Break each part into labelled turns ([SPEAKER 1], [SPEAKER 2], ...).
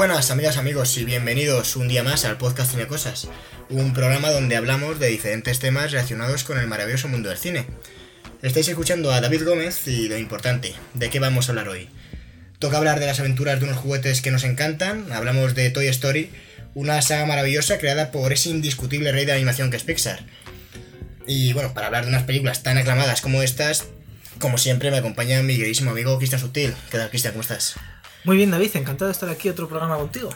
[SPEAKER 1] buenas amigas, amigos y bienvenidos un día más al podcast Cine Cosas, un programa donde hablamos de diferentes temas relacionados con el maravilloso mundo del cine. Estáis escuchando a David Gómez y lo importante, ¿de qué vamos a hablar hoy? Toca hablar de las aventuras de unos juguetes que nos encantan, hablamos de Toy Story, una saga maravillosa creada por ese indiscutible rey de animación que es Pixar. Y bueno, para hablar de unas películas tan aclamadas como estas, como siempre me acompaña mi queridísimo amigo Cristian Sutil. ¿Qué tal, Cristian? ¿Cómo estás?
[SPEAKER 2] Muy bien, David, encantado de estar aquí otro programa contigo.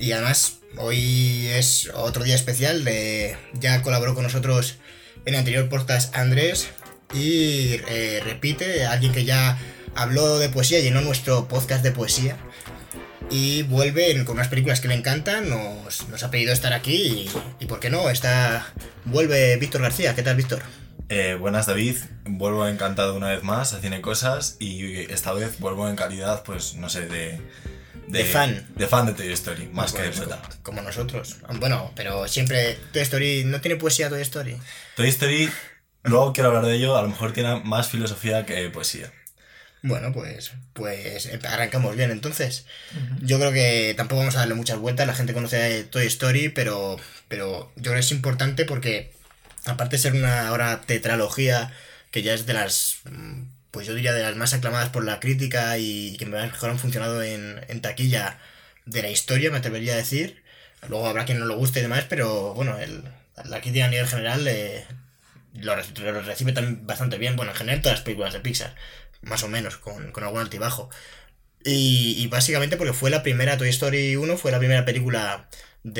[SPEAKER 1] Y además, hoy es otro día especial. De, ya colaboró con nosotros en el anterior podcast Andrés. Y eh, repite, alguien que ya habló de poesía, llenó nuestro podcast de poesía. Y vuelve con unas películas que le encantan. Nos, nos ha pedido estar aquí. Y, y, por qué no, está, vuelve Víctor García. ¿Qué tal, Víctor?
[SPEAKER 3] Eh, buenas David, vuelvo encantado una vez más a Cine Cosas y esta vez vuelvo en calidad, pues no sé, de...
[SPEAKER 1] De, fan.
[SPEAKER 3] De fan de Toy Story, más
[SPEAKER 1] pues,
[SPEAKER 3] que de
[SPEAKER 1] como, como nosotros. Bueno, pero siempre Toy Story, ¿no tiene poesía Toy Story?
[SPEAKER 3] Toy Story, luego quiero hablar de ello, a lo mejor tiene más filosofía que poesía.
[SPEAKER 1] Bueno, pues, pues arrancamos bien entonces. Uh -huh. Yo creo que tampoco vamos a darle muchas vueltas, la gente conoce Toy Story, pero, pero yo creo que es importante porque aparte de ser una ahora tetralogía que ya es de las pues yo diría de las más aclamadas por la crítica y que mejor han funcionado en, taquilla de la historia me atrevería a decir. Luego habrá quien no lo guste y demás pero bueno la crítica a nivel general eh, lo, recibe también bastante bien bueno en general todas las películas de Pixar más o menos con, con algún altibajo. Y, y, básicamente porque fue la primera Toy Story 1 fue la primera película del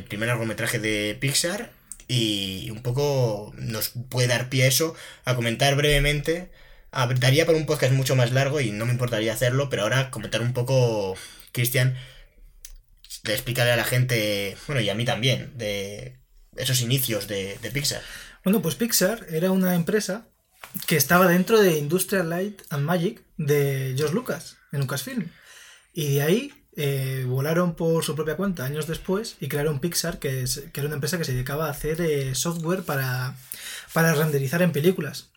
[SPEAKER 1] de, primer largometraje de Pixar y un poco nos puede dar pie a eso a comentar brevemente. A, daría para un podcast mucho más largo y no me importaría hacerlo, pero ahora comentar un poco, Cristian, de explicarle a la gente, bueno, y a mí también, de esos inicios de, de Pixar.
[SPEAKER 2] Bueno, pues Pixar era una empresa que estaba dentro de Industrial Light and Magic de George Lucas, en Lucasfilm. Y de ahí eh, volaron por su propia cuenta años después y crearon Pixar, que, es, que era una empresa que se dedicaba a hacer eh, software para, para renderizar en películas.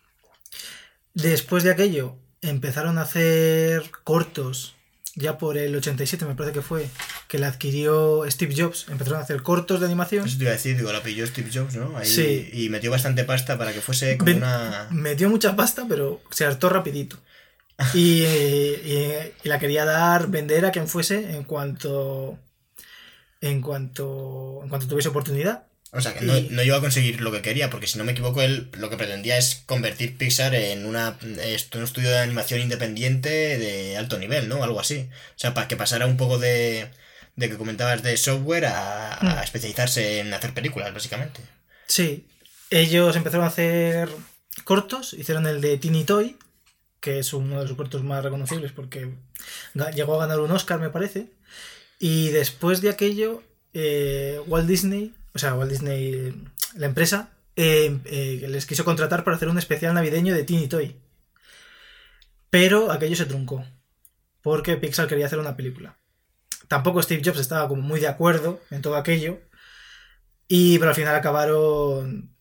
[SPEAKER 2] Después de aquello, empezaron a hacer cortos, ya por el 87 me parece que fue, que la adquirió Steve Jobs, empezaron a hacer cortos de animación.
[SPEAKER 1] Eso te iba a decir, digo, la pilló Steve Jobs, ¿no? Ahí,
[SPEAKER 2] sí.
[SPEAKER 1] Y metió bastante pasta para que fuese como
[SPEAKER 2] Ven,
[SPEAKER 1] una...
[SPEAKER 2] Metió mucha pasta, pero se hartó rapidito. Y, y, y, la quería dar, vender a quien fuese en cuanto en cuanto en cuanto tuviese oportunidad.
[SPEAKER 1] O sea, que no, no, iba a conseguir lo que quería, porque si no me equivoco, él lo que pretendía es convertir Pixar en una, un estudio de animación independiente de alto nivel, ¿no? Algo así. O sea, para que pasara un poco de, de que comentabas de software a, a
[SPEAKER 2] Hmm.
[SPEAKER 1] especializarse en hacer películas, básicamente.
[SPEAKER 2] Sí, ellos empezaron a hacer cortos, hicieron el de Teeny Toy, que es uno de los cortos más reconocibles porque llegó a ganar un Oscar, me parece. Y después de aquello, eh, Walt Disney, o sea, Walt Disney, la empresa, eh, eh, les quiso contratar para hacer un especial navideño de Teeny Toy. Pero aquello se truncó, porque Pixar quería hacer una película. Tampoco Steve Jobs estaba como muy de acuerdo en todo aquello. Y pero al final acabaron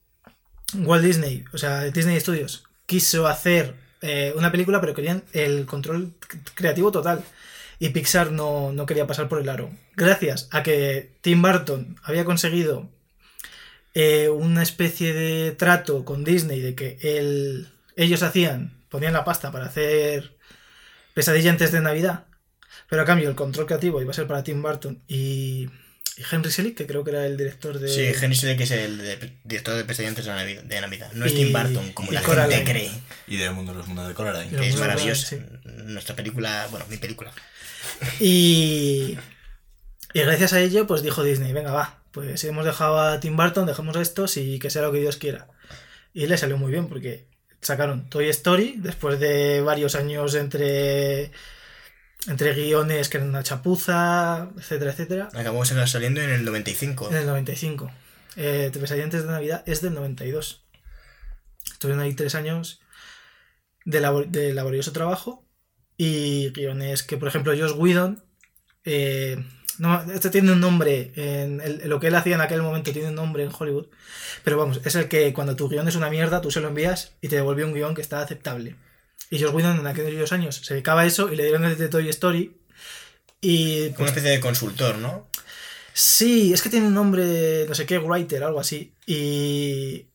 [SPEAKER 2] Walt Disney, o sea, Disney Studios, quiso hacer eh, una película, pero querían el control creativo total. Y Pixar no, no, quería pasar por el aro. Gracias a que Tim Burton había conseguido eh, una especie de trato con Disney de que ellos hacían, ponían la pasta para hacer Pesadilla antes de Navidad, pero a cambio el control creativo iba a ser para Tim Burton y Henry Selick, que creo que era el director de.
[SPEAKER 1] Sí, Henry Selick es el de, director de Pesadilla antes de Navidad. De Navidad. No es y, Tim Burton, como la Coraline. gente cree.
[SPEAKER 3] Y de Mundo de los Mundos de Coraline.
[SPEAKER 1] Que es maravilloso. Sí. Nuestra película, bueno, mi película.
[SPEAKER 2] Y, y gracias a ello, pues dijo Disney, venga, va, pues hemos dejado a Tim Burton, dejemos estos y que sea lo que Dios quiera. Y le salió muy bien porque sacaron Toy Story después de varios años entre entre guiones que eran una chapuza, etcétera, etcétera.
[SPEAKER 1] Acabó saliendo en el 95.
[SPEAKER 2] En el 95. Eh, Pesadilla antes de Navidad es del 92. Estuvieron ahí tres años de, labor de laborioso trabajo y guiones que, por ejemplo, Josh Whedon, eh, no, este tiene un nombre, en, el, en, lo que él hacía en aquel momento tiene un nombre en Hollywood, pero vamos, es el que cuando tu guion es una mierda, tú se lo envías y te devuelve un guion que está aceptable. Y Josh Whedon en aquellos años se dedicaba a eso y le dieron el de Toy Story Y pues,
[SPEAKER 1] una especie de consultor, ¿no?
[SPEAKER 2] sí, es que tiene un nombre, no sé qué, Writer, algo así. Y,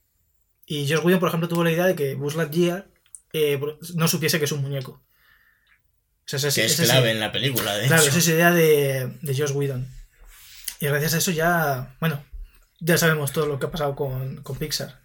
[SPEAKER 2] y Josh Whedon, por ejemplo, tuvo la idea de que Buzz Lightyear eh, no supiese que es un muñeco. O sea, esa-
[SPEAKER 1] Que es
[SPEAKER 2] esa-
[SPEAKER 1] clave en la película, de
[SPEAKER 2] Claro,
[SPEAKER 1] hecho.
[SPEAKER 2] esa es idea de, de Josh Whedon. Y gracias a eso ya, bueno, ya sabemos todo lo que ha pasado con, con Pixar,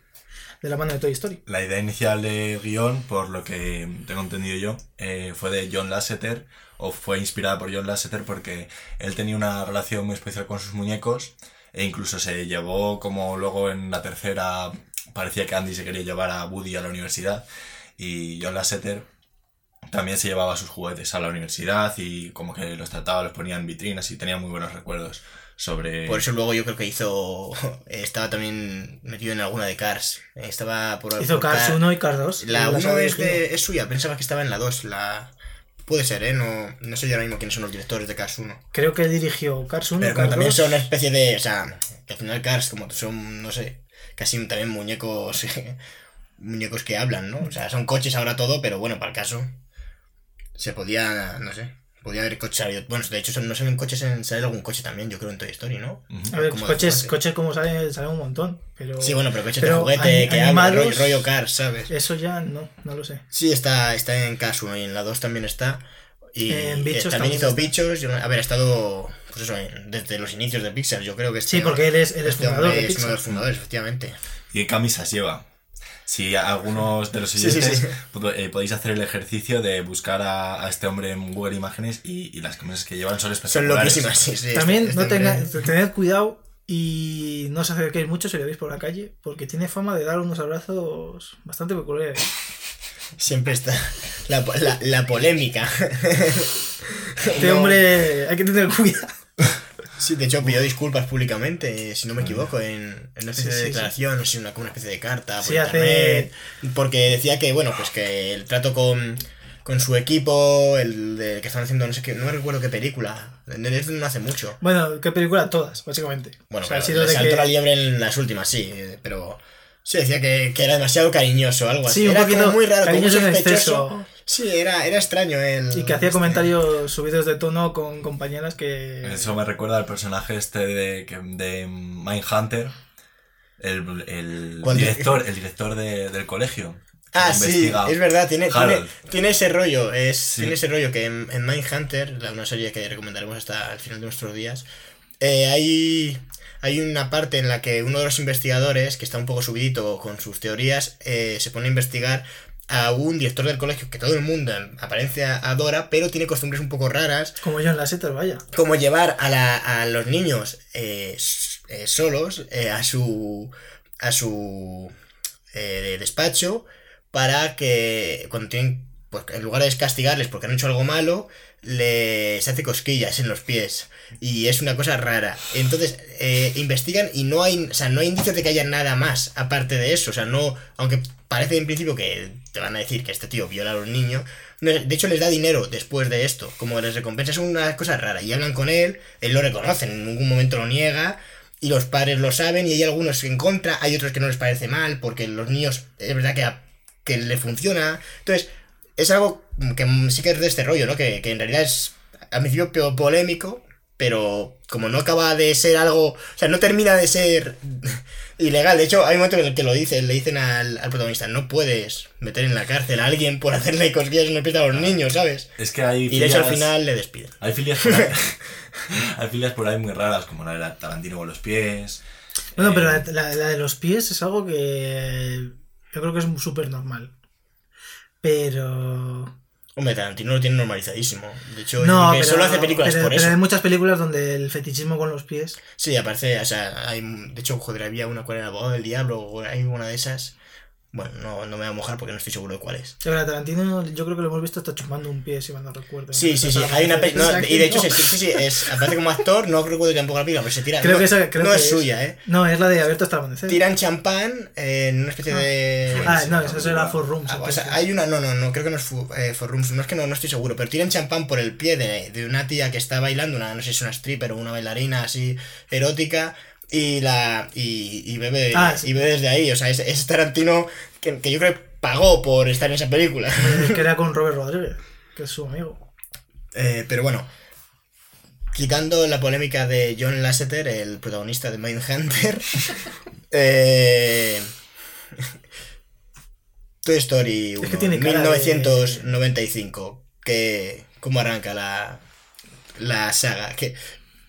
[SPEAKER 2] de la mano de Toy Story.
[SPEAKER 3] La idea inicial del guion, por lo que tengo entendido yo, eh, fue de John Lasseter, o fue inspirada por John Lasseter porque él tenía una relación muy especial con sus muñecos, e incluso se llevó, como luego en la tercera parecía que Andy se quería llevar a Woody a la universidad, y John Lasseter también se llevaba sus juguetes a la universidad y como que los trataba, los ponía en vitrinas y tenía muy buenos recuerdos sobre...
[SPEAKER 1] Por eso luego yo creo que hizo. Estaba también metido en alguna de Cars. Estaba por.
[SPEAKER 2] Hizo
[SPEAKER 1] por
[SPEAKER 2] Cars
[SPEAKER 1] Car-
[SPEAKER 2] 1 y Cars 2.
[SPEAKER 1] La
[SPEAKER 2] y
[SPEAKER 1] 1
[SPEAKER 2] saga
[SPEAKER 1] es,
[SPEAKER 2] de
[SPEAKER 1] es suya, pensaba que estaba en la 2. La... Puede ser, ¿eh? No, no sé yo ahora mismo quiénes son los directores de Cars 1.
[SPEAKER 2] Creo que él dirigió Cars 1,
[SPEAKER 1] Pero
[SPEAKER 2] Cars
[SPEAKER 1] también
[SPEAKER 2] 2.
[SPEAKER 1] son una especie de. O sea, que al final Cars, como son, no sé, casi también muñecos. muñecos que hablan, ¿no? O sea, son coches ahora todo, pero bueno, para el caso. Se podía. No sé. Podía haber coches. Bueno, de hecho, son- no salen coches en. Sale algún coche también, yo creo, en Toy Story, ¿no?
[SPEAKER 2] A ver,
[SPEAKER 1] como
[SPEAKER 2] coches, coches como salen, salen un montón. Pero
[SPEAKER 1] Sí, bueno, pero coches
[SPEAKER 2] pero
[SPEAKER 1] de juguete
[SPEAKER 2] ani-
[SPEAKER 1] que hablan,
[SPEAKER 2] animados-
[SPEAKER 1] rollo, rollo Cars, ¿sabes?
[SPEAKER 2] Eso ya no, no lo sé.
[SPEAKER 1] Sí, está, está en Cars 1 y en la 2 también está. Y
[SPEAKER 2] En Bichos
[SPEAKER 1] eh, también,
[SPEAKER 2] también
[SPEAKER 1] hizo
[SPEAKER 2] está.
[SPEAKER 1] bichos. yo A ver, ha estado. Pues eso, desde los inicios de Pixar, yo creo que este
[SPEAKER 2] Sí, porque él es, él es
[SPEAKER 1] este
[SPEAKER 2] fundador de
[SPEAKER 1] es uno de
[SPEAKER 2] Pixar.
[SPEAKER 1] los fundadores, efectivamente.
[SPEAKER 3] ¿Y qué camisas lleva? Si algunos de los
[SPEAKER 1] Sí, sí,
[SPEAKER 3] oyentes
[SPEAKER 1] sí.
[SPEAKER 3] pod- eh, podéis hacer el ejercicio de buscar a, a este hombre en Google Imágenes y, y las camisas que llevan son
[SPEAKER 1] Son
[SPEAKER 3] espectaculares.
[SPEAKER 1] loquísimas, sí, sí.
[SPEAKER 2] También
[SPEAKER 1] este-
[SPEAKER 2] no tenga, tened cuidado y no os acerquéis mucho si le veis por la calle, porque tiene fama de dar unos abrazos bastante peculiares.
[SPEAKER 1] Siempre está la, po- la, la polémica.
[SPEAKER 2] Este
[SPEAKER 1] No.
[SPEAKER 2] hombre hay que tener cuidado.
[SPEAKER 1] Sí, de hecho pidió disculpas públicamente, si no me equivoco, en, en una especie
[SPEAKER 2] Sí,
[SPEAKER 1] de
[SPEAKER 2] sí,
[SPEAKER 1] declaración, no sé, una, como una especie de carta por
[SPEAKER 2] Sí, hace-
[SPEAKER 1] internet, porque decía que, bueno, pues que el trato con, con su equipo, el de que estaban haciendo, no sé qué, no me recuerdo qué película, no hace mucho.
[SPEAKER 2] Bueno, ¿qué película? Todas, básicamente.
[SPEAKER 1] Bueno,
[SPEAKER 2] o sea,
[SPEAKER 1] le
[SPEAKER 2] de
[SPEAKER 1] saltó
[SPEAKER 2] que-
[SPEAKER 1] la liebre en las últimas, sí, pero sí decía que, que era demasiado cariñoso, algo así.
[SPEAKER 2] Sí, un
[SPEAKER 1] era
[SPEAKER 2] poquito
[SPEAKER 1] como muy raro, como
[SPEAKER 2] cariñoso en
[SPEAKER 1] sospechoso.
[SPEAKER 2] exceso.
[SPEAKER 1] Sí, era, era extraño el...
[SPEAKER 2] Y que hacía
[SPEAKER 1] este-
[SPEAKER 2] comentarios subidos de tono con compañeras que...
[SPEAKER 3] Eso me recuerda al personaje este de, de Mindhunter, el, el
[SPEAKER 1] ¿Cuál de-
[SPEAKER 3] director, el director de- del colegio.
[SPEAKER 1] Ah, sí, es verdad, tiene, tiene, tiene ese rollo, es,
[SPEAKER 3] Sí.
[SPEAKER 1] tiene ese rollo que en, en Mindhunter, una serie que recomendaremos hasta el final de nuestros días, eh, hay, hay una parte en la que uno de los investigadores, que está un poco subidito con sus teorías, eh, se pone a investigar a un director del colegio que todo el mundo en apariencia adora, pero tiene costumbres un poco raras,
[SPEAKER 2] Como John Lasseter, vaya.
[SPEAKER 1] como llevar a, la, a los niños eh, eh, solos eh, a su a su eh, despacho para que cuando tienen pues en lugar de castigarles porque han hecho algo malo les hace cosquillas en los pies. Y es una cosa rara. Entonces eh, investigan y no hay o sea no hay indicios de que haya nada más aparte de eso. O sea no aunque parece en principio que te van a decir que este tío viola a niños. No, de hecho les da dinero después de esto como les recompensa es una cosa rara. Y hablan con él él lo reconoce en ningún momento lo niega y los padres lo saben y hay algunos en contra hay otros que no les parece mal porque los niños es verdad que, a- que le funciona. Entonces es algo que sí que es de este rollo, ¿no? Que, que en realidad es al principio po- polémico, pero como no acaba de ser algo, o sea, no termina de ser ilegal. De hecho, hay un momento en el que lo dicen, le dicen al, al protagonista, no puedes meter en la cárcel a alguien por hacerle cosquillas en el pie a los niños, ¿sabes?
[SPEAKER 3] Es que hay
[SPEAKER 1] Y de hecho al
[SPEAKER 3] filias-
[SPEAKER 1] final le despiden.
[SPEAKER 3] Hay filias por ahí, hay filias por ahí muy raras, como la de Tarantino con los pies.
[SPEAKER 2] Bueno,
[SPEAKER 3] eh,
[SPEAKER 2] pero la, la- la de los pies es algo que yo creo que es súper normal. Pero...
[SPEAKER 1] Hombre, Tarantino lo tiene normalizadísimo. De hecho,
[SPEAKER 2] No, pero,
[SPEAKER 1] solo hace películas
[SPEAKER 2] pero-
[SPEAKER 1] por
[SPEAKER 2] pero
[SPEAKER 1] eso.
[SPEAKER 2] hay muchas películas donde el fetichismo con los pies...
[SPEAKER 1] Sí, aparece, o sea, hay, de hecho, joder, había una cual era el abogado del diablo, o hay una de esas. Bueno, no, no me voy a mojar porque no estoy seguro de cuál es.
[SPEAKER 2] Pero Tarantino yo creo que lo hemos visto hasta chupando un pie, si mal no recuerdo.
[SPEAKER 1] Sí, sí, sí, hay una no, y de hecho, sí, sí, sí, es, aparece como actor, no recuerdo tampoco la película, pero se tira.
[SPEAKER 2] Creo
[SPEAKER 1] no,
[SPEAKER 2] que esa- creo
[SPEAKER 1] no
[SPEAKER 2] que
[SPEAKER 1] es
[SPEAKER 2] es.
[SPEAKER 1] suya, ¿eh?
[SPEAKER 2] No, es la de Abierto hasta el amanecer.
[SPEAKER 1] Tiran champán en una especie de.
[SPEAKER 2] Ah, no, esa será For Rooms.
[SPEAKER 1] Ah, o sea, hay una, no, no, no, creo que no es eh, For Rooms, no es que no, no estoy seguro, pero tiran champán por el pie de, de una tía que está bailando, una, no sé si es una stripper o una bailarina así erótica, y la y, y bebe
[SPEAKER 2] Ah, sí.
[SPEAKER 1] y bebe desde ahí, o sea, es, es Tarantino que, que yo creo que pagó por estar en esa película.
[SPEAKER 2] Eh, que era con Robert Rodríguez, que es su amigo.
[SPEAKER 1] Eh, pero bueno, quitando la polémica de John Lasseter, el protagonista de Mindhunter, eh, Toy Story 1,
[SPEAKER 2] Es que tiene cara de-
[SPEAKER 1] 1995, que, ¿cómo arranca la, la saga? ¿Qué,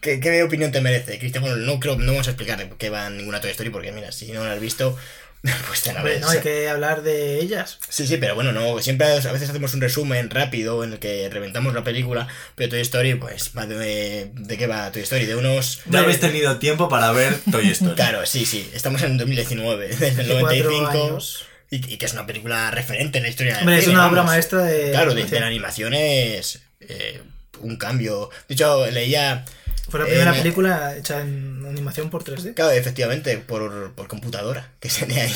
[SPEAKER 1] qué, qué opinión te merece, Cristian? Bueno, no, creo, no vamos a explicar de qué va ninguna Toy Story, porque mira, si no la has visto, pues te la ves.
[SPEAKER 2] no hay que hablar de ellas.
[SPEAKER 1] Sí, sí, pero bueno, no, siempre a veces hacemos un resumen rápido en el que reventamos la película, pero Toy Story, pues, va de, ¿de qué va Toy Story? De unos...
[SPEAKER 3] Ya habéis tenido tiempo para ver Toy Story.
[SPEAKER 1] Claro, sí, sí, estamos en 2019, desde el
[SPEAKER 2] 24
[SPEAKER 1] 95,
[SPEAKER 2] años.
[SPEAKER 1] y, y que es una película referente en la historia del
[SPEAKER 2] Hombre, es una obra maestra de.
[SPEAKER 1] Claro, de, de la animación es eh, un cambio. De hecho, leía...
[SPEAKER 2] Fue la primera
[SPEAKER 1] me-
[SPEAKER 2] película hecha en animación por 3D.
[SPEAKER 1] Claro, efectivamente, por, por computadora, que sale ahí.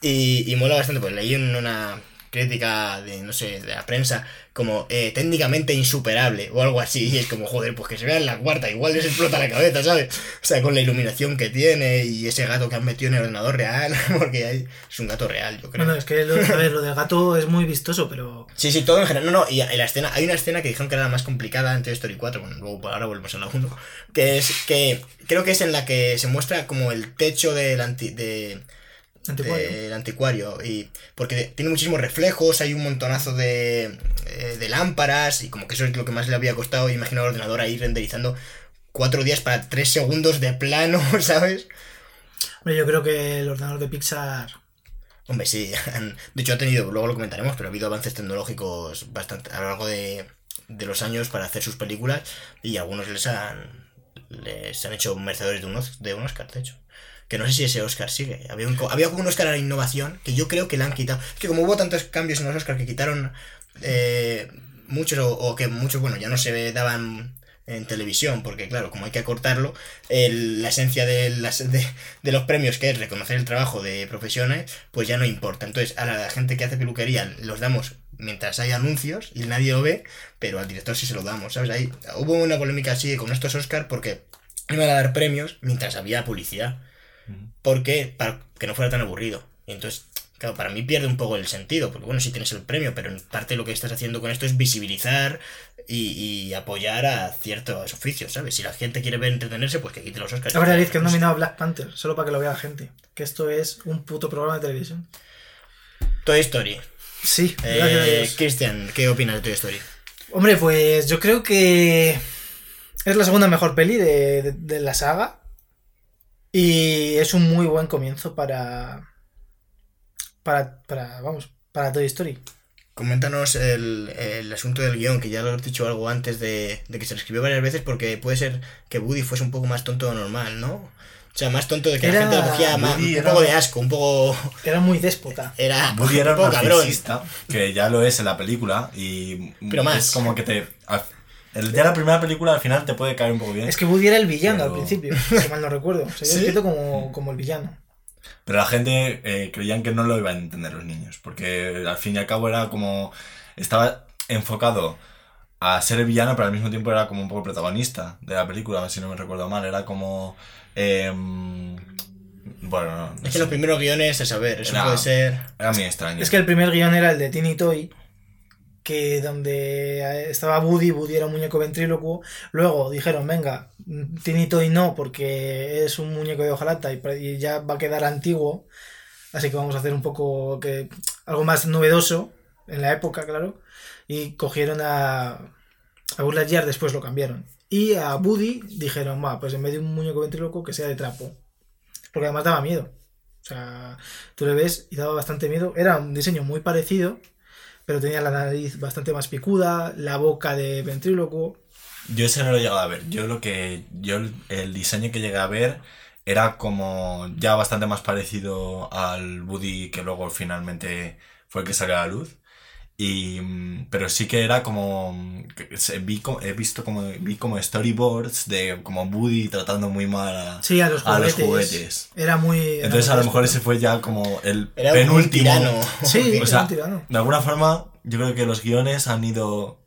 [SPEAKER 1] Y, y mola bastante, pues leí en una crítica de, no sé, de la prensa, como eh, técnicamente insuperable o algo así. Y es como, joder, pues que se vea en la cuarta, igual les explota la cabeza, ¿sabes? O sea, con la iluminación que tiene y ese gato que han metido en el ordenador real, porque hay, es un gato real, yo creo.
[SPEAKER 2] Bueno, es que lo, a ver, lo del gato es muy vistoso, pero.
[SPEAKER 1] Sí, sí, todo en general. No, no, y, la escena, hay una escena que dijeron que era la más complicada en Toy Story 4, bueno, luego ahora volvemos a la 1, que es que creo que es en la que se muestra como el techo del anti, de,
[SPEAKER 2] Anticuario.
[SPEAKER 1] del anticuario, y porque tiene muchísimos reflejos, hay un montonazo de, eh, de lámparas, y como que eso es lo que más le había costado, imagino al ordenador ahí renderizando cuatro días para tres segundos de plano, ¿sabes?
[SPEAKER 2] Hombre, yo creo que el ordenador de Pixar.
[SPEAKER 1] Hombre, sí, de hecho ha tenido, luego lo comentaremos, pero ha habido avances tecnológicos bastante a lo largo de, de los años para hacer sus películas y algunos les han les han hecho merecedores de un, de un Oscar, de hecho. Que no sé si ese Oscar sigue. Había un, había un Oscar a la innovación que yo creo que le han quitado. Es que como hubo tantos cambios en los Oscars que quitaron eh, muchos o, que muchos, bueno, ya no se daban en televisión, porque claro, como hay que acortarlo, el- la esencia de los premios, que es reconocer el trabajo de profesiones, pues ya no importa. Entonces, a la gente que hace peluquería los damos mientras hay anuncios y nadie lo ve, pero al director sí se lo damos, ¿sabes? Ahí, hubo una polémica así con estos Oscars porque iban a dar premios mientras había publicidad. Porque, para que no fuera tan aburrido. Y entonces, claro, para mí pierde un poco el sentido, porque bueno, sí tienes el premio, pero en parte lo que estás haciendo con esto es visibilizar y, y apoyar a ciertos oficios, ¿sabes? Si la gente quiere ver entretenerse, pues que quite los Oscars.
[SPEAKER 2] La verdad es que han nominado a Black Panther, solo para que lo vea la gente. Que esto es un puto programa de televisión.
[SPEAKER 1] Toy Story.
[SPEAKER 2] Sí,
[SPEAKER 1] Eh. Cristian, ¿qué opinas de Toy Story?
[SPEAKER 2] Hombre, pues yo creo que es la segunda mejor peli de, de- de la saga. Y es un muy buen comienzo para. Para. para vamos, para Toy Story.
[SPEAKER 1] Coméntanos el, el asunto del guion, que ya lo has dicho algo antes de, de que se lo escribió varias veces, porque puede ser que Woody fuese un poco más tonto de lo normal, ¿no? O sea, más tonto de que
[SPEAKER 2] Era-
[SPEAKER 1] la gente lo cogía más, un
[SPEAKER 3] era-
[SPEAKER 1] poco de asco, un poco...
[SPEAKER 2] Era muy déspota.
[SPEAKER 1] Era
[SPEAKER 3] Woody era
[SPEAKER 1] un
[SPEAKER 3] un
[SPEAKER 1] poco cabrón.
[SPEAKER 3] narcisista, que ya lo es en la película, y
[SPEAKER 1] Pero más.
[SPEAKER 3] es como que te... El de la primera película al final te puede caer un poco bien,
[SPEAKER 2] Es que Woody era el villano al principio, si mal no recuerdo. Se había
[SPEAKER 1] ¿Sí?
[SPEAKER 2] escrito como, como el villano.
[SPEAKER 3] pero la gente eh, creían que no lo iban a entender los niños, porque al fin y al cabo era como... Estaba enfocado a ser el villano, pero al mismo tiempo era como un poco protagonista de la película, si no me recuerdo mal, era como... em, bueno, no, no
[SPEAKER 1] Es que los primeros guiones, a saber, eso
[SPEAKER 3] Era-
[SPEAKER 1] puede ser...
[SPEAKER 3] Era muy extraño.
[SPEAKER 2] Es que el primer guion era el de Tiny Toy, que donde estaba Woody, Woody era un muñeco ventrílocuo. Luego dijeron, venga, Tiny Toy no, porque es un muñeco de hojalata y, y ya va a quedar antiguo. Así que vamos a hacer un poco que algo más novedoso en la época, claro. Y cogieron a, a Lightyear, después lo cambiaron. Y a Woody dijeron, va, pues en vez de un muñeco ventrílocuo, que sea de trapo. Porque además daba miedo. O sea, tú le ves y daba bastante miedo. Era un diseño muy parecido, pero tenía la nariz bastante más picuda, la boca de ventrílocuo.
[SPEAKER 3] Yo ese no lo he llegado a ver. Yo lo que. Yo el, diseño que llegué a ver era como ya bastante más parecido al Woody que luego finalmente fue el que salió a la luz. Y, mm, pero sí que era como. mm, Vi, he visto como. Vi como storyboards de como Woody tratando muy mal a,
[SPEAKER 2] Sí, a los
[SPEAKER 3] a
[SPEAKER 2] juguetes.
[SPEAKER 3] los juguetes.
[SPEAKER 2] Era muy.
[SPEAKER 3] Entonces a lo mejor
[SPEAKER 2] ese
[SPEAKER 3] fue ya como el
[SPEAKER 1] Era un
[SPEAKER 3] penúltimo.
[SPEAKER 1] tirano.
[SPEAKER 2] Sí,
[SPEAKER 3] O
[SPEAKER 2] era
[SPEAKER 3] sea,
[SPEAKER 2] un tirano.
[SPEAKER 3] De alguna forma, yo creo que los guiones han ido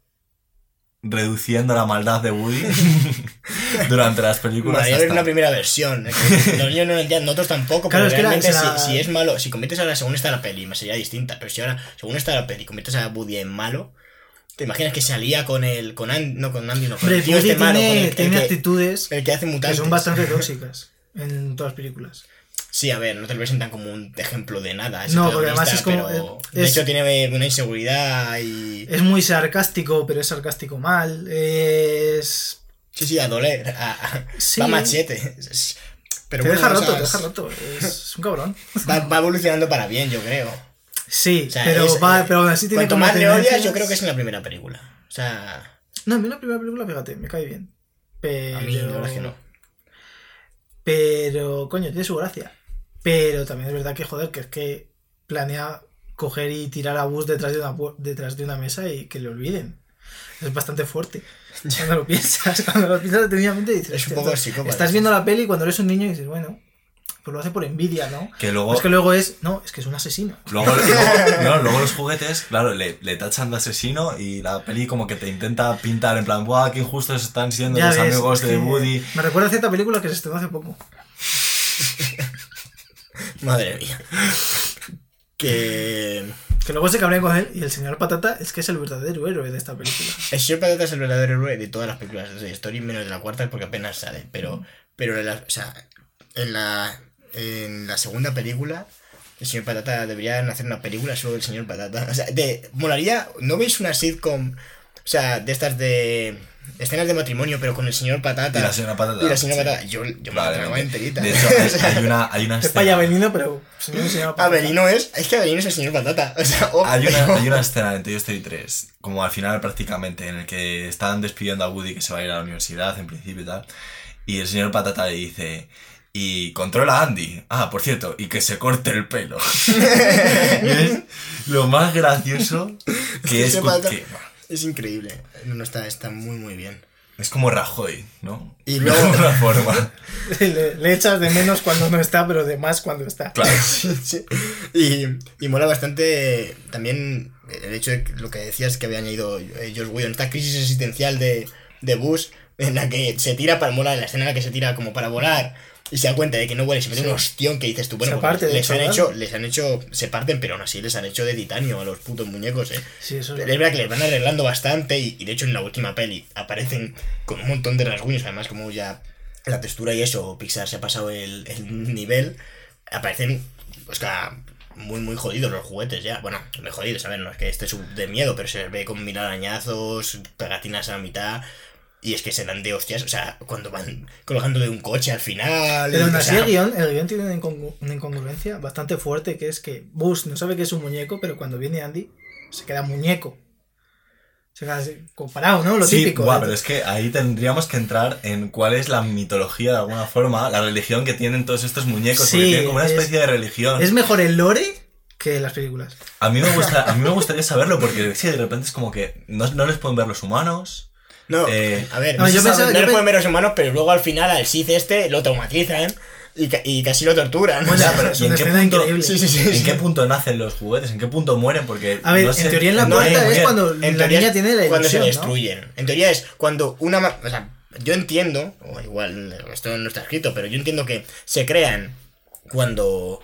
[SPEAKER 3] reduciendo la maldad de Woody durante las películas.
[SPEAKER 1] Bueno, ya una primera versión. que Los niños no lo entienden, nosotros tampoco,
[SPEAKER 2] Claro,
[SPEAKER 1] pero
[SPEAKER 2] es que la-
[SPEAKER 1] si, si es malo, si conviertes ahora según está la peli, me sería distinta, pero si ahora según está la peli conviertes a Woody en malo, ¿Te imaginas que salía con el. con Andy, no con Andy, no, con
[SPEAKER 2] Hombre,
[SPEAKER 1] el tío
[SPEAKER 2] Woody
[SPEAKER 1] este malo, con
[SPEAKER 2] tiene,
[SPEAKER 1] el,
[SPEAKER 2] tiene
[SPEAKER 1] el que,
[SPEAKER 2] actitudes
[SPEAKER 1] el que hace
[SPEAKER 2] que
[SPEAKER 1] mutantes.
[SPEAKER 2] son bastante tóxicas en todas las películas.
[SPEAKER 1] Sí, a ver, no te lo presentan como un ejemplo de nada.
[SPEAKER 2] No, porque además es como-
[SPEAKER 1] pero,
[SPEAKER 2] eh,
[SPEAKER 1] de hecho, tiene una inseguridad y.
[SPEAKER 2] Es muy sarcástico, pero es sarcástico mal. Es.
[SPEAKER 1] Sí, sí, a doler. A,
[SPEAKER 2] Sí.
[SPEAKER 1] Va machete. Pero
[SPEAKER 2] te
[SPEAKER 1] bueno,
[SPEAKER 2] deja roto, te deja roto. Es, un cabrón.
[SPEAKER 1] Va, va evolucionando para bien, yo creo.
[SPEAKER 2] Sí,
[SPEAKER 1] O sea,
[SPEAKER 2] pero,
[SPEAKER 1] es-
[SPEAKER 2] va, pero aún así tiene como
[SPEAKER 1] más le odias, yo creo que es en la primera película. O sea,
[SPEAKER 2] No, a mí la primera película, fíjate, me cae bien. Pero...
[SPEAKER 1] a mí la verdad es que no.
[SPEAKER 2] Pero, coño, tiene su gracia. Pero también es verdad que, joder, que es que planea coger y tirar a Bus detrás de una, detrás de una mesa y que le olviden. Es bastante fuerte. Cuando lo piensas, cuando lo piensas detenidamente dices...
[SPEAKER 1] Es un
[SPEAKER 2] "Hostia,
[SPEAKER 1] poco
[SPEAKER 2] Estás
[SPEAKER 1] sí.
[SPEAKER 2] viendo la peli cuando eres un niño y dices, bueno, pues lo hace por envidia, ¿no?
[SPEAKER 3] Que luego,
[SPEAKER 2] Es que luego es, no, es que es un asesino.
[SPEAKER 3] luego, luego- no, luego los juguetes, claro, le, le tachan de asesino y la peli como que te intenta pintar en plan, ¡buah, qué injustos están siendo
[SPEAKER 2] Ya
[SPEAKER 3] los
[SPEAKER 2] ves,
[SPEAKER 3] amigos de Woody!
[SPEAKER 2] Me recuerda a cierta película que se estrenó hace poco.
[SPEAKER 1] Madre mía. Que.
[SPEAKER 2] Que luego se cabrea con él y el señor Patata es que es el verdadero héroe de esta película.
[SPEAKER 1] El señor Patata es el verdadero héroe de todas las películas de Story, menos de la cuarta, porque apenas sale. Pero, pero en la, o sea, en la, en la segunda película, el señor Patata deberían hacer una película solo del señor Patata. O sea, de, molaría, ¿no veis una sitcom? O sea, de estas de escenas de matrimonio, pero con el señor Patata.
[SPEAKER 3] Y la señora Patata.
[SPEAKER 1] Y la señora
[SPEAKER 3] sí.
[SPEAKER 1] Patata. Yo, yo me la tragaba enterita.
[SPEAKER 3] De hecho, hay, hay una, hay una
[SPEAKER 2] Es
[SPEAKER 3] escena.
[SPEAKER 2] para Avelino, pero señor Patata.
[SPEAKER 1] Avelino es. Es que Avelino es el señor Patata. O sea, oh,
[SPEAKER 3] Hay una, hay una escena en Toy Story 3, como al final prácticamente, en el que están despidiendo a Woody que se va a ir a la universidad en principio y tal. Y el señor Patata le dice, y controla a Andy. Ah, por cierto, y que se corte el pelo. Es lo más gracioso que es... Que-
[SPEAKER 1] Es increíble. No, no, está, está muy, muy bien.
[SPEAKER 3] es como Rajoy, ¿no?
[SPEAKER 1] Y
[SPEAKER 3] De
[SPEAKER 1] luego-
[SPEAKER 3] alguna forma.
[SPEAKER 2] Le, le echas de menos cuando no está, pero de más cuando está.
[SPEAKER 3] Claro.
[SPEAKER 1] Sí. Y, y mola bastante también el hecho de que lo que decías que había añadido eh, Josh Whedon, esta crisis existencial de, de Bush, en la que se tira para molar, la escena en la que se tira como para volar y se da cuenta de que no vuela y se mete
[SPEAKER 2] Sí.
[SPEAKER 1] un ostión que dices tú, bueno,
[SPEAKER 2] parte, de
[SPEAKER 1] les han hecho, les han hecho, se parten, pero aún así les han hecho de titanio a los putos muñecos, eh.
[SPEAKER 2] Sí, eso
[SPEAKER 1] Es
[SPEAKER 2] es
[SPEAKER 1] verdad que les van arreglando bastante y, y de hecho en la última peli aparecen con un montón de rasguños, además como ya la textura y eso, Pixar se ha pasado el, el nivel, aparecen, pues que muy muy jodidos los juguetes ya, bueno, muy jodidos, a ver, no es que esté sub- de miedo, pero se les ve con mil arañazos, pegatinas a la mitad. Y es que se dan de hostias, o sea, cuando van colgando de un coche al final.
[SPEAKER 2] Pero aún
[SPEAKER 1] o
[SPEAKER 2] así
[SPEAKER 1] sea,
[SPEAKER 2] el guion, el guion tiene una, incongru- una incongruencia bastante fuerte, que es que Bus no sabe que es un muñeco, pero cuando viene Andy, se queda muñeco. Se queda así, comparado, ¿no? Lo
[SPEAKER 3] sí,
[SPEAKER 2] típico.
[SPEAKER 3] guau,
[SPEAKER 2] ¿eh?
[SPEAKER 3] pero es que ahí tendríamos que entrar en cuál es la mitología de alguna forma, la religión que tienen todos estos muñecos, porque
[SPEAKER 2] Sí,
[SPEAKER 3] tienen como una
[SPEAKER 2] es-
[SPEAKER 3] especie de religión.
[SPEAKER 2] Es mejor el lore que las películas.
[SPEAKER 3] A mí me gusta, a mí me gustaría saberlo porque sí, de repente es como que no, no les pueden ver los humanos.
[SPEAKER 1] No,
[SPEAKER 3] Eh,
[SPEAKER 1] a ver,
[SPEAKER 2] no,
[SPEAKER 1] no,
[SPEAKER 2] yo pensaba- yo
[SPEAKER 1] los humanos, pero luego al final al Sith este lo traumatizan y, ca- y casi lo torturan.
[SPEAKER 2] Bueno,
[SPEAKER 1] O sea,
[SPEAKER 2] pero es
[SPEAKER 3] ¿y en
[SPEAKER 2] una
[SPEAKER 3] qué
[SPEAKER 2] escena
[SPEAKER 3] punto-
[SPEAKER 2] increíble.
[SPEAKER 1] sí, sí, sí,
[SPEAKER 3] ¿En
[SPEAKER 1] sí.
[SPEAKER 3] qué punto nacen los juguetes? ¿En qué punto mueren? Porque
[SPEAKER 2] A ver,
[SPEAKER 3] no
[SPEAKER 2] en
[SPEAKER 3] sé-
[SPEAKER 2] teoría en la
[SPEAKER 1] no,
[SPEAKER 2] cuarta
[SPEAKER 1] eh,
[SPEAKER 2] es cuando
[SPEAKER 1] En
[SPEAKER 2] la
[SPEAKER 1] teoría
[SPEAKER 2] niña
[SPEAKER 1] es
[SPEAKER 2] tiene la
[SPEAKER 1] cuando se destruyen. En teoría es cuando una... O sea, yo entiendo, o igual esto no está escrito, pero yo entiendo que se crean cuando,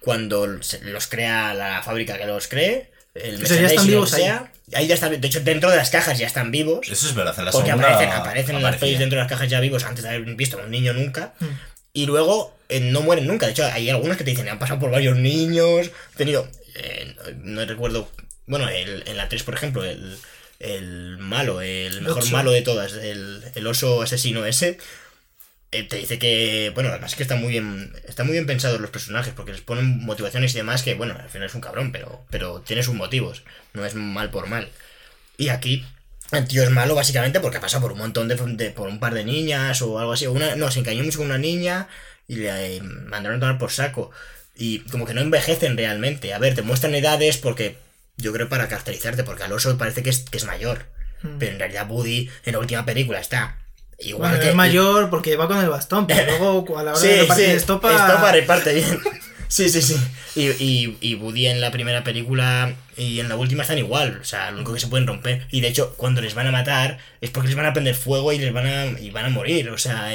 [SPEAKER 1] cuando se- los crea la fábrica que los cree, el
[SPEAKER 2] O sea, ya están vivos
[SPEAKER 1] que
[SPEAKER 2] ahí.
[SPEAKER 1] sea. Ahí ya están, de hecho dentro de las cajas ya están vivos.
[SPEAKER 3] Eso es verdad, en la
[SPEAKER 1] Porque
[SPEAKER 3] segunda
[SPEAKER 1] aparecen, aparecen en las pelis dentro de las cajas ya vivos antes de haber visto a un niño nunca.
[SPEAKER 2] Mm.
[SPEAKER 1] Y luego eh, no mueren nunca. De hecho, hay algunos que te dicen, han pasado por varios niños. He tenido. eh, no recuerdo. Bueno, el- en la 3, por ejemplo, el, el malo, el mejor
[SPEAKER 2] Ocho.
[SPEAKER 1] malo de todas, el, el oso asesino ese. Eh, te dice que. Bueno, además que está muy bien. Está muy bien pensados los personajes. Porque les ponen motivaciones y demás que, bueno, al final es un cabrón, pero, pero tiene sus motivos. No es mal por mal. Y aquí el tío es malo básicamente porque ha pasado por un montón de, de- por un par de niñas o algo así. Una, no, se encariñó mucho con una niña y le eh, mandaron a tomar por saco. Y como que no envejecen realmente. A ver, te muestran edades porque yo creo para caracterizarte, porque al oso parece que es, que es mayor.
[SPEAKER 2] Mm.
[SPEAKER 1] Pero en realidad Woody en la última película está igual
[SPEAKER 2] Bueno,
[SPEAKER 1] que...
[SPEAKER 2] es mayor porque va con el bastón, pero luego a la hora
[SPEAKER 1] Sí,
[SPEAKER 2] de repartir
[SPEAKER 1] sí,
[SPEAKER 2] estopa...
[SPEAKER 1] estopa reparte bien. Sí, sí, sí. Y, y, y Woody en la primera película y en la última están igual. O sea, lo único que se pueden romper. Y de hecho, cuando les van a matar, es porque les van a prender fuego y les van a, y van a morir. O sea,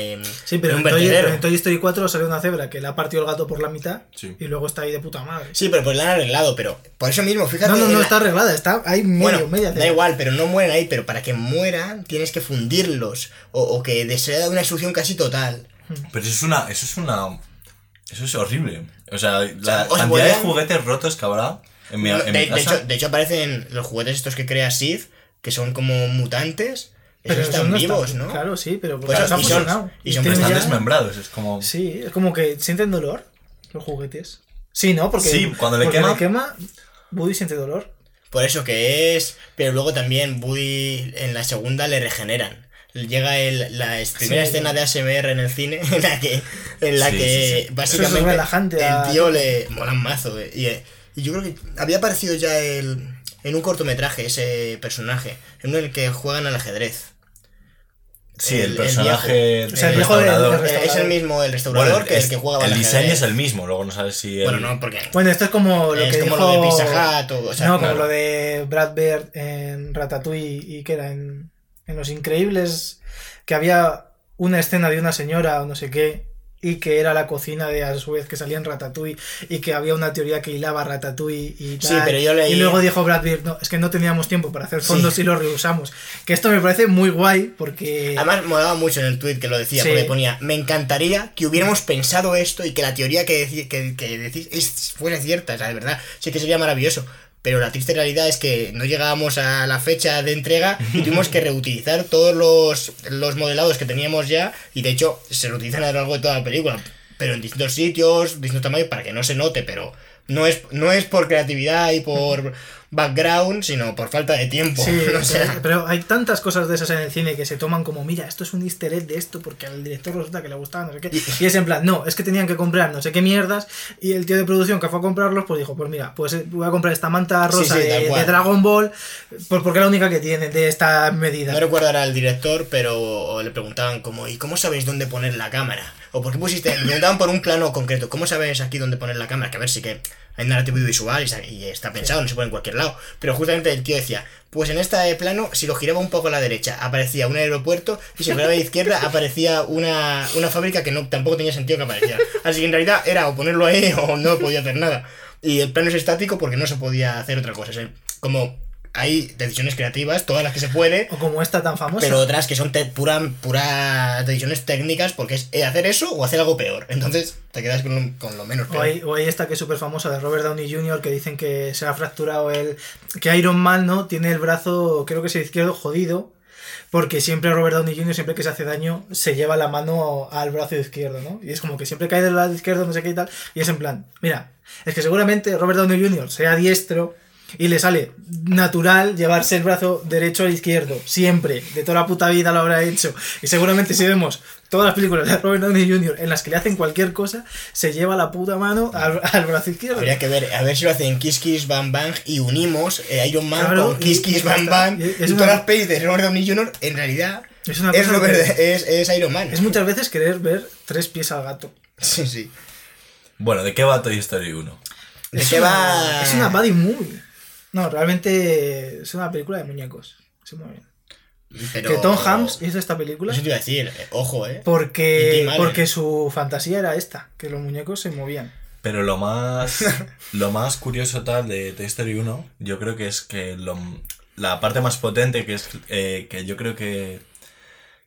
[SPEAKER 2] Sí, pero
[SPEAKER 1] en un
[SPEAKER 2] Toy, en Toy Story 4 sale una cebra que le ha partido el gato por la mitad
[SPEAKER 3] Sí.
[SPEAKER 2] y luego está ahí de puta madre.
[SPEAKER 1] Sí, pero pues la han arreglado. Pero por eso mismo, fíjate.
[SPEAKER 2] No, no, no
[SPEAKER 1] la-
[SPEAKER 2] está arreglada, está ahí medio,
[SPEAKER 1] Bueno,
[SPEAKER 2] media
[SPEAKER 1] da
[SPEAKER 2] cebra.
[SPEAKER 1] igual, pero no mueren ahí. Pero para que mueran, tienes que fundirlos. O, o que desea una destrucción casi total.
[SPEAKER 3] Pero eso es una. Eso es una. Eso es horrible. O sea, la cantidad de juguetes rotos que habrá en mi,
[SPEAKER 1] No,
[SPEAKER 3] en
[SPEAKER 1] de,
[SPEAKER 3] mi
[SPEAKER 1] de
[SPEAKER 3] casa.
[SPEAKER 1] hecho, de hecho, aparecen los juguetes estos que crea Sid, que son como mutantes.
[SPEAKER 2] Pero
[SPEAKER 1] Esos están
[SPEAKER 2] no
[SPEAKER 1] vivos,
[SPEAKER 2] están-
[SPEAKER 1] ¿no?
[SPEAKER 2] Claro, sí, pero
[SPEAKER 1] Pues
[SPEAKER 2] porque
[SPEAKER 1] son-
[SPEAKER 2] han
[SPEAKER 1] y son-
[SPEAKER 2] fusionado.
[SPEAKER 1] y son
[SPEAKER 2] tienen
[SPEAKER 3] están
[SPEAKER 2] ya-
[SPEAKER 3] desmembrados. Es como.
[SPEAKER 2] Sí, es como que sienten dolor los juguetes. Sí, ¿no? Porque,
[SPEAKER 3] Sí, cuando le
[SPEAKER 2] porque
[SPEAKER 3] quema-
[SPEAKER 2] le quema, Woody siente dolor.
[SPEAKER 1] Por eso que es. Pero luego también Woody en la segunda le regeneran. Llega el, la primera
[SPEAKER 2] Sí.
[SPEAKER 1] escena de ASMR en el cine en la que, en la
[SPEAKER 3] Sí,
[SPEAKER 1] que
[SPEAKER 3] sí, sí.
[SPEAKER 1] básicamente
[SPEAKER 2] es a-
[SPEAKER 1] el tío le mola un mazo. eh, Y, eh, y yo creo que había aparecido ya el, en un cortometraje ese personaje, en el que juegan al ajedrez.
[SPEAKER 3] Sí,
[SPEAKER 1] el-
[SPEAKER 3] el,
[SPEAKER 1] el
[SPEAKER 3] personaje.
[SPEAKER 2] O sea, el viejo del-
[SPEAKER 3] restaurador.
[SPEAKER 2] del
[SPEAKER 1] Eh, Es el mismo el restaurador
[SPEAKER 3] Bueno,
[SPEAKER 1] que
[SPEAKER 3] es-
[SPEAKER 1] el que juega al
[SPEAKER 3] El diseño
[SPEAKER 1] ajedrez.
[SPEAKER 3] es el mismo, luego no sabes si. el-
[SPEAKER 1] Bueno, no, porque.
[SPEAKER 2] Bueno, esto es como lo
[SPEAKER 1] Es
[SPEAKER 2] que
[SPEAKER 1] como
[SPEAKER 2] dijo...
[SPEAKER 1] lo de Pizza Hut o- o sea,
[SPEAKER 2] no,
[SPEAKER 1] claro.
[SPEAKER 2] como lo de Brad Bird en Ratatouille y que era en, en Los Increíbles, que había una escena de una señora o no sé qué y que era la cocina de a su vez que salía en Ratatouille y que había una teoría que hilaba Ratatouille y tal.
[SPEAKER 1] Sí, pero yo leí-
[SPEAKER 2] Y luego dijo Brad Bird, no, es que no teníamos tiempo para hacer fondos
[SPEAKER 1] Sí.
[SPEAKER 2] y los reusamos. Que esto me parece muy guay porque...
[SPEAKER 1] Además, molaba mucho en el tweet que lo decía,
[SPEAKER 2] Sí.
[SPEAKER 1] porque ponía: Me encantaría que hubiéramos pensado esto y que la teoría que, deci- que, que decís es, fuera cierta, o sea, de verdad, sí que sería maravilloso. Pero la triste realidad es que no llegábamos a la fecha de entrega y tuvimos que reutilizar todos los, los modelados que teníamos ya, y de hecho se reutilizan a lo largo de toda la película, pero en distintos sitios, distintos tamaños, para que no se note, pero no es, no es por creatividad y por background, sino por falta de tiempo.
[SPEAKER 2] Sí,
[SPEAKER 1] o sea,
[SPEAKER 2] pero hay tantas cosas de esas en el cine que se toman como, mira, esto es un easter egg de esto porque al director resulta que le gustaba, no sé qué. Y es en plan, no, es que tenían que comprar no sé qué mierdas y el tío de producción que fue a comprarlos, pues dijo, pues mira, pues eh, voy a comprar esta manta rosa
[SPEAKER 1] sí,
[SPEAKER 2] de, Dragon Ball, pues porque es la única que tiene de esta medida.
[SPEAKER 1] No recuerdo ahora al director, pero le preguntaban como, ¿y cómo sabéis dónde poner la cámara? ¿O por qué pusiste? Le preguntaban por un plano concreto, ¿cómo sabes aquí dónde poner la cámara? Que a ver, sí que hay narrativo visual y, y está pensado, no se pone en cualquier lado. Pero justamente el tío decía, pues en este plano, si lo giraba un poco a la derecha, aparecía un aeropuerto, y si lo giraba a la izquierda, aparecía una, una fábrica que no tampoco tenía sentido que apareciera. Así que en realidad era o ponerlo ahí o no podía hacer nada. Y el plano es estático porque no se podía hacer otra cosa. Es como hay decisiones creativas, todas las que se puede,
[SPEAKER 2] O como esta tan famosa.
[SPEAKER 1] pero otras que son te- pura, pura decisiones técnicas porque es eh, hacer eso o hacer algo peor. Entonces te quedas con lo, con lo menos
[SPEAKER 2] O
[SPEAKER 1] peor.
[SPEAKER 2] hay, o hay esta que es súper famosa de Robert Downey Jr. que dicen que se ha fracturado el. que Iron Man, ¿no? Tiene el brazo, creo que es el izquierdo, jodido. Porque siempre Robert Downey Jr., siempre que se hace daño, se lleva la mano al brazo izquierdo, ¿no? Y es como que siempre cae del lado izquierdo, no sé qué y tal. Y es en plan, mira, es que seguramente Robert Downey Jr. sea diestro y le sale natural llevarse el brazo derecho al izquierdo. Siempre. De toda la puta vida lo habrá hecho. Y seguramente si vemos todas las películas de Robert Downey Jr. en las que le hacen cualquier cosa, se lleva la puta mano al, al brazo izquierdo.
[SPEAKER 1] Habría que ver, a ver si lo hacen Kiss Kiss Bang Bang y unimos eh, Iron Man
[SPEAKER 2] Claro,
[SPEAKER 1] con Kiss
[SPEAKER 2] y-
[SPEAKER 1] Kiss
[SPEAKER 2] y
[SPEAKER 1] Bang. Bang.
[SPEAKER 2] Y
[SPEAKER 1] Y,
[SPEAKER 2] es
[SPEAKER 1] todas
[SPEAKER 2] una-
[SPEAKER 1] las pelis de Robert Downey Jr. en realidad
[SPEAKER 2] Es una
[SPEAKER 1] es,
[SPEAKER 2] que-
[SPEAKER 1] es, es Iron Man.
[SPEAKER 2] Es muchas veces querer ver tres pies al gato.
[SPEAKER 1] Sí, sí.
[SPEAKER 3] Bueno, ¿de qué va Toy Story 1?
[SPEAKER 1] ¿De
[SPEAKER 2] es
[SPEAKER 1] qué
[SPEAKER 2] una,
[SPEAKER 1] va?
[SPEAKER 2] Es una buddy movie. No, realmente es una película de muñecos. Sí, muy bien.
[SPEAKER 1] Pero-
[SPEAKER 2] Que Tom Hanks hizo esta película
[SPEAKER 1] Eso te iba a decir, eh, ojo, eh.
[SPEAKER 2] Porque, porque su fantasía era esta, que los muñecos se movían.
[SPEAKER 3] Pero lo más, lo más curioso tal de Toy Story 1, yo creo que es que lo- la parte más potente, que es eh, que yo creo que,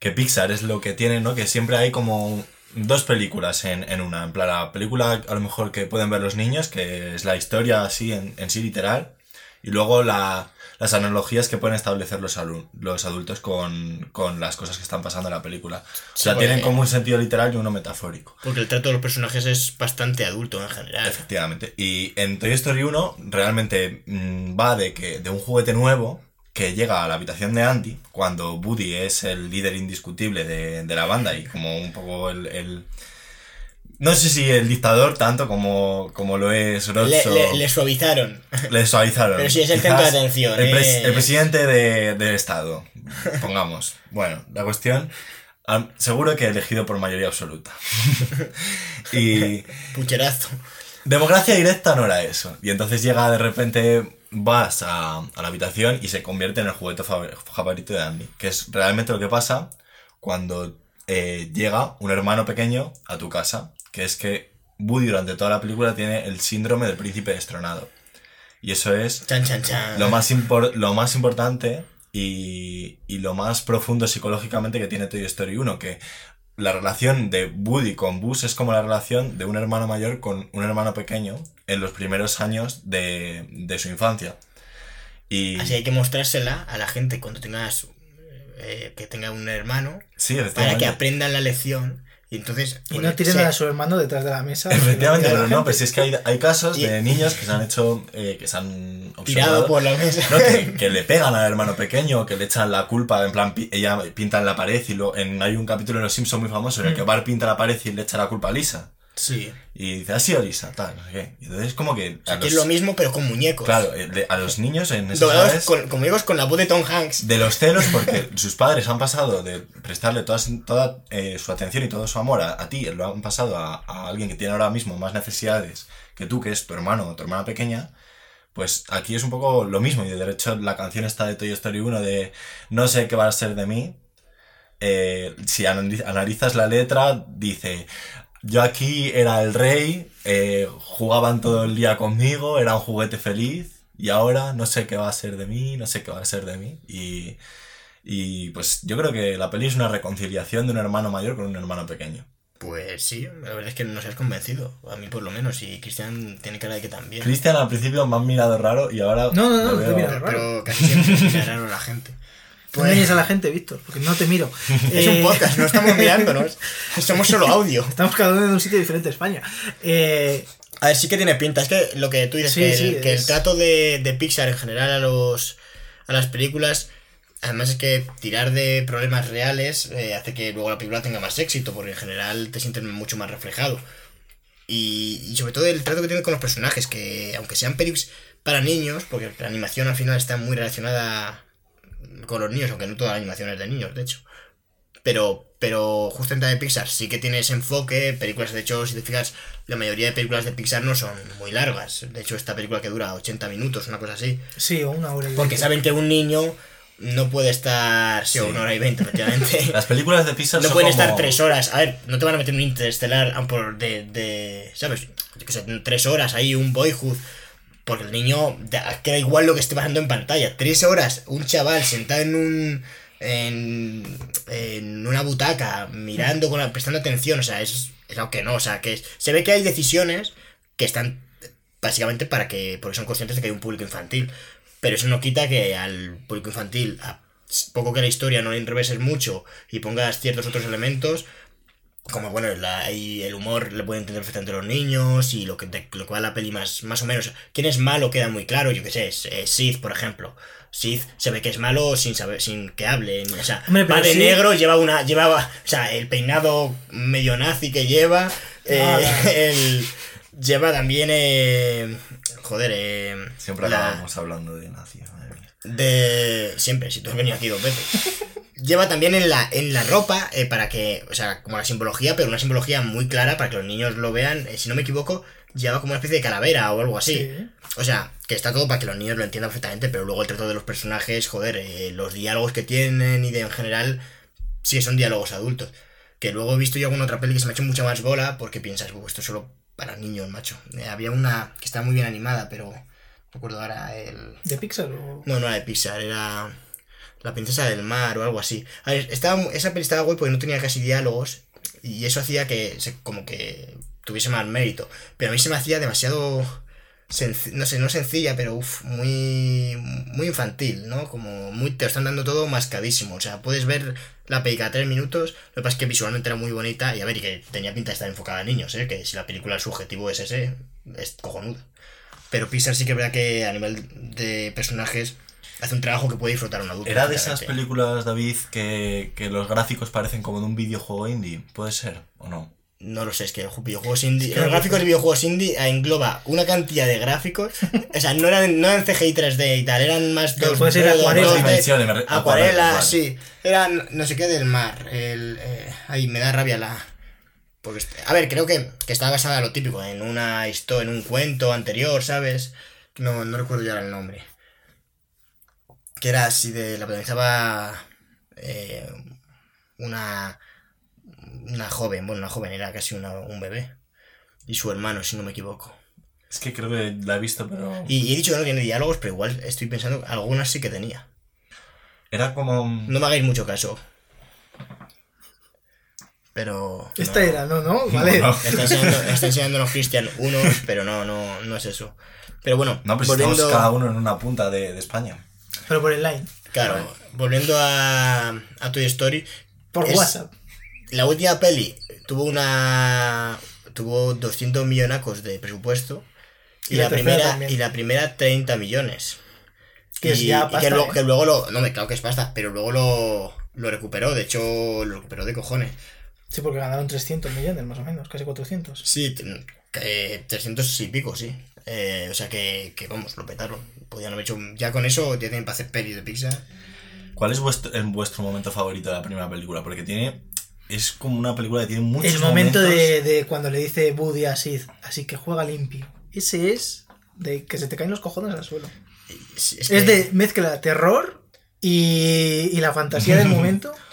[SPEAKER 3] que Pixar es lo que tiene, ¿no? Que siempre hay como dos películas en, en una. En plan, la película a lo mejor que pueden ver los niños, que es la historia así en, en sí literal, y luego la, las analogías que pueden establecer los, adultos con, con las cosas que están pasando en la película. O sea,
[SPEAKER 1] Sí,
[SPEAKER 3] tienen como un sentido literal y uno metafórico.
[SPEAKER 1] Porque el trato de los personajes es bastante adulto en general.
[SPEAKER 3] Efectivamente. Y en Toy Story 1 realmente mm, va de que de un juguete nuevo que llega a la habitación de Andy cuando Woody es el líder indiscutible de, de la banda y como un poco el, el- No sé si el dictador tanto como, como lo es
[SPEAKER 1] Le,
[SPEAKER 3] Rozzo.
[SPEAKER 1] le- le suavizaron.
[SPEAKER 3] Le suavizaron.
[SPEAKER 1] Pero sí es el
[SPEAKER 3] Quizás
[SPEAKER 1] centro de atención,
[SPEAKER 3] El, pres-
[SPEAKER 1] es-
[SPEAKER 3] el presidente de- del Estado, pongamos. Bueno, la cuestión, seguro que elegido por mayoría absoluta. y,
[SPEAKER 1] Pucherazo.
[SPEAKER 3] Democracia directa no era eso. Y entonces llega de repente, vas a, a la habitación y se convierte en el juguete fa- favorito de Andy. Que es realmente lo que pasa cuando eh, llega un hermano pequeño a tu casa. Que es que Woody durante toda la película tiene el síndrome del príncipe destronado. Y eso es
[SPEAKER 1] Chan, chan, chan.
[SPEAKER 3] lo más, lo más importante y, y lo más profundo psicológicamente que tiene Toy Story 1, que la relación de Woody con Buzz es como la relación de un hermano mayor con un hermano pequeño en los primeros años de, de su infancia. Y
[SPEAKER 1] Así hay que mostrársela a la gente cuando tengas eh, que tenga un hermano
[SPEAKER 3] sí,
[SPEAKER 1] para que aprendan la lección y entonces
[SPEAKER 2] Y
[SPEAKER 1] pues,
[SPEAKER 2] no tiren
[SPEAKER 1] se-
[SPEAKER 2] a su hermano detrás de la mesa.
[SPEAKER 3] Efectivamente,
[SPEAKER 2] porque no
[SPEAKER 3] pero
[SPEAKER 2] gente.
[SPEAKER 3] pues es que hay, hay casos
[SPEAKER 1] Y-
[SPEAKER 3] de niños que se han hecho, eh, que se han
[SPEAKER 1] tirado por la mesa.
[SPEAKER 3] No, que, que le pegan al hermano pequeño, que le echan la culpa, en plan, pi- ella pinta en la pared y lo, en, hay un capítulo en Los Simpsons muy famoso en el que Bart pinta la pared y le echa la culpa a Lisa.
[SPEAKER 1] Sí.
[SPEAKER 3] Y dice, ha sido Lisa, tal, no sé qué. Y entonces como que...
[SPEAKER 1] O sea, es lo mismo pero con muñecos.
[SPEAKER 3] Claro, eh, de- a los niños en esas
[SPEAKER 1] Doblados
[SPEAKER 3] edades,
[SPEAKER 1] con, con muñecos con la voz de Tom Hanks.
[SPEAKER 3] de los celos porque sus padres han pasado de prestarle toda, toda eh, su atención y todo su amor a, a ti, lo han pasado a, a alguien que tiene ahora mismo más necesidades que tú, que es tu hermano o tu hermana pequeña, pues aquí es un poco lo mismo. Y de hecho la canción está de Toy Story 1 de No sé qué va a ser de mí. eh, si anali- analizas la letra, dice... Yo aquí era el rey, eh, jugaban todo el día conmigo, era un juguete feliz y ahora no sé qué va a ser de mí, no sé qué va a ser de mí. Y, y pues yo creo que la peli es una reconciliación de un hermano mayor con un hermano pequeño.
[SPEAKER 1] Pues sí, la verdad es que no se has convencido. A mí por lo menos. Y Cristian tiene cara de que también.
[SPEAKER 3] Cristian al principio me han mirado raro y ahora...
[SPEAKER 2] No, no, no,
[SPEAKER 3] veo-
[SPEAKER 1] pero, casi siempre mira raro la gente.
[SPEAKER 2] No
[SPEAKER 1] Pues-
[SPEAKER 2] engañes a la gente, Víctor, porque no te miro.
[SPEAKER 1] Es
[SPEAKER 2] Eh,
[SPEAKER 1] un podcast, no estamos mirándonos. Somos solo audio.
[SPEAKER 2] Estamos cada uno en un sitio diferente de España. Eh,
[SPEAKER 1] A ver, sí que tiene pinta. Es que lo que tú dices,
[SPEAKER 2] Sí,
[SPEAKER 1] que, el, que trato de, de Pixar en general a los a las películas, además es que tirar de problemas reales eh, hace que luego la película tenga más éxito, porque en general te sientes mucho más reflejado. Y, y sobre todo el trato que tiene con los personajes, que aunque sean películas para niños, porque la animación al final está muy relacionada con los niños, aunque no toda la animación es de niños, de hecho. Pero, pero justamente de Pixar sí que tiene ese enfoque. Películas, de hecho, si te fijas, la mayoría de películas de Pixar no son muy largas. De hecho, esta película que dura 80 minutos, una cosa así.
[SPEAKER 2] sí, o una hora y
[SPEAKER 1] Porque saben que un niño no puede estar. Sí,
[SPEAKER 3] Sí.
[SPEAKER 1] una hora y veinte, efectivamente.
[SPEAKER 3] Las películas de Pixar
[SPEAKER 1] no
[SPEAKER 3] son
[SPEAKER 1] pueden
[SPEAKER 3] como-
[SPEAKER 1] estar tres horas. A ver, no te van a meter un interestelar de, de. ¿Sabes? Yo qué sé, tres horas ahí, un boyhood. Porque el niño da- queda igual lo que esté pasando en pantalla. Tres horas, un chaval sentado en un. En, en una butaca, mirando, con la- prestando atención. O sea, es, es algo que no. O sea, que se ve que hay decisiones que están básicamente para que. Porque son conscientes de que hay un público infantil. Pero eso no quita que al público infantil, poco que la historia no le enreveses mucho y pongas ciertos otros elementos, como bueno, la, y el humor le pueden entender perfectamente los niños y lo que, de- lo que va la peli más, más o menos. Quién es malo queda muy claro, yo qué sé, es, es Sid, por ejemplo. Sid se ve que es malo sin saber, sin que hable. O sea,
[SPEAKER 2] Hombre,
[SPEAKER 1] va de
[SPEAKER 2] Sid-
[SPEAKER 1] negro, lleva una. llevaba. O sea, el peinado medio nazi que lleva. eh, el, lleva también. eh, joder, eh,
[SPEAKER 3] Siempre
[SPEAKER 1] la-
[SPEAKER 3] acabamos hablando de nazi, madre mía.
[SPEAKER 1] de siempre, si tú has venido aquí dos veces. Lleva también en la, en la ropa eh, para que, o sea, como la simbología, pero una simbología muy clara para que los niños lo vean. Eh, si no me equivoco, lleva como una especie de calavera o algo así.
[SPEAKER 2] Sí.
[SPEAKER 1] O sea, que está todo para que los niños lo entiendan perfectamente, pero luego el trato de los personajes, joder, eh, los diálogos que tienen y de en general, sí son diálogos adultos. Que luego he visto yo alguna otra peli que se me ha hecho mucha más bola porque piensas, "Buh, esto es solo para niños, macho. Eh, había una que estaba muy bien animada, pero no recuerdo ahora el,
[SPEAKER 2] ¿De Pixar o.?
[SPEAKER 1] no, no era de Pixar, era La Princesa del Mar o algo así. A ver, estaba, esa peli estaba guay porque no tenía casi diálogos y eso hacía que se- como que tuviese más mérito. Pero a mí se me hacía demasiado, no sé, no sencilla, pero uf, muy, muy infantil, ¿no? Como muy, te lo están dando todo mascadísimo. O sea, puedes ver la peli cada tres minutos, lo que pasa es que visualmente era muy bonita y a ver, y que tenía pinta de estar enfocada a niños, ¿eh? Que si la película el subjetivo es ese, es cojonudo. Pero Pixar sí que verdad que a nivel de personajes hace un trabajo que puede disfrutar un adulto.
[SPEAKER 3] ¿Era de esas películas, David, que, que los gráficos parecen como de un videojuego indie? ¿Puede ser o no?
[SPEAKER 1] No lo sé, es que videojuegos indie.
[SPEAKER 2] que
[SPEAKER 1] los gráficos de videojuegos indie engloba una cantidad de gráficos. o sea, no eran, no eran CGI 3D y tal, eran más dos
[SPEAKER 2] puede ser
[SPEAKER 1] dos-
[SPEAKER 2] acuarela.
[SPEAKER 1] dos
[SPEAKER 3] Dos
[SPEAKER 1] D,
[SPEAKER 3] dimensiones, me re-
[SPEAKER 1] Acuarela,
[SPEAKER 3] acuarelas, vale.
[SPEAKER 1] sí. Eran no sé qué del mar. El, eh, ay, me da rabia la. Porque, este- a ver, creo que, que está basada en lo típico, en una historia, en un cuento anterior, ¿sabes? No, no recuerdo ya el nombre. Que era así de. La protagonizaba. eh, una. Una joven, bueno, una joven, era casi una- un bebé. Y su hermano, si no me equivoco.
[SPEAKER 3] Es que creo que la he visto, pero.
[SPEAKER 1] Y, y he dicho que no tiene diálogos, pero igual estoy pensando que algunas sí que tenía.
[SPEAKER 3] Era como.
[SPEAKER 1] No me hagáis mucho caso. Pero.
[SPEAKER 2] Esta
[SPEAKER 1] no.
[SPEAKER 2] era, no, no, vale.
[SPEAKER 3] No.
[SPEAKER 1] Está, enseñando, está enseñándonos Cristian unos, pero no, no, no es eso. Pero bueno,
[SPEAKER 3] No, pues
[SPEAKER 1] volviendo,
[SPEAKER 3] estamos cada uno en una punta de, de España.
[SPEAKER 2] Pero por el line.
[SPEAKER 1] claro, volviendo a, a Toy Story,
[SPEAKER 2] Por
[SPEAKER 1] Es-
[SPEAKER 2] WhatsApp.
[SPEAKER 1] la última peli tuvo una tuvo 200 millonacos de presupuesto y,
[SPEAKER 2] Y
[SPEAKER 1] la, primera
[SPEAKER 2] también.
[SPEAKER 1] y la primera 30 millones.
[SPEAKER 2] Que es
[SPEAKER 1] y,
[SPEAKER 2] ya
[SPEAKER 1] y que,
[SPEAKER 2] pasta,
[SPEAKER 1] luego,
[SPEAKER 2] ¿eh?
[SPEAKER 1] que luego lo no me claro que es pasta, pero luego lo, lo recuperó, de hecho lo recuperó de cojones.
[SPEAKER 2] Sí, porque ganaron 300 millones más o menos, casi 400.
[SPEAKER 1] Sí, que 300 y pico, sí. Eh, o sea que, que, vamos, lo petaron. Podían haber hecho. Ya con eso ya tienen para hacer pelis de Pixar.
[SPEAKER 3] ¿Cuál es vuestro, el- vuestro momento favorito de la primera película? Porque tiene. Es como una película que tiene muchos
[SPEAKER 2] El momento de, de cuando le dice Buddy a Sid, así que juega limpio. Ese es de que se te caen los cojones al suelo. Es,
[SPEAKER 1] que-
[SPEAKER 2] de mezcla terror y, y la fantasía del momento.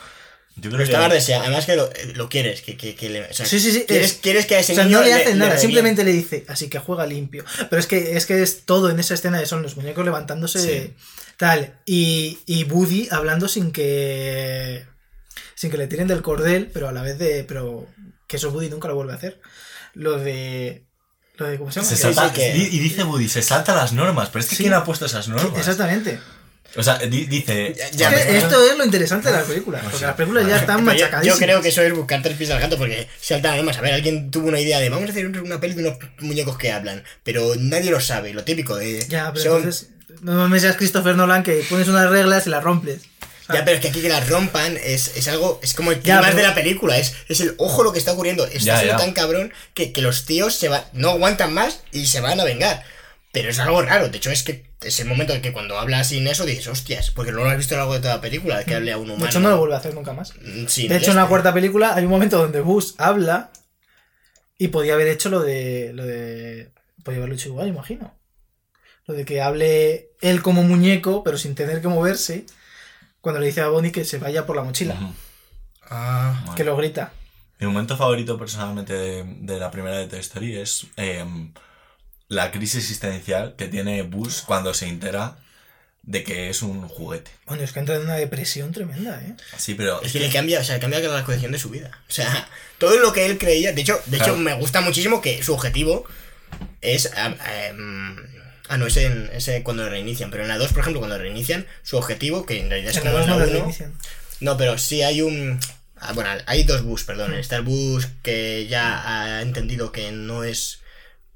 [SPEAKER 3] Yo
[SPEAKER 1] Lo
[SPEAKER 3] creo
[SPEAKER 1] estabas
[SPEAKER 3] que.
[SPEAKER 1] deseando. Además que lo, lo quieres. Que, que, que le, o sea,
[SPEAKER 2] Sí, sí, sí.
[SPEAKER 1] Quieres,
[SPEAKER 2] es-
[SPEAKER 1] quieres que a ese
[SPEAKER 2] o sea,
[SPEAKER 1] niño
[SPEAKER 2] no le hacen nada, simplemente le dice, así que juega limpio. Pero es que es que es todo en esa escena de son los muñecos levantándose
[SPEAKER 3] Sí.
[SPEAKER 2] tal. Y, y Buddy hablando sin que. sin que le tiren del cordel, pero a la vez de. pero que eso Buddy nunca lo vuelve a hacer. Lo de. Lo de ¿cómo se llama?
[SPEAKER 3] Se salta, Y dice Woody, se salta las normas. Pero es que
[SPEAKER 2] Sí.
[SPEAKER 3] ¿quién ha puesto esas normas?
[SPEAKER 2] Exactamente.
[SPEAKER 3] O sea, di- dice.
[SPEAKER 1] Ya, ya,
[SPEAKER 2] esto es lo interesante de las películas,
[SPEAKER 3] No
[SPEAKER 2] porque las películas ya están
[SPEAKER 1] Pero yo,
[SPEAKER 2] machacadísimas.
[SPEAKER 1] yo creo que eso es buscar tres pies al gato porque salta normas. A ver, alguien tuvo una idea de vamos a hacer una peli de unos muñecos que hablan, pero nadie lo sabe. Lo típico de.
[SPEAKER 2] Ya, pero
[SPEAKER 1] son-
[SPEAKER 2] entonces. No me seas Christopher Nolan que pones unas reglas y las rompes.
[SPEAKER 1] Ya, pero es que aquí que las rompan es, es algo, es como el clima
[SPEAKER 2] pero-
[SPEAKER 1] de la película, es, es el ojo lo que está ocurriendo. Está
[SPEAKER 3] Ya,
[SPEAKER 1] siendo
[SPEAKER 3] ya.
[SPEAKER 1] tan cabrón que, que los tíos se van, no aguantan más y se van a vengar. Pero es algo raro, de hecho es que es el momento en que cuando habla sin eso dices, hostias, porque no lo has visto a lo largo de toda la película, de que hable a un humano.
[SPEAKER 2] De hecho, no lo vuelve a hacer nunca más.
[SPEAKER 1] Mm, sí,
[SPEAKER 2] De hecho, en la cuarta película hay un momento donde Bus habla y podía haber hecho lo de. lo de. Podía haberlo hecho igual, imagino. Lo de que hable él como muñeco, pero sin tener que moverse. Cuando le dice a Bonnie que se vaya por la mochila.
[SPEAKER 1] Ah.
[SPEAKER 2] Que lo grita.
[SPEAKER 3] Mi momento favorito personalmente de, de la primera de Toy Story es em, la crisis existencial que tiene Buzz cuando se entera de que es un juguete.
[SPEAKER 2] Bueno, es que entra en una depresión tremenda, ¿eh?
[SPEAKER 3] Sí, pero
[SPEAKER 1] es que le cambia, o sea, le cambia la colección de su vida. O sea, todo lo que él creía, de hecho, de
[SPEAKER 3] Claro.
[SPEAKER 1] hecho me gusta muchísimo que su objetivo es ah, em, ah no, ese, en- ese cuando lo reinician, pero en la 2, por ejemplo, cuando lo reinician, su objetivo, que en realidad es como en
[SPEAKER 2] no
[SPEAKER 1] la
[SPEAKER 2] lo
[SPEAKER 1] 1,
[SPEAKER 2] reinician.
[SPEAKER 1] No, pero sí hay un. ah, bueno, hay dos bus, perdón. Está el bus que ya ha entendido que no es.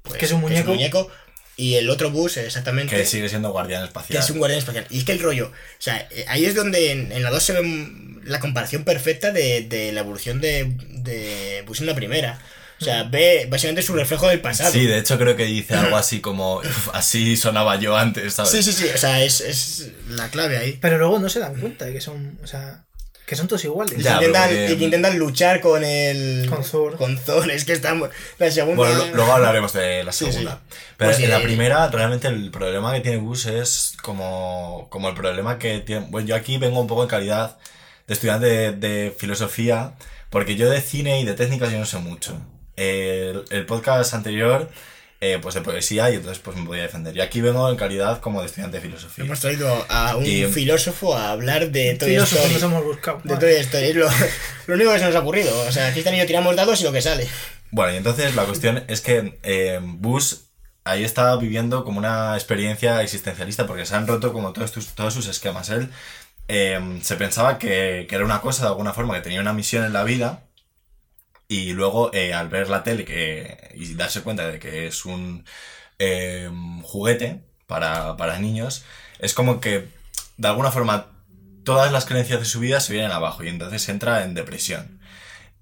[SPEAKER 1] Pues,
[SPEAKER 2] Que es un muñeco.
[SPEAKER 1] y el otro bus, exactamente.
[SPEAKER 3] que sigue siendo guardián
[SPEAKER 1] que
[SPEAKER 3] espacial.
[SPEAKER 1] es un guardián espacial. Y es que el rollo. O sea, eh, ahí es donde en, en la 2 se ve mm, la comparación perfecta de, de la evolución de, de Bus en la primera. O sea, ve básicamente su reflejo del pasado.
[SPEAKER 3] Sí, de hecho creo que dice algo así como, "Uf, así sonaba yo antes, ¿sabes?
[SPEAKER 1] sí, sí, sí. O sea, es, es la clave ahí.
[SPEAKER 2] Pero luego no se dan cuenta de que son. O sea, que son todos iguales.
[SPEAKER 1] Y que intentan,
[SPEAKER 3] pero porque-
[SPEAKER 1] y que intentan luchar con el.
[SPEAKER 2] Con Thor.
[SPEAKER 1] Con Thor. Es que estamos. La segunda.
[SPEAKER 3] Bueno, lo- luego hablaremos de la
[SPEAKER 1] Sí, sí.
[SPEAKER 3] segunda. Pero
[SPEAKER 1] Pues
[SPEAKER 3] en la primera, realmente el problema que tiene Bus es como, como el problema que tiene... Bueno, yo aquí vengo un poco en calidad de estudiante de, de filosofía, porque yo de cine y de técnicas yo no sé mucho. El, el podcast anterior, eh, pues de poesía, y entonces pues me podía defender. Y aquí vengo en calidad como de estudiante de filosofía.
[SPEAKER 1] Hemos traído a un
[SPEAKER 3] Y-
[SPEAKER 1] filósofo a hablar de Toy Story.
[SPEAKER 2] nos hemos buscado.
[SPEAKER 1] De Toy Story. Es lo, lo único que se nos ha ocurrido. O sea, y yo tiramos dados y lo que sale.
[SPEAKER 3] Bueno, y entonces la cuestión es que eh, Bus ahí está viviendo como una experiencia existencialista porque se han roto como todos, tus- todos sus esquemas. Él eh, se pensaba que, que era una cosa de alguna forma, que tenía una misión en la vida y luego eh, al ver la tele y darse cuenta de que es un eh, juguete para, para niños, es como que de alguna forma todas las creencias de su vida se vienen abajo y entonces entra en depresión.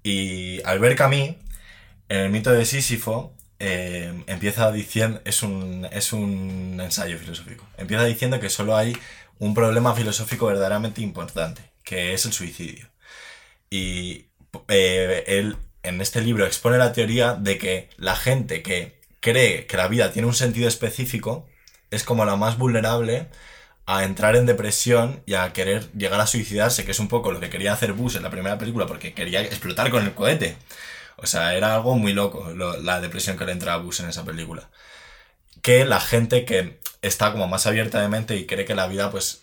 [SPEAKER 3] Y al ver Camus, en el mito de Sísifo, eh, empieza diciendo, es un, es un ensayo filosófico, empieza diciendo que solo hay un problema filosófico verdaderamente importante, que es el suicidio. Y él en este libro expone la teoría de que la gente que cree que la vida tiene un sentido específico es como la más vulnerable a entrar en depresión y a querer llegar a suicidarse, que es un poco lo que quería hacer Bush en la primera película, porque quería explotar con el cohete. O sea, era algo muy loco la depresión que le entra a Bush en esa película. Que la gente que está como más abierta de mente y cree que la vida pues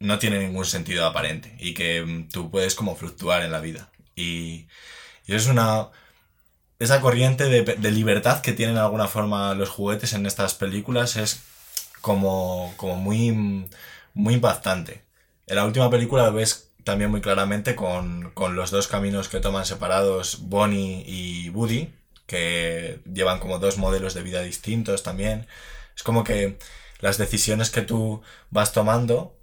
[SPEAKER 3] no tiene ningún sentido aparente y que mm, tú puedes como fluctuar en la vida. Y, y es una... Esa corriente de, libertad que tienen de alguna forma los juguetes en estas películas es como, como muy, muy impactante. En la última película lo ves también muy claramente con, con, los dos caminos que toman separados Bonnie y Woody, que llevan como dos modelos de vida distintos también. Es como que las decisiones que tú vas tomando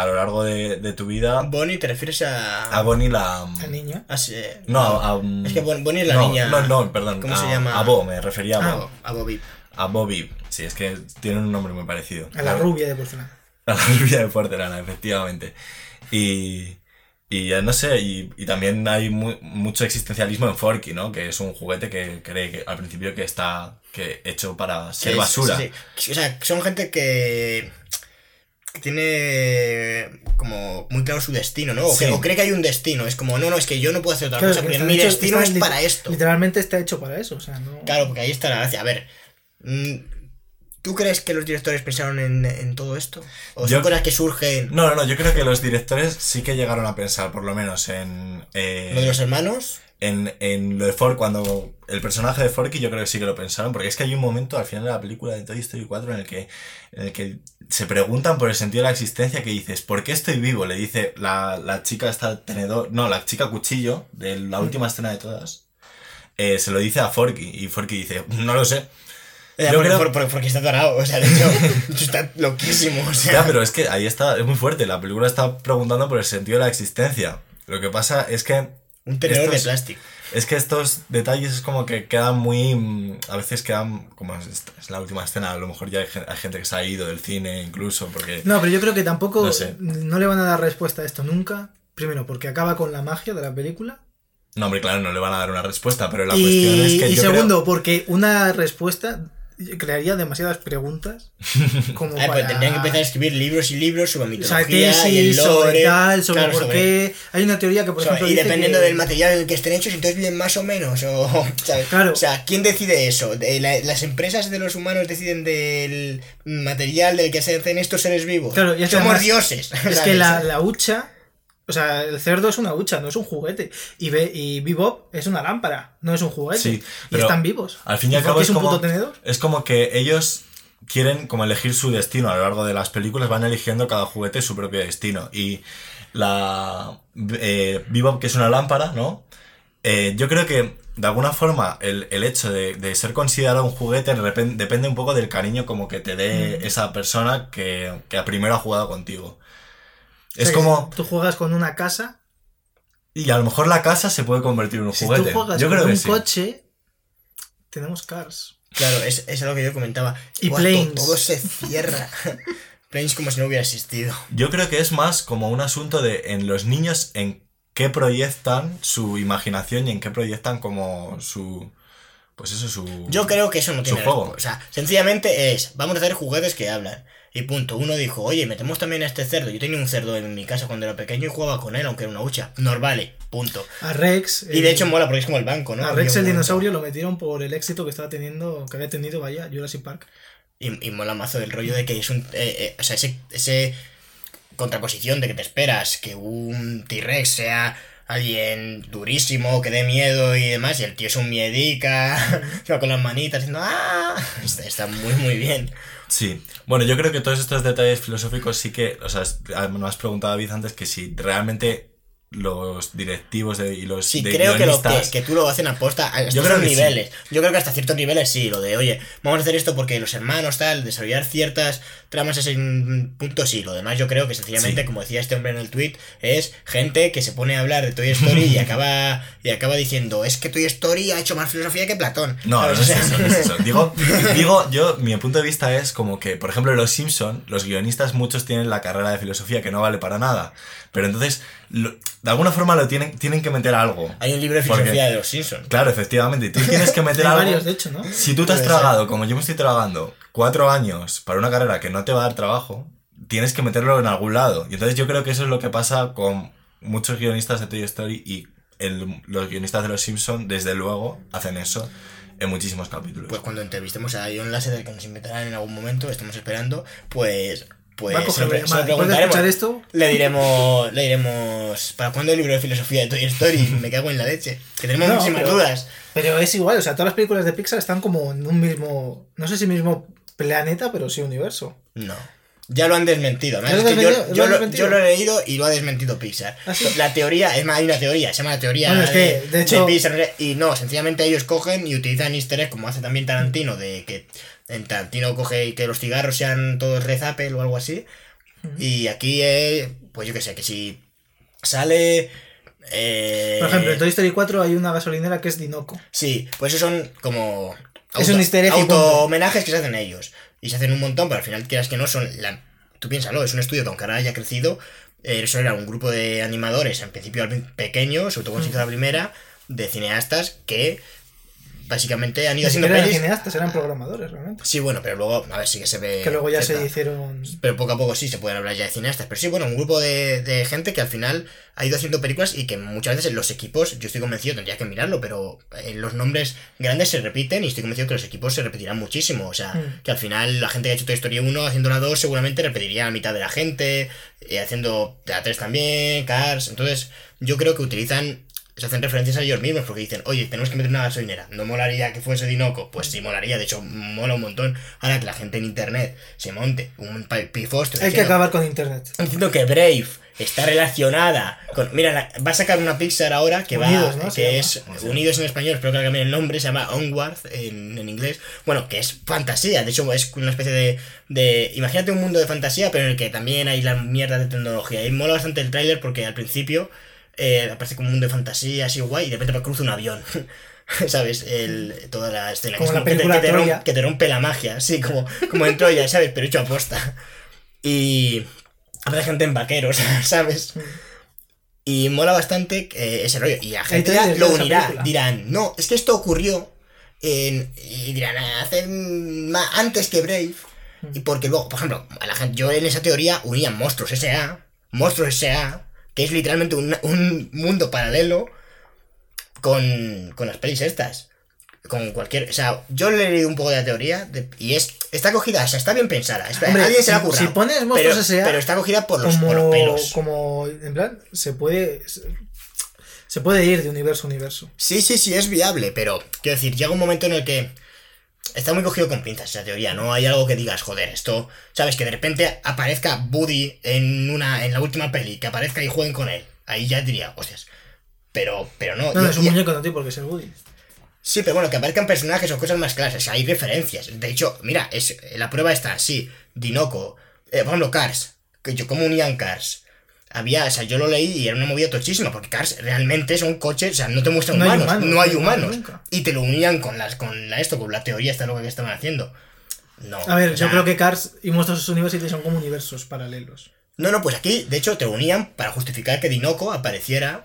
[SPEAKER 3] a lo largo de, de tu vida...
[SPEAKER 1] Bonnie, ¿te refieres a...?
[SPEAKER 3] A Bonnie la...
[SPEAKER 2] ¿La niña?
[SPEAKER 1] Ah, sí.
[SPEAKER 3] No, a,
[SPEAKER 1] Es que Bonnie es la
[SPEAKER 3] no,
[SPEAKER 1] niña...
[SPEAKER 3] No, no, perdón.
[SPEAKER 1] ¿Cómo
[SPEAKER 3] a,
[SPEAKER 1] se llama?
[SPEAKER 3] A Bo, me refería a
[SPEAKER 1] Ah,
[SPEAKER 3] Bo.
[SPEAKER 1] a Bobby.
[SPEAKER 3] A Bobby. Sí, es que tienen un nombre muy parecido.
[SPEAKER 2] A la rubia de porcelana.
[SPEAKER 3] A la rubia de porcelana, efectivamente. Y... Y ya no sé, y, y también hay mu- mucho existencialismo en Forky, ¿no? Que es un juguete que cree que al principio que está que hecho para ser basura.
[SPEAKER 1] sí, sí. O sea, son gente que tiene como muy claro su destino, ¿no? O,
[SPEAKER 3] Sí.
[SPEAKER 1] que- o cree que hay un destino. Es como, no, no, es que yo no puedo hacer otra
[SPEAKER 2] Claro,
[SPEAKER 1] cosa,
[SPEAKER 2] que
[SPEAKER 1] porque mi destino es para esto.
[SPEAKER 2] Literalmente está hecho para eso, o sea, no...
[SPEAKER 1] Claro, porque ahí está la gracia. A ver, mm, ¿tú crees que los directores pensaron en, en todo esto? ¿O son
[SPEAKER 3] Yo-
[SPEAKER 1] cosas que surgen
[SPEAKER 3] No, no, no, yo creo que los directores sí que llegaron a pensar, por lo menos, en. eh,
[SPEAKER 1] lo de los hermanos?
[SPEAKER 3] en, en lo de Fork, cuando el personaje de Forky yo creo que sí que lo pensaron, porque es que hay un momento al final de la película de Toy Story 4 en el que, en el que se preguntan por el sentido de la existencia que dices, ¿por qué estoy vivo? Le dice la, la chica esta tenedor, no, la chica cuchillo, de la última escena de todas, eh, se lo dice a Forky, y Forky dice, no lo sé.
[SPEAKER 1] Eh,
[SPEAKER 3] Yo
[SPEAKER 1] porque,
[SPEAKER 3] creo-
[SPEAKER 1] está atorado, o sea, de hecho, está loquísimo. O sea,
[SPEAKER 3] Ya, pero es que ahí está, es muy fuerte, la película está preguntando por el sentido de la existencia. Lo que pasa es que
[SPEAKER 1] un tenedor
[SPEAKER 3] estos-
[SPEAKER 1] de plástico.
[SPEAKER 3] Es que estos detalles es como que quedan muy. mm, A veces quedan. Como es, es la última escena, a lo mejor ya hay, gen- hay gente que se ha ido del cine incluso, porque.
[SPEAKER 2] No, pero yo creo que tampoco
[SPEAKER 3] No sé.
[SPEAKER 2] no le van a dar respuesta a esto nunca. Primero, porque acaba con la magia de la película.
[SPEAKER 3] No, hombre, claro, no le van a dar una respuesta, pero la
[SPEAKER 2] y
[SPEAKER 3] cuestión es que.
[SPEAKER 2] y
[SPEAKER 3] yo
[SPEAKER 2] segundo, porque una respuesta crearía demasiadas preguntas. Como
[SPEAKER 1] Ay, pues
[SPEAKER 2] para-
[SPEAKER 1] tendrían que empezar a escribir libros y libros sobre
[SPEAKER 2] o
[SPEAKER 1] mitología
[SPEAKER 2] sea,
[SPEAKER 1] y el lore.
[SPEAKER 2] sobre tal, sobre
[SPEAKER 1] claro,
[SPEAKER 2] por
[SPEAKER 1] sobre-
[SPEAKER 2] qué. Hay una teoría que, por
[SPEAKER 1] sobre-
[SPEAKER 2] ejemplo,
[SPEAKER 1] y dependiendo
[SPEAKER 2] que-
[SPEAKER 1] del material en el que estén hechos, entonces viven más o menos. O, ¿sabes?
[SPEAKER 2] Claro.
[SPEAKER 1] o sea, ¿quién decide eso? De la- ¿Las empresas de los humanos deciden del material del que se hacen estos seres vivos?
[SPEAKER 2] Claro, y
[SPEAKER 1] Somos
[SPEAKER 2] además-
[SPEAKER 1] dioses.
[SPEAKER 2] Es
[SPEAKER 1] ¿sabes?
[SPEAKER 2] que la, la hucha. O sea, el cerdo es una hucha, no es un juguete. Y, Be- y Bebop es una lámpara, no es un juguete.
[SPEAKER 3] Sí,
[SPEAKER 2] y están vivos.
[SPEAKER 3] Al fin y al cabo
[SPEAKER 2] es un
[SPEAKER 3] como.
[SPEAKER 2] puto tenedor.
[SPEAKER 3] Es como que ellos quieren como elegir su destino a lo largo de las películas, van eligiendo cada juguete su propio destino. Y la. Eh, Bebop, que es una lámpara, ¿no? Eh, yo creo que de alguna forma el, el hecho de, de ser considerado un juguete depende un poco del cariño como que te dé esa persona que, que primero ha jugado contigo.
[SPEAKER 2] O sea,
[SPEAKER 3] Es como...
[SPEAKER 2] Tú juegas con una casa.
[SPEAKER 3] Y a lo mejor la casa se puede convertir en un
[SPEAKER 2] Si
[SPEAKER 3] juguete.
[SPEAKER 2] tú juegas
[SPEAKER 3] Yo
[SPEAKER 2] con
[SPEAKER 3] creo que
[SPEAKER 2] un
[SPEAKER 3] sí.
[SPEAKER 2] coche, tenemos cars.
[SPEAKER 1] Claro, es, es lo que yo comentaba.
[SPEAKER 2] Y planes.
[SPEAKER 1] Todo se cierra. planes como si no hubiera existido.
[SPEAKER 3] Yo creo que es más como un asunto de en los niños en qué proyectan su imaginación y en qué proyectan como su... Pues eso, su...
[SPEAKER 1] Yo creo que eso no
[SPEAKER 3] Su
[SPEAKER 1] tiene
[SPEAKER 3] juego.
[SPEAKER 1] O sea, sencillamente es, vamos a hacer juguetes que hablan. Y punto. Uno dijo, oye, metemos también a este cerdo. Yo tenía un cerdo en mi casa cuando era pequeño y jugaba con él, aunque era una hucha. Normale, punto.
[SPEAKER 2] A Rex.
[SPEAKER 1] Y de
[SPEAKER 2] el-
[SPEAKER 1] hecho mola porque es como el banco, ¿no?
[SPEAKER 2] a Rex el dinosaurio lo metieron por el éxito que estaba teniendo, que había tenido, vaya, Jurassic Park.
[SPEAKER 1] Y, y mola mazo del rollo de que es un. eh, eh, o sea, ese, ese contraposición de que te esperas que un T-Rex sea alguien durísimo, que dé miedo y demás, y el tío es un miedica, se va con las manitas diciendo ¡Ah! Está, está muy, muy bien.
[SPEAKER 3] Sí. Bueno, yo creo que todos estos detalles filosóficos sí que... O sea, me has preguntado, David, antes que si realmente los directivos de, y los
[SPEAKER 1] Sí,
[SPEAKER 3] de
[SPEAKER 1] creo que, lo, que, que tú lo hacen aposta a
[SPEAKER 3] Yo creo que sí.
[SPEAKER 1] niveles. Yo creo que hasta ciertos niveles sí, lo de, oye, vamos a hacer esto porque los hermanos, tal, desarrollar ciertas tramas ese mm, punto sí. Lo demás yo creo que sencillamente,
[SPEAKER 3] Sí.
[SPEAKER 1] como decía este hombre en el tweet, es gente que se pone a hablar de Toy Story y acaba y acaba diciendo, es que Toy Story ha hecho más filosofía que Platón.
[SPEAKER 3] No, no es eso, no es eso. Digo, digo, yo, mi punto de vista es como que, por ejemplo, en Los Simpson, los guionistas muchos tienen la carrera de filosofía que no vale para nada. Pero entonces, lo- de alguna forma lo tienen, tienen que meter algo.
[SPEAKER 1] Hay un libro de
[SPEAKER 3] Porque-
[SPEAKER 1] filosofía de los Simpsons.
[SPEAKER 3] Claro, efectivamente, tú tienes que meter
[SPEAKER 2] Hay
[SPEAKER 3] algo.
[SPEAKER 2] varios, de hecho, ¿no?
[SPEAKER 3] Si tú te has tragado, como yo me estoy tragando, cuatro años para una carrera que no te va a dar trabajo, tienes que meterlo en algún lado. Y entonces yo creo que eso es lo que pasa con muchos guionistas de Toy Story y el- los guionistas de Los Simpsons, desde luego, hacen eso en muchísimos capítulos.
[SPEAKER 1] Pues cuando entrevistemos a John Lasseter, que nos invitarán en algún momento, estamos esperando, pues. Pues se lo- se lo preguntaremos.
[SPEAKER 2] escuchar esto,
[SPEAKER 1] Le diremos, le diremos, ¿para cuándo el libro de filosofía de Toy Story? Me cago en la leche. Que tenemos
[SPEAKER 2] No,
[SPEAKER 1] muchísimas
[SPEAKER 2] pero-
[SPEAKER 1] dudas.
[SPEAKER 2] Pero es igual, o sea, todas las películas de Pixar están como en un mismo. No sé si mismo planeta, pero sí universo.
[SPEAKER 1] No. Ya lo han desmentido, ¿no?
[SPEAKER 2] ¿Ya lo
[SPEAKER 1] Es que yo?
[SPEAKER 2] ¿Lo
[SPEAKER 1] yo he leído y lo ha desmentido Pixar.
[SPEAKER 2] ¿Ah, sí?
[SPEAKER 1] La teoría, es más, hay una teoría, se llama la teoría
[SPEAKER 2] Bueno, es que, de hecho-
[SPEAKER 1] Pixar. Y no, sencillamente ellos cogen y utilizan easter eggs, como hace también Tarantino, de que en Tarantino coge que los cigarros sean todos Red Apple o algo así. Y aquí, eh, pues yo qué sé, que si sale... eh,
[SPEAKER 2] Por ejemplo, en Toy Story 4 hay una gasolinera que es Dinoco.
[SPEAKER 1] Sí, pues esos son como.
[SPEAKER 2] Es un easter
[SPEAKER 1] auto-homenajes que se hacen ellos. Y se hacen un montón, pero al final, quieras que no, son. La... Tú piénsalo, es un estudio que aunque ahora haya crecido, eh, eso era un grupo de animadores, en principio pequeños, sobre todo la primera, de cineastas que básicamente han ido haciendo
[SPEAKER 2] eran
[SPEAKER 1] pelis.
[SPEAKER 2] cineastas, eran programadores realmente.
[SPEAKER 1] Sí, bueno, pero luego, a ver, sí que se ve.
[SPEAKER 2] Que luego ya se hicieron.
[SPEAKER 1] pero poco a poco sí se pueden hablar ya de cineastas. Pero sí, bueno, un grupo de, de gente que al final ha ido haciendo películas y que muchas veces los equipos, yo estoy convencido, tendría que mirarlo, pero eh, los nombres grandes se repiten y estoy convencido que los equipos se repetirán muchísimo. O sea,
[SPEAKER 2] Mm.
[SPEAKER 1] que al final la gente que ha hecho Toy Story 1 haciendo la 2 seguramente repetiría a mitad de la gente, eh, haciendo la 3 también, Cars. Entonces, yo creo que utilizan. Se hacen referencias a ellos mismos porque dicen, oye, tenemos que meter una gasolinera. ¿No molaría que fuese Dinoco? Pues sí, molaría. De hecho, mola un montón. Ahora que la gente en internet se monte un pifostio
[SPEAKER 2] Hay que
[SPEAKER 1] diciendo-
[SPEAKER 2] acabar con internet.
[SPEAKER 1] diciendo que Brave está relacionada con. Mira, va a sacar una Pixar ahora que
[SPEAKER 2] Unidos,
[SPEAKER 1] va.
[SPEAKER 2] ¿no?
[SPEAKER 1] Que
[SPEAKER 2] llama.
[SPEAKER 1] es Unidos en español, espero que cambien el nombre, se llama Onward en, en inglés. Bueno, que es fantasía, de hecho es una especie de, de. Imagínate un mundo de fantasía, pero en el que también hay la mierda de tecnología. Y mola bastante el tráiler porque al principio eh, aparece como un mundo de fantasía así guay y de repente cruza un avión. ¿Sabes? El, toda la escena. que
[SPEAKER 2] Como
[SPEAKER 1] es
[SPEAKER 2] la
[SPEAKER 1] que te- rompe, que te rompe la magia, así como, como en Troya, ¿sabes? Pero hecho a posta. Y habrá gente en vaqueros, ¿sabes? Y mola bastante eh, ese rollo. Y la gente lo unirá.
[SPEAKER 2] película.
[SPEAKER 1] Dirán, no, es que esto ocurrió en. Y dirán, "Ah, hace ma- antes que Brave. Y porque luego, por ejemplo, a la gente, yo en esa teoría unía Monstruos S.A. Monstruos S.A. Que es literalmente un, un mundo paralelo con, con las pelis estas. Con cualquier. O sea, yo le he leído un poco de la teoría de- y es. Está cogida, o sea, está bien pensada. es-
[SPEAKER 2] Hombre,
[SPEAKER 1] alguien se la ha
[SPEAKER 2] si- pones Monstruos
[SPEAKER 1] pero,
[SPEAKER 2] S.A.,
[SPEAKER 1] pero está cogida por los, por los pelos.
[SPEAKER 2] como, en plan, se puede. Se puede ir de universo a universo.
[SPEAKER 1] Sí, sí, sí, es viable, pero quiero decir, llega un momento en el que está muy cogido con pinzas esa teoría, no hay algo que digas, joder, esto, sabes, que de repente aparezca Buddy en una en la última peli, que aparezca y jueguen con él. Ahí ya diría, hostias. Pero, pero no.
[SPEAKER 2] No,
[SPEAKER 1] yo-
[SPEAKER 2] es un muñeco, no tiene por qué ser Woody.
[SPEAKER 1] Sí, pero bueno, que aparezcan personajes o cosas más claras, o sea, hay referencias. De hecho, mira, es, la prueba está, sí, Dinoco, eh, por ejemplo, Cars, que yo, ¿cómo unían Cars? Había, o sea, yo lo leí y era una movida tochísima, porque Cars realmente son coches, o sea, no te muestran
[SPEAKER 2] No hay
[SPEAKER 1] humanos,
[SPEAKER 2] humanos,
[SPEAKER 1] no hay
[SPEAKER 2] no hay humanos nunca.
[SPEAKER 1] Y te lo unían con las, con la, esto, con la teoría esta loca que estaban haciendo. No.
[SPEAKER 2] A ver,
[SPEAKER 1] o
[SPEAKER 2] yo
[SPEAKER 1] sea,
[SPEAKER 2] creo que Cars y Monstruos University son como universos paralelos.
[SPEAKER 1] No, no, pues aquí, de hecho, te unían para justificar que Dinoco apareciera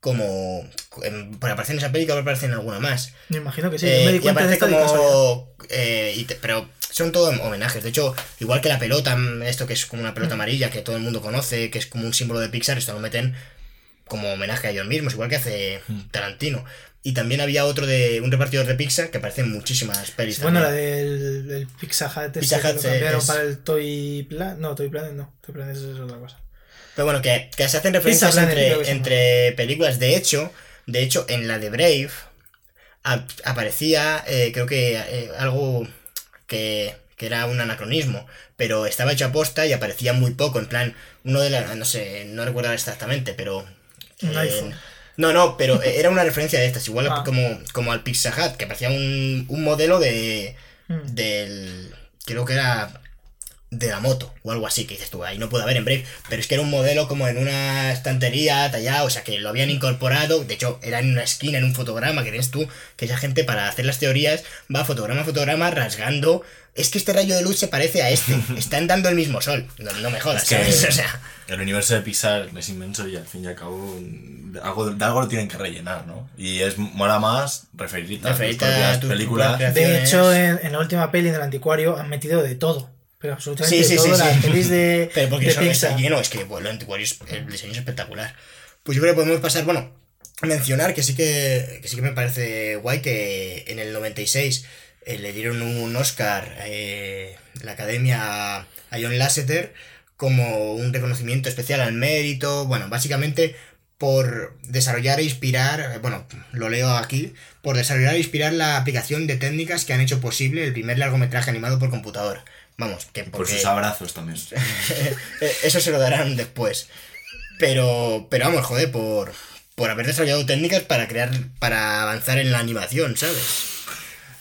[SPEAKER 1] como. En, para aparecer en esa película o aparecer en alguna más.
[SPEAKER 2] Me imagino que sí.
[SPEAKER 1] Eh,
[SPEAKER 2] yo me di
[SPEAKER 1] y
[SPEAKER 2] cuenta
[SPEAKER 1] aparece
[SPEAKER 2] de
[SPEAKER 1] como. eh, y te- pero son todo homenajes. De hecho, igual que la pelota, mm, esto que es como una
[SPEAKER 2] Mm.
[SPEAKER 1] pelota amarilla que todo el mundo conoce, que es como un símbolo de Pixar, esto lo meten como homenaje a ellos mismos, igual que hace
[SPEAKER 2] Mm.
[SPEAKER 1] Tarantino. Y también había otro de un repartidor de Pixar que aparece en muchísimas pelis.
[SPEAKER 2] Bueno, la del, del Pizza Hut, este
[SPEAKER 1] Pizza
[SPEAKER 2] que
[SPEAKER 1] Hut
[SPEAKER 2] lo
[SPEAKER 1] se-
[SPEAKER 2] cambiaron
[SPEAKER 1] es-
[SPEAKER 2] para el Toy Planet. No, Toy Planet no. Toy Planet es otra cosa.
[SPEAKER 1] Pero bueno, que, que se hacen referencias entre, películas. De hecho, de hecho, en la de Brave ap- aparecía, eh, creo que eh, algo que, que era un anacronismo, pero estaba hecho a posta y aparecía muy poco. En plan, uno de las, no sé, no recuerdo exactamente, pero.
[SPEAKER 2] Un
[SPEAKER 1] eh,
[SPEAKER 2] iPhone.
[SPEAKER 1] No, no, pero era una referencia de estas, igual
[SPEAKER 2] Ah.
[SPEAKER 1] como, como al Pizza Hut, que parecía un, un modelo de.
[SPEAKER 2] Mm.
[SPEAKER 1] del. Creo que era de la moto o algo así, que dices tú, ahí no puede haber en Brave, pero es que era un modelo como en una estantería tallado, o sea, que lo habían incorporado, de hecho, era en una esquina, en un fotograma, que tienes tú, que esa gente para hacer las teorías va fotograma a fotograma rasgando, es que este rayo de luz se parece a este, están dando el mismo sol, no, no me jodas,
[SPEAKER 3] Es que
[SPEAKER 1] ¿sabes? O sea,
[SPEAKER 3] el universo de Pixar es inmenso y al fin y al cabo de algo, de algo lo tienen que rellenar, ¿no? Y es mola más referirte a tus películas.
[SPEAKER 2] De hecho, en, en la última peli del anticuario han metido de todo. Pero absolutamente
[SPEAKER 1] Sí, sí, sí,
[SPEAKER 2] todo. Las
[SPEAKER 1] sí.
[SPEAKER 2] pelis de,
[SPEAKER 1] Pero porque
[SPEAKER 2] de
[SPEAKER 1] está
[SPEAKER 2] Pixar.
[SPEAKER 1] lleno, es que bueno, el diseño es espectacular. Pues yo creo que podemos pasar, bueno, mencionar que sí que, que sí que me parece guay que en el 96 eh, le dieron un Oscar eh, la academia a John Lasseter como un reconocimiento especial al mérito, bueno, básicamente por desarrollar e inspirar, eh, bueno, lo leo aquí, por desarrollar e inspirar la aplicación de técnicas que han hecho posible el primer largometraje animado por computadora. Vamos, que
[SPEAKER 3] Por
[SPEAKER 1] porque...
[SPEAKER 3] sus abrazos también.
[SPEAKER 1] Eso se lo darán después. Pero, pero vamos, joder, por, por haber desarrollado técnicas para crear, para avanzar en la animación, ¿sabes?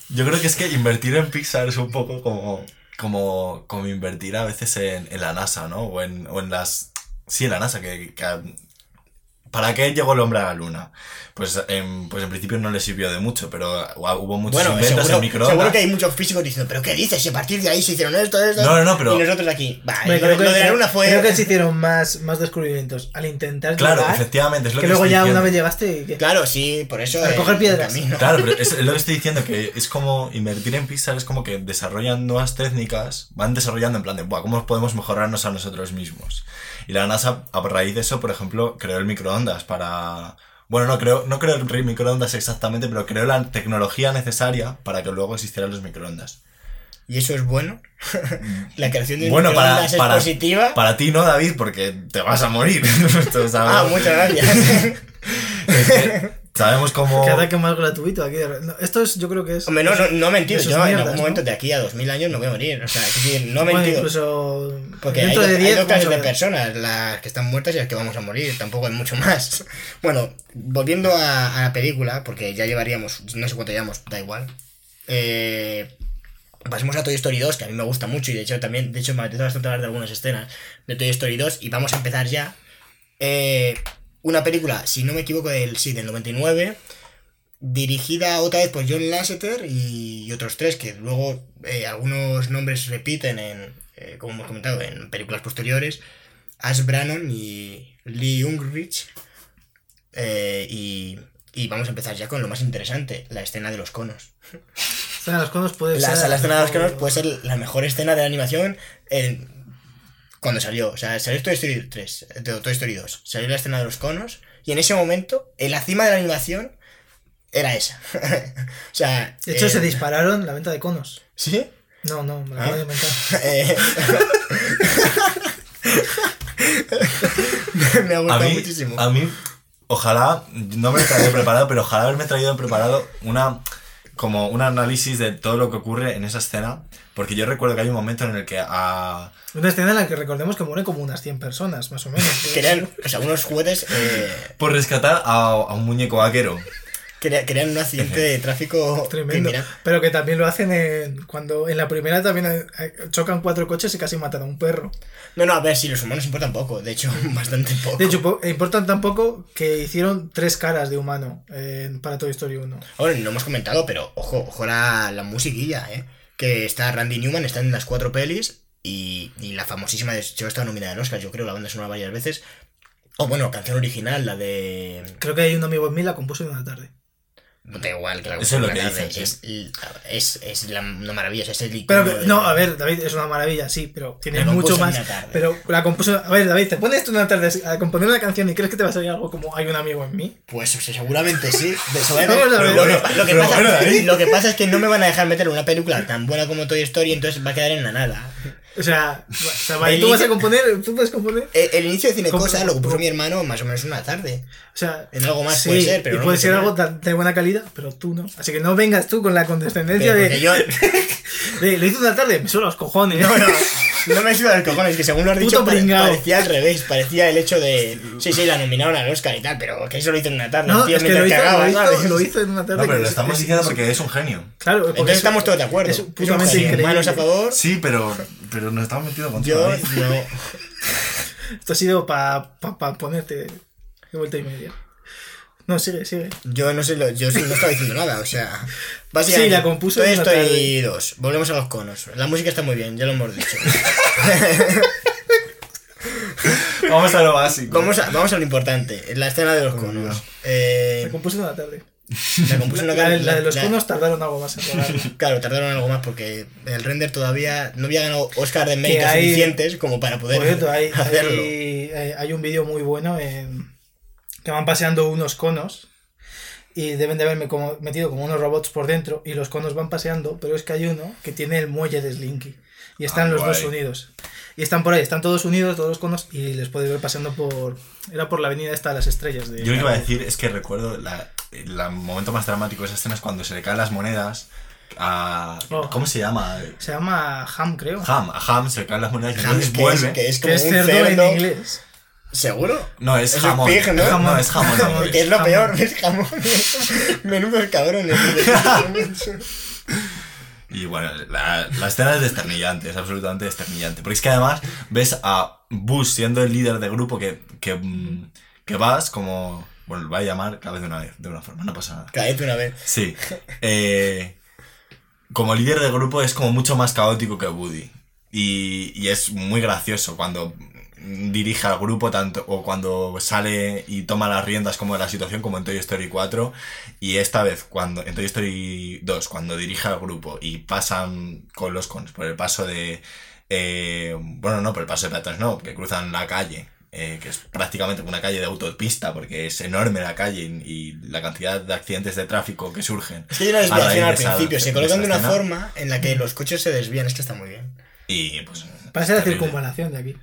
[SPEAKER 3] Yo creo que es que invertir en Pixar es un poco como, como, como invertir a veces en, en la NASA, ¿no? O en, o en las... Sí, en la NASA, que, que- ¿Para qué llegó el hombre a la luna? Pues en, pues en principio no le sirvió de mucho, pero hubo muchos
[SPEAKER 1] Bueno,
[SPEAKER 3] inventos
[SPEAKER 1] seguro,
[SPEAKER 3] en microondas.
[SPEAKER 1] seguro que hay muchos físicos diciendo, ¿pero qué dices? Si a partir de ahí se hicieron esto, esto.
[SPEAKER 3] No, no, no, pero-
[SPEAKER 1] Y nosotros aquí. Va,
[SPEAKER 2] Hombre,
[SPEAKER 1] lo,
[SPEAKER 2] creo, que,
[SPEAKER 1] lo de la luna fue.
[SPEAKER 2] creo que se hicieron más, más descubrimientos al intentar
[SPEAKER 3] Claro,
[SPEAKER 2] llegar,
[SPEAKER 3] efectivamente, es lo
[SPEAKER 2] que
[SPEAKER 3] que,
[SPEAKER 2] luego
[SPEAKER 3] estoy
[SPEAKER 2] ya
[SPEAKER 3] diciendo.
[SPEAKER 2] una vez llegaste y
[SPEAKER 1] Claro, sí, por eso. El
[SPEAKER 2] piedras.
[SPEAKER 3] Claro, pero es, es lo que estoy diciendo, que es como invertir en Pixar, es como que desarrollan nuevas técnicas, van desarrollando en plan de, Buah, ¿cómo podemos mejorarnos a nosotros mismos? Y la NASA, a raíz de eso, por ejemplo, creó el microondas para... Bueno, no creo, no creo el microondas exactamente, pero creó la tecnología necesaria para que luego existieran los microondas.
[SPEAKER 1] ¿Y eso es bueno? la creación de
[SPEAKER 3] Bueno, para,
[SPEAKER 1] es positiva.
[SPEAKER 3] para ti no, David, porque te vas a morir.
[SPEAKER 1] Ah, muchas gracias.
[SPEAKER 3] Es que sabemos cómo...
[SPEAKER 2] que ataque más gratuito aquí. esto es, yo creo que es.
[SPEAKER 1] Hombre, no, no, no he mentido. Yo en algún
[SPEAKER 2] ¿no?
[SPEAKER 1] momento de aquí a 2000 años no voy a morir. O sea, es decir, no he
[SPEAKER 2] Bueno,
[SPEAKER 1] mentido.
[SPEAKER 2] incluso
[SPEAKER 1] Porque hay,
[SPEAKER 2] de
[SPEAKER 1] hay
[SPEAKER 2] 10
[SPEAKER 1] dos clases de personas, las que están muertas y las que vamos a morir, tampoco hay mucho más. Bueno, volviendo a, a la película, porque ya llevaríamos, no sé cuánto llevamos, da igual. Eh, pasemos a Toy Story 2, que a mí me gusta mucho y de hecho también, de hecho me apetece bastante hablar de algunas escenas de Toy Story 2 y vamos a empezar ya. Eh, una película, si no me equivoco, del, sí, del 99, dirigida otra vez por John Lasseter y otros tres, que luego eh, algunos nombres se repiten en, eh, como hemos comentado, en películas posteriores, Ash Brannon y Lee Ungrich. Eh, y, y vamos a empezar ya con lo más interesante, la escena de los conos.
[SPEAKER 2] Escena de los conos puede
[SPEAKER 1] La,
[SPEAKER 2] ser.
[SPEAKER 1] la escena de los conos puede ser la mejor escena de animación en- cuando salió. O sea, salió Toy Story 3, de Toy Story 2. Salió la escena de los conos. Y en ese momento, en la cima de la animación, era esa. o sea.
[SPEAKER 2] De hecho,
[SPEAKER 1] eh,
[SPEAKER 2] se dispararon la venta de conos.
[SPEAKER 1] ¿Sí?
[SPEAKER 2] No, no, me lo
[SPEAKER 1] Ah.
[SPEAKER 2] acabo de inventar.
[SPEAKER 1] Eh, me ha
[SPEAKER 3] A
[SPEAKER 1] gustado
[SPEAKER 3] mí,
[SPEAKER 1] muchísimo.
[SPEAKER 3] a mí, ojalá, no me lo traía preparado, pero ojalá haberme traído preparado una como un análisis de todo lo que ocurre en esa escena, porque yo recuerdo que hay un momento en el que a...
[SPEAKER 2] Una escena en la que recordemos que mueren como unas 100 personas, más o menos.
[SPEAKER 1] Querían, o sea, unos juguetes eh,
[SPEAKER 3] Por rescatar a, a un muñeco vaquero.
[SPEAKER 1] Querían, querían un accidente de tráfico
[SPEAKER 2] Tremendo. Pero que también lo hacen en, cuando en la primera también chocan cuatro coches y casi matan a un perro.
[SPEAKER 1] No, no, a ver, si los humanos importan poco, de hecho, bastante poco.
[SPEAKER 2] De hecho, po- importan tan poco que hicieron tres caras de humano eh, para Toy Story 1.
[SPEAKER 1] Ahora, no hemos comentado, pero ojo, ojo la, la musiquilla, ¿eh? Que está Randy Newman, está en las cuatro pelis y, y la famosísima, de hecho, está nominada en Oscar, yo creo, la banda sonora varias veces. O bueno, canción original, la de...
[SPEAKER 2] Creo que hay un amigo en mí la compuso en una tarde.
[SPEAKER 1] No da igual, que la
[SPEAKER 3] Eso es lo
[SPEAKER 1] la
[SPEAKER 3] que
[SPEAKER 1] es, es, es la, una maravilla, es el
[SPEAKER 2] Pero
[SPEAKER 1] de-
[SPEAKER 2] no, a ver, David, es una maravilla, sí, pero tiene
[SPEAKER 1] La
[SPEAKER 2] mucho más. Pero la compuso. A ver, David, te pones tú una tarde a componer una canción y crees que te va a salir algo como Hay un amigo en mí.
[SPEAKER 1] Pues o sea, seguramente sí. De-
[SPEAKER 2] Vamos a ver.
[SPEAKER 1] lo, que, lo que
[SPEAKER 3] Pero
[SPEAKER 1] pasa,
[SPEAKER 3] bueno,
[SPEAKER 1] lo que pasa es que no me van a dejar meter una película tan buena como Toy Story, entonces va a quedar en la nada.
[SPEAKER 2] O sea, o sea, tú vas a
[SPEAKER 1] inicio-
[SPEAKER 2] componer, tú puedes componer.
[SPEAKER 1] El, el inicio de Cinecosa lo compuso mi hermano más o menos una tarde.
[SPEAKER 2] O sea,
[SPEAKER 1] En algo más puede ser, pero
[SPEAKER 2] y
[SPEAKER 1] no
[SPEAKER 2] puede ser algo tan- de buena calidad, pero tú no. Así que no vengas tú con la condescendencia
[SPEAKER 1] Pero
[SPEAKER 2] de,
[SPEAKER 1] yo,
[SPEAKER 2] de, Lo hice una tarde, me suelo los cojones.
[SPEAKER 1] No, no. No me suda los cojones, que según lo has dicho, pare- parecía al revés. Parecía el hecho de. Sí, sí, la nominaron al Oscar y tal, pero que eso lo hizo en una tarde.
[SPEAKER 2] No,
[SPEAKER 1] tío,
[SPEAKER 2] es que lo hizo, lo, hizo, lo hizo en una tarde.
[SPEAKER 3] No, pero lo
[SPEAKER 2] es-
[SPEAKER 3] estamos
[SPEAKER 2] es-
[SPEAKER 3] diciendo porque es un genio.
[SPEAKER 2] Claro, porque
[SPEAKER 1] Entonces
[SPEAKER 2] eso-
[SPEAKER 1] estamos todos de acuerdo.
[SPEAKER 2] Es
[SPEAKER 1] genio.
[SPEAKER 2] increíble.
[SPEAKER 1] Manos a favor.
[SPEAKER 3] Sí, pero, pero nos estamos metiendo con
[SPEAKER 1] Yo no.
[SPEAKER 2] Esto ha sido para pa, pa ponerte de vuelta y media. No, sigue, sigue.
[SPEAKER 1] Yo no sé, lo- yo no estaba diciendo nada, o sea. Básicamente,
[SPEAKER 2] Sí, la compuso una
[SPEAKER 1] Story
[SPEAKER 2] tarde.
[SPEAKER 1] 2. Volvemos a los conos. La música está muy bien, ya lo hemos dicho.
[SPEAKER 3] Vamos a lo básico.
[SPEAKER 1] vamos, a, vamos a lo importante, la escena de los conos. Eh,
[SPEAKER 2] Se compuso en una tarde.
[SPEAKER 1] la compuso una
[SPEAKER 2] La, de- la de los
[SPEAKER 1] la-
[SPEAKER 2] conos tardaron algo más en.
[SPEAKER 1] Claro, tardaron algo más porque el render todavía no había ganado Oscar de
[SPEAKER 2] hay-
[SPEAKER 1] suficientes como para poder
[SPEAKER 2] Por cierto, hay,
[SPEAKER 1] hacerlo.
[SPEAKER 2] hay, hay- hay un vídeo muy bueno en, que van paseando unos conos y deben de haberme como, metido como unos robots por dentro y los conos van paseando, pero es que hay uno que tiene el muelle de Slinky y están
[SPEAKER 3] Ah,
[SPEAKER 2] los dos unidos. Y están por ahí, están todos unidos, todos los conos y les puedes ver paseando por... Era por la avenida esta de las estrellas. De
[SPEAKER 3] Yo lo que iba a decir es que recuerdo la, el momento más dramático de esa escena es cuando se le caen las monedas a...
[SPEAKER 2] Oh.
[SPEAKER 3] ¿Cómo se llama?
[SPEAKER 2] Se llama Ham, creo.
[SPEAKER 3] Ham. A Ham se le caen las monedas y entonces
[SPEAKER 1] que, es,
[SPEAKER 3] vuelve.
[SPEAKER 1] que es
[SPEAKER 2] que
[SPEAKER 1] como
[SPEAKER 2] es
[SPEAKER 1] un
[SPEAKER 2] cerdo,
[SPEAKER 1] cerdo.
[SPEAKER 2] en inglés.
[SPEAKER 1] ¿Seguro?
[SPEAKER 3] No, es
[SPEAKER 1] Es
[SPEAKER 3] jamón.
[SPEAKER 1] pig, ¿no?
[SPEAKER 3] Jamón. No, es jamón.
[SPEAKER 2] Jamón.
[SPEAKER 1] Que es lo
[SPEAKER 2] Jamón.
[SPEAKER 1] peor, es jamón. Menudos cabrones.
[SPEAKER 3] Y bueno, la, la escena es desternillante, es absolutamente desternillante. Porque es que además ves a Bush siendo el líder de grupo que, que, mm, que vas como... Bueno, lo voy a llamar cada vez de una vez, de una forma, no pasa nada.
[SPEAKER 1] Cállate una vez.
[SPEAKER 3] Sí. Eh, como líder de grupo es como mucho más caótico que Woody. Y, y es muy gracioso cuando dirige al grupo tanto o cuando sale y toma las riendas como de la situación como en Toy Story 4 y esta vez cuando en Toy Story 2 cuando dirige al grupo y pasan con los cons por el paso de eh, bueno no por el paso de peatones no que cruzan la calle eh, que es prácticamente una calle de autopista porque es enorme la calle y, y la cantidad de accidentes de tráfico que surgen
[SPEAKER 1] Es que hay una desviación al principio. Se colocan de una
[SPEAKER 3] escena.
[SPEAKER 1] forma en la que los coches se desvían. Es que está muy bien.
[SPEAKER 3] y pues
[SPEAKER 2] Parece la circunvalación de aquí.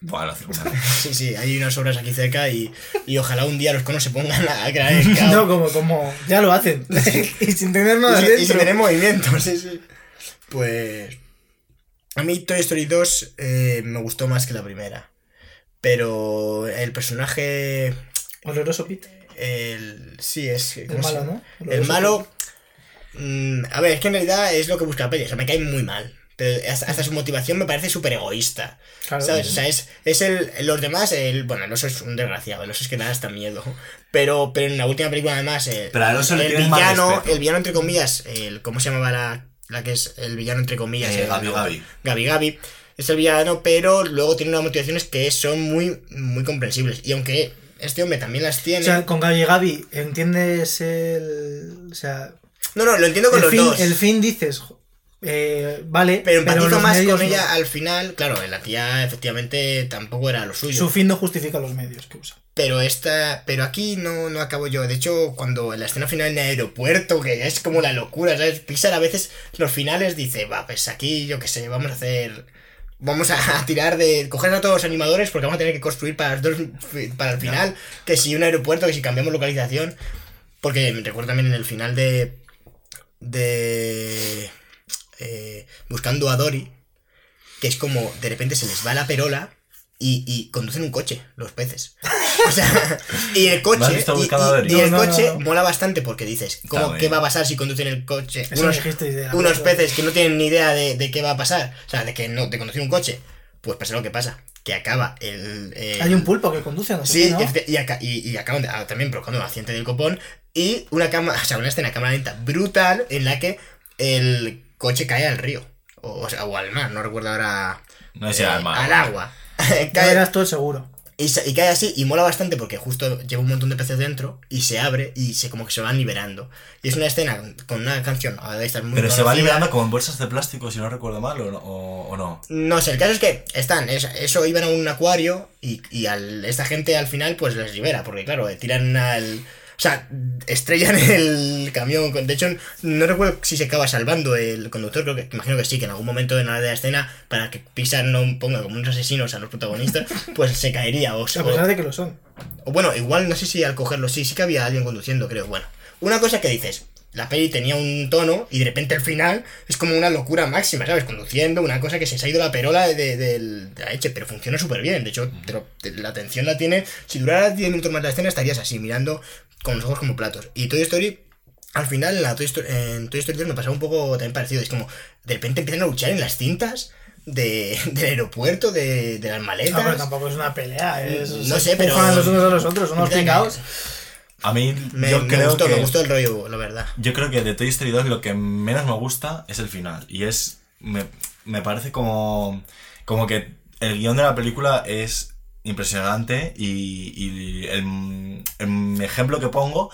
[SPEAKER 3] Buah, la.
[SPEAKER 1] Sí, sí, hay unas obras aquí cerca y, y ojalá un día los conos se pongan a crear el caos.
[SPEAKER 2] No, como, como ya lo hacen. y sin tener nada
[SPEAKER 1] y, sin- y sin
[SPEAKER 2] dentro.
[SPEAKER 1] tener movimiento, sí, sí. Pues. A mí Toy Story 2 eh, me gustó más que la primera. Pero el personaje.
[SPEAKER 2] Oloroso Pete.
[SPEAKER 1] El, sí, es.
[SPEAKER 2] El
[SPEAKER 1] ¿cómo se
[SPEAKER 2] malo? ¿no?
[SPEAKER 1] El malo. mm, a ver, es que en realidad es lo que busca la peli. O sea, me cae muy mal. Pero hasta, su motivación me parece súper egoísta.
[SPEAKER 2] Claro.
[SPEAKER 1] ¿Sabes? O sea, es, es el. Los demás, el. Bueno, el oso es un desgraciado, el oso es que da hasta miedo. Pero, pero en la última película, además, el,
[SPEAKER 3] Pero
[SPEAKER 1] el
[SPEAKER 3] más
[SPEAKER 1] villano, el villano entre comillas, el, ¿cómo se llamaba la, la que es el villano entre comillas?
[SPEAKER 3] Eh,
[SPEAKER 1] El-
[SPEAKER 3] Gabi Gabi.
[SPEAKER 1] Gabi Gabi. Es el villano, pero luego tiene unas motivaciones que son muy, muy comprensibles. Y aunque este hombre también las tiene.
[SPEAKER 2] O sea, con Gabi Gabi, ¿entiendes el. O sea,
[SPEAKER 1] no, no, lo entiendo con
[SPEAKER 2] el
[SPEAKER 1] los
[SPEAKER 2] fin,
[SPEAKER 1] dos.
[SPEAKER 2] el fin dices. Eh, vale,
[SPEAKER 1] pero empatizo más con
[SPEAKER 2] no.
[SPEAKER 1] ella al final. Claro, la tía efectivamente tampoco era lo suyo.
[SPEAKER 2] Su fin no justifica los medios que usa.
[SPEAKER 1] Pero esta. Pero aquí no, no acabo yo. De hecho, cuando en la escena final en el aeropuerto, que es como la locura, ¿sabes? Pixar a veces los finales dice, va, pues aquí, yo qué sé, vamos a hacer. Vamos a, a tirar de. coger a todos los animadores porque vamos a tener que construir para los dos para el final. Que si un aeropuerto, que si cambiamos localización. Porque me recuerdo también en el final de. de. Eh, buscando a Dory. Que es como de repente se les va la perola y, y conducen un coche, los peces. O sea, y el coche.
[SPEAKER 3] ¿No has visto
[SPEAKER 1] y, el
[SPEAKER 2] No, no,
[SPEAKER 1] coche
[SPEAKER 2] no, no.
[SPEAKER 1] mola bastante porque dices, ¿cómo, ¿qué va a pasar si conducen el coche?
[SPEAKER 2] Eso
[SPEAKER 1] unos peces que no tienen ni idea de, de qué va a pasar. O sea, de que no, de conducir un coche. Pues pasa lo que pasa. Que acaba el. el-
[SPEAKER 2] Hay un pulpo que conduce, no sé
[SPEAKER 1] Sí,
[SPEAKER 2] qué, ¿no?
[SPEAKER 1] efecti- y, aca- y, y acaban de- ah, también provocando un accidente del copón. Y una cámara, o sea, una escena cámara lenta brutal en la que el coche cae al río. O, o sea, o al mar, no recuerdo ahora.
[SPEAKER 3] No sé si
[SPEAKER 1] eh,
[SPEAKER 3] al mar.
[SPEAKER 1] al agua.
[SPEAKER 2] Ya
[SPEAKER 1] cae,
[SPEAKER 2] verás tú el seguro.
[SPEAKER 1] y, se- y cae así y mola bastante porque justo lleva un montón de peces dentro y se abre y se como que se van liberando. Y es una escena con una canción ah, muy
[SPEAKER 3] Pero se va liberando como en bolsas de plástico, si no recuerdo mal, o no. O, o no.
[SPEAKER 1] No sé, el caso es que están, es- eso iban a un acuario y, y al, esta gente al final pues les libera, porque claro, eh, tiran al... O sea, estrellan el camión. con- De hecho, no recuerdo si se acaba salvando el conductor, creo que imagino que sí, que en algún momento de la de la escena, para que Pixar no ponga como unos asesinos a los protagonistas, pues se caería o,
[SPEAKER 2] A pesar de que lo son.
[SPEAKER 1] o bueno, igual no sé si al cogerlo, sí, sí que había alguien conduciendo, creo. Bueno, una cosa que dices, la peli tenía un tono y de repente al final es como una locura máxima, ¿sabes? Conduciendo, una cosa que se, ha ido la perola de, de, de la leche, pero funciona súper bien. De hecho, la atención la tiene. Si durara 10 minutos más la escena, estarías así, mirando con los ojos como platos. Y Toy Story al final en, la Toy Story, en Toy Story 3 me pasaba un poco también parecido. Es como, de repente empiezan a luchar en las cintas de, del aeropuerto, de, de las maletas. No,
[SPEAKER 2] pero tampoco es una pelea. Es,
[SPEAKER 1] no sé, pero.
[SPEAKER 2] los unos a los otros, unos pingados.
[SPEAKER 3] A mí,
[SPEAKER 1] me,
[SPEAKER 3] yo creo
[SPEAKER 1] gustó,
[SPEAKER 3] que,
[SPEAKER 1] me gustó el rollo, la verdad.
[SPEAKER 3] Yo creo que de Toy Story 2 lo que menos me gusta es el final. Y es. Me, me parece como. Como que el guion de la película es impresionante y, y el, ejemplo que pongo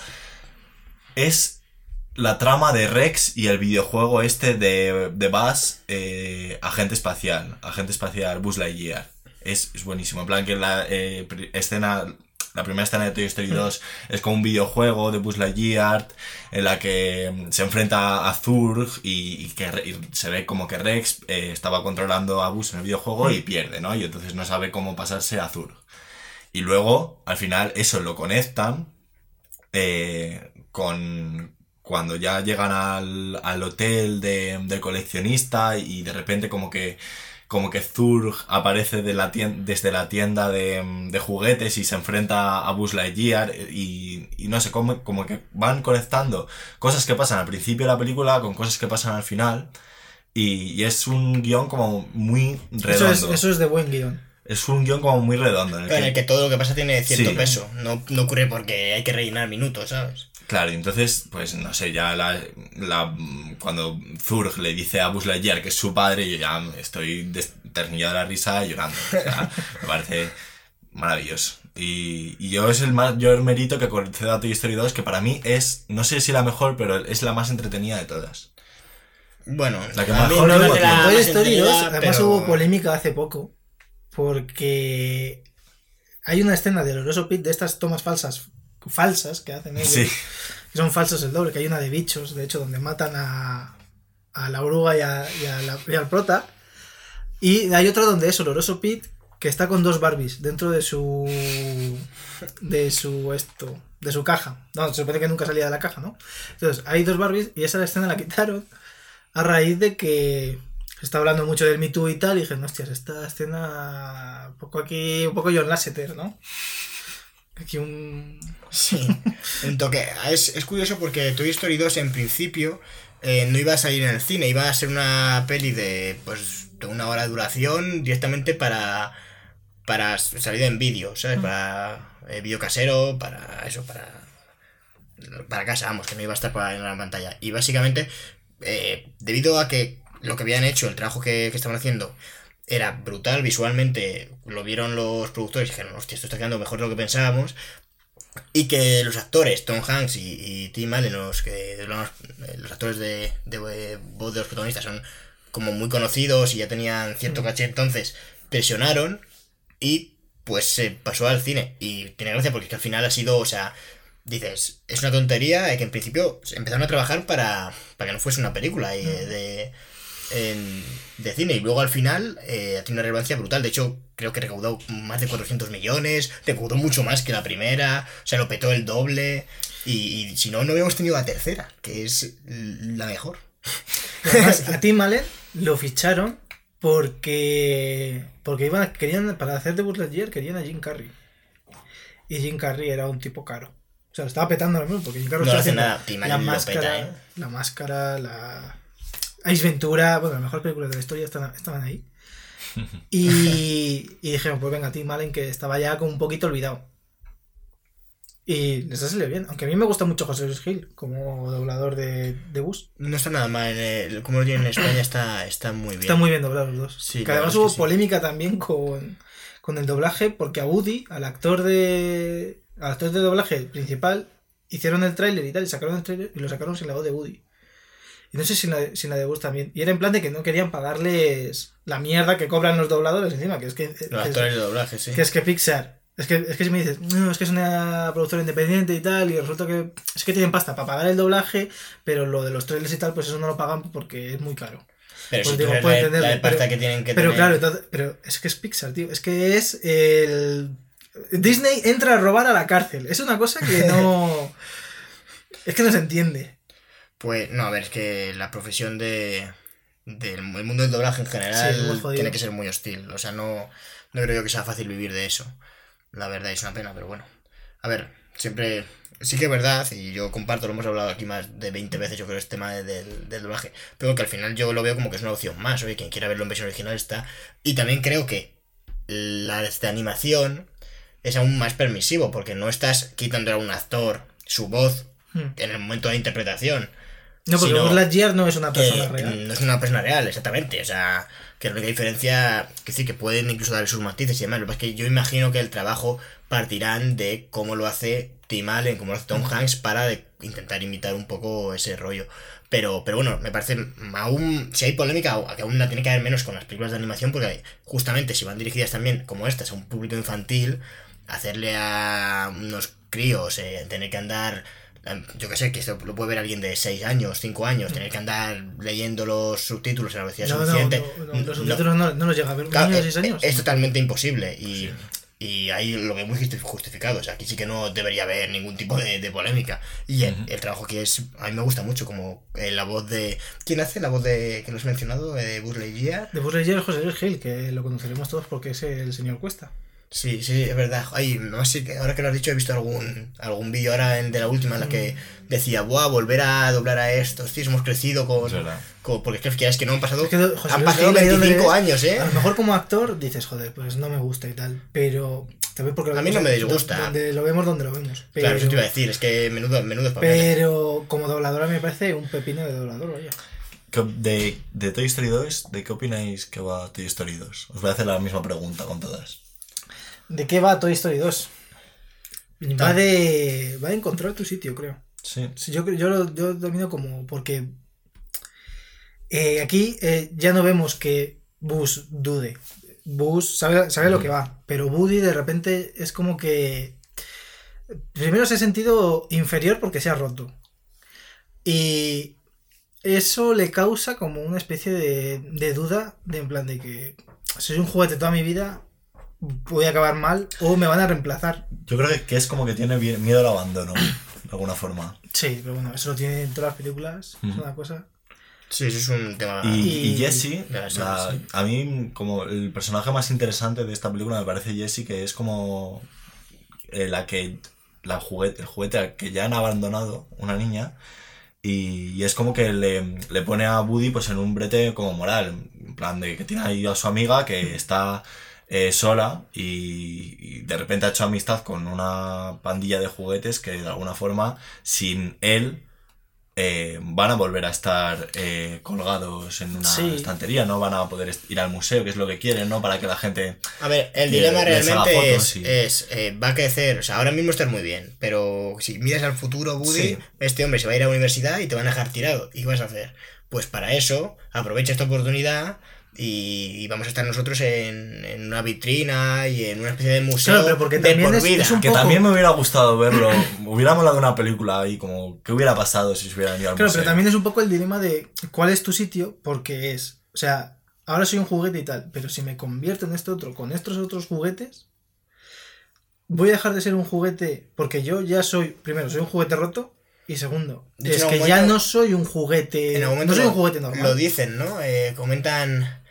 [SPEAKER 3] es la trama de Rex y el videojuego este de, de Buzz, eh, Agente Espacial, Agente Espacial Buzz Lightyear. Es, es buenísimo. En plan que la eh, escena, la primera escena de Toy Story 2 es como un videojuego de Buzz Lightyear en la que mm, se enfrenta a Zurg y, que se ve como que Rex eh, estaba controlando a Buzz en el videojuego y pierde, ¿no? Y entonces no sabe cómo pasarse a Zurg. Y luego, al final, eso lo conectan con, cuando ya llegan al, al hotel de, del coleccionista y de repente como que como que Zurg aparece de la desde la tienda de, de, juguetes y se enfrenta a Buzz Lightyear y, y no sé, como, como que van conectando cosas que pasan al principio de la película con cosas que pasan al final y, y es un guion como muy redondo.
[SPEAKER 2] Eso es, eso es de buen guion.
[SPEAKER 3] Es un guion como muy redondo.
[SPEAKER 1] En el, que, en el que todo lo que pasa tiene cierto peso. No, no ocurre porque hay que rellenar minutos, ¿sabes?
[SPEAKER 3] Claro, y entonces, pues no sé, ya la, la, cuando Zurg le dice a Buzz Lightyear que es su padre, yo ya estoy desternillado de la risa llorando. O sea, me parece maravilloso. Y, y, yo es el mayor mérito que concedo a Toy Story 2, que para mí es, no sé si la mejor, pero es la más entretenida de todas.
[SPEAKER 1] Bueno,
[SPEAKER 3] la que mejor
[SPEAKER 2] no Toy Story 2, además hubo polémica hace poco, porque hay una escena del Oroso Pit de estas tomas falsas falsas que hacen ellos. Sí. Que son falsos el doble, que hay una de bichos, de hecho, donde matan a, a la oruga y, a, y, al prota. Y hay otra donde es Oloroso Pete, que está con dos Barbies dentro de su. de su esto. de su caja. No, se supone que nunca salía de la caja, ¿no? Entonces, hay dos Barbies y esa escena la quitaron a raíz de que se está hablando mucho del Me Too y tal, y dije, hostias, esta escena un poco aquí, un poco John Lasseter, ¿no? Aquí un.
[SPEAKER 1] Sí, un toque. Es, es curioso porque Toy Story 2 en principio eh, no iba a salir en el cine, iba a ser una peli de pues de una hora de duración directamente para para salir en vídeo, ¿sabes? Para eh, vídeo casero, para eso, para para casa, vamos, que no iba a estar en la pantalla. Y básicamente, eh, debido a que lo que habían hecho, el trabajo que, que estaban haciendo, era brutal visualmente, lo vieron los productores y dijeron, hostia, esto está quedando mejor de lo que pensábamos. Y que los actores, Tom Hanks y, Tim Allen, los, que, los, actores de, de, voz de los protagonistas, son como muy conocidos y ya tenían cierto mm. caché, entonces presionaron y pues se pasó al cine. Y tiene gracia porque es que al final ha sido, o sea, dices, es una tontería que en principio empezaron a trabajar para, para que no fuese una película y, mm. De de cine y luego al final eh, tiene una relevancia brutal. De hecho, creo que recaudó más de 400 millones, recaudó mucho más que la primera, o sea, lo petó el doble. Y, si no, no hubiéramos tenido la tercera, que es la mejor.
[SPEAKER 2] a Tim Allen lo ficharon porque porque iban querían para hacer de Lightyear querían a Jim Carrey y Jim Carrey era un tipo caro o sea lo estaba petando ahora mismo porque Jim Carrey
[SPEAKER 1] no hace nada Tim
[SPEAKER 2] la máscara
[SPEAKER 1] ¿eh?
[SPEAKER 2] la máscara la Ace Ventura, bueno, las mejores películas de la historia estaban, ahí. Y, y, dijeron, pues venga, Tim Allen, que estaba ya como un poquito olvidado. Y les ha salido bien. Aunque a mí me gusta mucho José Luis Gil como doblador de, de Bus.
[SPEAKER 1] No está nada mal. El, como lo tiene en España está, está muy bien.
[SPEAKER 2] Está muy bien doblado los dos. Sí, que además hubo polémica también con, con, el doblaje porque a Woody, al actor de al actor de doblaje principal, hicieron el tráiler y tal, y sacaron el tráiler y lo sacaron sin la voz de Woody. Y no sé si la, si la de Bus también. Y era en plan de que no querían pagarles la mierda que cobran los dobladores encima, que es que...
[SPEAKER 1] Los actores de doblaje, sí.
[SPEAKER 2] Que es que Pixar... Es que, es que si me dices, no, es que es una productora independiente y tal, y resulta que es que tienen pasta para pagar el doblaje, pero lo de los trailers y tal, pues eso no lo pagan porque es muy caro.
[SPEAKER 1] Pero pues si digo, puedo entenderlo. pero, que tienen que
[SPEAKER 2] pero claro, pero es que es Pixar, tío. Es que es el... Disney entra a robar a la cárcel. Es una cosa que no... es que no se entiende.
[SPEAKER 1] Pues no, a ver, es que la profesión de del el mundo del doblaje en general tiene que ser muy hostil. O sea, no, no creo yo que sea fácil vivir de eso. La verdad es una pena, pero bueno. A ver, siempre. Sí que es verdad, y yo comparto, lo hemos hablado aquí más de 20 veces, yo creo, este tema de- del, del doblaje. Pero que al final yo lo veo como que es una opción más. Oye, quien quiera verlo en versión original está. Y también creo que la de animación es aún más permisivo, porque no estás quitando a un actor su voz
[SPEAKER 2] Hmm.
[SPEAKER 1] en el momento de la interpretación.
[SPEAKER 2] No, porque Buzz Lightyear no es una
[SPEAKER 1] que
[SPEAKER 2] persona real.
[SPEAKER 1] no es una persona real, exactamente. O sea, que la única diferencia, que decir, que pueden incluso dar sus matices y demás. Lo que pasa es que yo imagino que el trabajo partirán de cómo lo hace Tim Allen, cómo lo hace Tom Hanks, para de- intentar imitar un poco ese rollo. Pero, pero bueno, me parece, aún, si hay polémica, que aún la tiene que haber menos con las películas de animación, porque justamente si van dirigidas también, como estas, a un público infantil, hacerle a unos críos, eh, tener que andar yo que sé, que esto lo puede ver alguien de 6 años, 5 años, tener que andar leyendo los subtítulos a la velocidad
[SPEAKER 2] No,
[SPEAKER 1] suficiente.
[SPEAKER 2] no, no, los subtítulos no, no los llega a ver un
[SPEAKER 1] claro,
[SPEAKER 2] niño de
[SPEAKER 1] es,
[SPEAKER 2] 6 años.
[SPEAKER 1] es totalmente imposible y, y ahí lo justi- justificado. O sea, aquí sí que no debería haber ningún tipo de, de polémica. Y el, el trabajo que es, a mí me gusta mucho, como eh, la voz de. ¿Quién hace la voz de que lo has mencionado? Eh, Buzz Lightyear.
[SPEAKER 2] De Buzz Lightyear es José Luis Gil, que lo conoceremos todos porque es el señor Cuesta.
[SPEAKER 1] Sí, sí, es verdad. Ay, no sé, ahora que lo has dicho he visto algún, algún vídeo ahora en- de la última en la que decía, buah, volver a doblar a estos, tíos, hemos crecido con...
[SPEAKER 3] Es
[SPEAKER 1] con- porque es que, es que no han pasado...
[SPEAKER 2] Es que José
[SPEAKER 1] han pasado
[SPEAKER 2] Gil, ahí donde
[SPEAKER 1] 25
[SPEAKER 2] ves,
[SPEAKER 1] años, ¿eh?
[SPEAKER 2] A lo mejor como actor dices, joder, pues no me gusta y tal. Pero también porque lo
[SPEAKER 1] A mí no me disgusta.
[SPEAKER 2] Donde lo vemos donde lo vemos. Pero,
[SPEAKER 1] Claro, eso te iba a decir, es que menudo, menudo papel.
[SPEAKER 2] pero como dobladora me parece un pepino de doblador, vaya.
[SPEAKER 3] ¿Qué op- De, de Toy Story 2, ¿de qué opináis que va Toy Story 2? Os voy a hacer la misma pregunta con todas.
[SPEAKER 2] ¿De qué va Toy Story 2? Va de, va de encontrar tu sitio, creo.
[SPEAKER 3] Sí.
[SPEAKER 2] Sí, Yo, yo lo yo lo domino como porque eh, aquí eh, ya no vemos que Buzz dude. Buzz sabe, sabe lo que va, pero Woody de repente es como que primero se ha sentido inferior porque se ha roto. Y eso le causa como una especie de, de duda de en plan de que soy un juguete toda mi vida, voy a acabar mal o me van a reemplazar.
[SPEAKER 3] Yo creo que, que es como que tiene miedo al abandono, de alguna forma.
[SPEAKER 2] Sí, pero bueno, eso lo tiene en todas las películas, es
[SPEAKER 3] Ujú.
[SPEAKER 2] una cosa.
[SPEAKER 1] Sí, eso es un tema...
[SPEAKER 3] Y, y
[SPEAKER 1] sí.
[SPEAKER 3] a mí como el personaje más interesante de esta película me parece Jessie, que es como eh, la que la juguete, el juguete al que ya han abandonado una niña y, y es como que le, le pone a Woody pues en un brete como moral, en plan de que tiene ahí a su amiga que está eh, sola y, y de repente ha hecho amistad con una pandilla de juguetes que de alguna forma sin él eh, van a volver a estar eh, colgados en una
[SPEAKER 2] Sí.
[SPEAKER 3] estantería, no van a poder ir al museo, que es lo que quieren, ¿no? Para que la gente...
[SPEAKER 1] A ver, el dilema realmente es,
[SPEAKER 3] y-
[SPEAKER 1] es, eh, va a crecer, o sea, ahora mismo estás muy bien, pero si miras al futuro, Woody,
[SPEAKER 3] Sí.
[SPEAKER 1] este hombre se va a ir a la universidad y te van a dejar tirado. ¿Y qué vas a hacer? Pues para eso, aprovecha esta oportunidad y, y vamos a estar nosotros en, en una vitrina y en una especie de museo
[SPEAKER 2] Claro, pero porque
[SPEAKER 1] de
[SPEAKER 2] también
[SPEAKER 1] por
[SPEAKER 2] es-
[SPEAKER 1] vida.
[SPEAKER 2] es un
[SPEAKER 3] Que
[SPEAKER 2] poco-
[SPEAKER 3] también me hubiera gustado verlo, me hubiera molado una película ahí, como, ¿qué hubiera pasado si se hubieran ido al
[SPEAKER 2] Claro,
[SPEAKER 3] museo?
[SPEAKER 2] pero también es un poco el dilema de cuál es tu sitio, porque es, o sea, ahora soy un juguete y tal, pero si me convierto en este otro con estos otros juguetes, voy a dejar de ser un juguete porque yo ya soy, primero, soy un juguete roto y segundo,
[SPEAKER 1] hecho,
[SPEAKER 2] es que ya no soy un juguete,
[SPEAKER 1] En algún
[SPEAKER 2] no
[SPEAKER 1] momento
[SPEAKER 2] soy
[SPEAKER 1] lo,
[SPEAKER 2] un juguete normal.
[SPEAKER 1] lo dicen, ¿no? Eh, comentan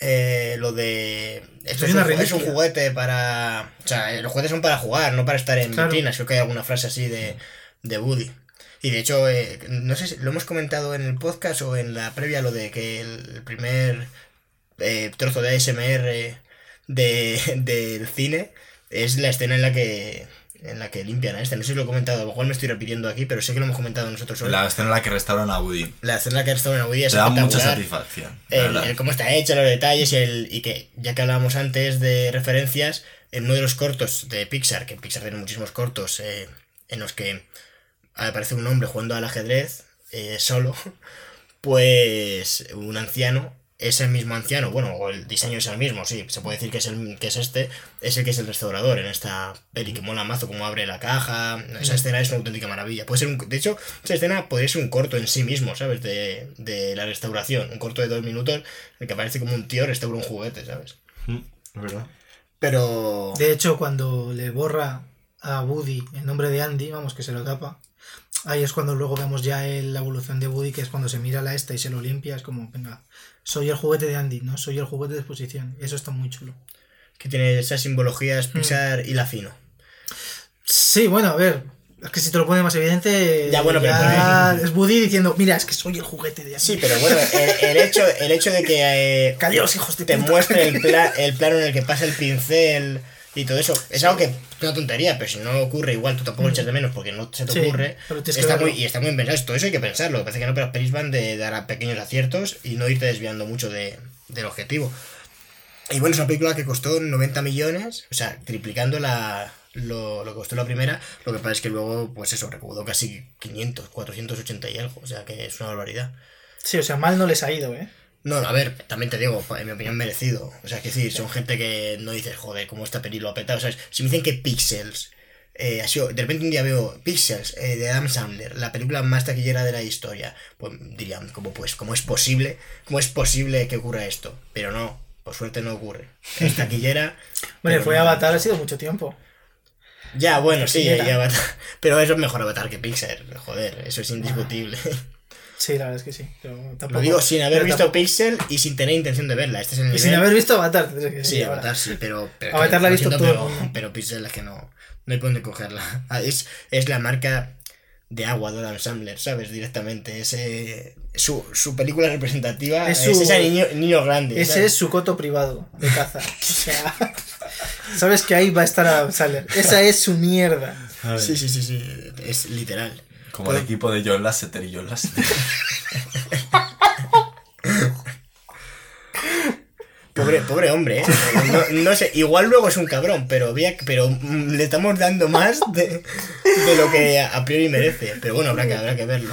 [SPEAKER 1] eh, lo de... Esto
[SPEAKER 2] Soy
[SPEAKER 1] es,
[SPEAKER 2] una
[SPEAKER 1] un, es un juguete para... O sea, eh, los juguetes son para jugar, no para estar en
[SPEAKER 2] Claro.
[SPEAKER 1] vitrinas. Creo que hay alguna frase así de, de Woody. Y de hecho, eh, no sé si lo hemos comentado en el podcast o en la previa, lo de que el, el primer eh, trozo de ASMR de, del cine es la escena en la que en la que limpian a este. No sé si lo he comentado, a lo mejor me estoy repitiendo aquí, pero sé que lo hemos comentado nosotros hoy.
[SPEAKER 3] La escena en la que restauran a Woody.
[SPEAKER 1] La escena que está en Woody es
[SPEAKER 3] Te da mucha satisfacción. la
[SPEAKER 1] el cómo está hecha, los detalles y, el, y que, ya que hablábamos antes de referencias, en uno de los cortos de Pixar, que Pixar tiene muchísimos cortos eh, en los que aparece un hombre jugando al ajedrez eh, solo, pues un anciano, ese mismo anciano, bueno, o el diseño es el mismo, sí, se puede decir que es, el, que es este, es el que es el restaurador en esta peli, que mola mazo, cómo abre la caja, esa escena es una auténtica maravilla. Puede ser un, de hecho, esa escena podría ser un corto en sí mismo, ¿sabes? De, de la restauración, un corto de dos minutos, en el que aparece como un tío restaura un juguete, ¿sabes?
[SPEAKER 3] Mm, es verdad.
[SPEAKER 1] Pero...
[SPEAKER 2] De hecho, cuando le borra a Woody el nombre de Andy, vamos, que se lo tapa, Ahí es cuando luego vemos ya el- la evolución de Woody, que es cuando se mira la esta y se lo limpia, es como, venga, soy el juguete de Andy, ¿no? Soy el juguete de exposición. Eso está muy chulo.
[SPEAKER 1] Que tiene esas simbologías
[SPEAKER 2] Mm.
[SPEAKER 1] Pixar y la fino.
[SPEAKER 2] Sí, bueno, a ver. Es que si te lo pone más evidente.
[SPEAKER 1] Ya, bueno, pero-
[SPEAKER 2] es Woody diciendo, mira, es que soy el juguete de Andy.
[SPEAKER 1] Sí, pero bueno, el, el hecho, el hecho de que eh,
[SPEAKER 2] hijos de
[SPEAKER 1] te
[SPEAKER 2] puta.
[SPEAKER 1] muestre el, pla- el plano en el que pasa el pincel y todo eso, es algo que es una tontería, pero si no ocurre igual tú tampoco echas de menos porque no se te
[SPEAKER 2] Sí,
[SPEAKER 1] ocurre. Está muy, y está muy bien pensado, todo eso hay que pensarlo. Me parece que no, pero las pelis van de dar a pequeños aciertos y no irte desviando mucho de, del objetivo. Y bueno, es una película que costó 90 millones, o sea, triplicando la, lo, lo que costó la primera. Lo que pasa es que luego, pues eso, recaudó casi 500, 480 y algo, o sea que es una barbaridad.
[SPEAKER 2] Sí, o sea, mal no les ha ido, ¿eh?
[SPEAKER 1] No, a ver, también te digo, en mi opinión, merecido. O sea, que decir, son gente que no dices, joder, cómo esta peli lo ha petado. ¿sabes? Si me dicen que Pixels, eh, ha sido, de repente un día veo Pixels eh, de Adam Sandler, la película más taquillera de la historia, pues dirían, ¿cómo, pues, ¿cómo es posible? ¿Cómo es posible que ocurra esto? Pero no, por suerte no ocurre. Es taquillera.
[SPEAKER 2] Bueno, fue
[SPEAKER 1] no.
[SPEAKER 2] Avatar, ha sido mucho tiempo.
[SPEAKER 1] Ya, bueno, sí, ya Avatar. Pero eso es mejor Avatar que Pixar, joder, eso es indiscutible.
[SPEAKER 2] Sí, la verdad es que sí. Tampoco,
[SPEAKER 1] Lo digo sin haber visto
[SPEAKER 2] tampoco-
[SPEAKER 1] Pixel y sin tener intención de verla. Este es el
[SPEAKER 2] Y sin haber visto Avatar. que
[SPEAKER 1] Sí,
[SPEAKER 2] ahora.
[SPEAKER 1] Avatar sí, pero. pero
[SPEAKER 2] Avatar la ha
[SPEAKER 1] lo
[SPEAKER 2] visto todo
[SPEAKER 1] pero, Pixel es que no. No hay por dónde cogerla. Ah, Es, es la marca de agua de Adam Sandler, ¿sabes? Directamente. Ese, su, su película representativa
[SPEAKER 2] Es
[SPEAKER 1] es,
[SPEAKER 2] su-
[SPEAKER 1] ese niño, niño grande.
[SPEAKER 2] Ese
[SPEAKER 1] ¿sabes?
[SPEAKER 2] es su coto privado de caza. O sea, sabes que ahí va a estar Adam Sandler. Esa es su mierda.
[SPEAKER 1] Sí, sí, sí, sí. Es literal.
[SPEAKER 3] Como el equipo de John Lasseter y John Lasseter.
[SPEAKER 1] Pobre, pobre hombre, ¿eh? No, no sé, igual luego es un cabrón, pero, pero mm, le estamos dando más de, de lo que a priori merece. Pero bueno, habrá que, habrá que verlo.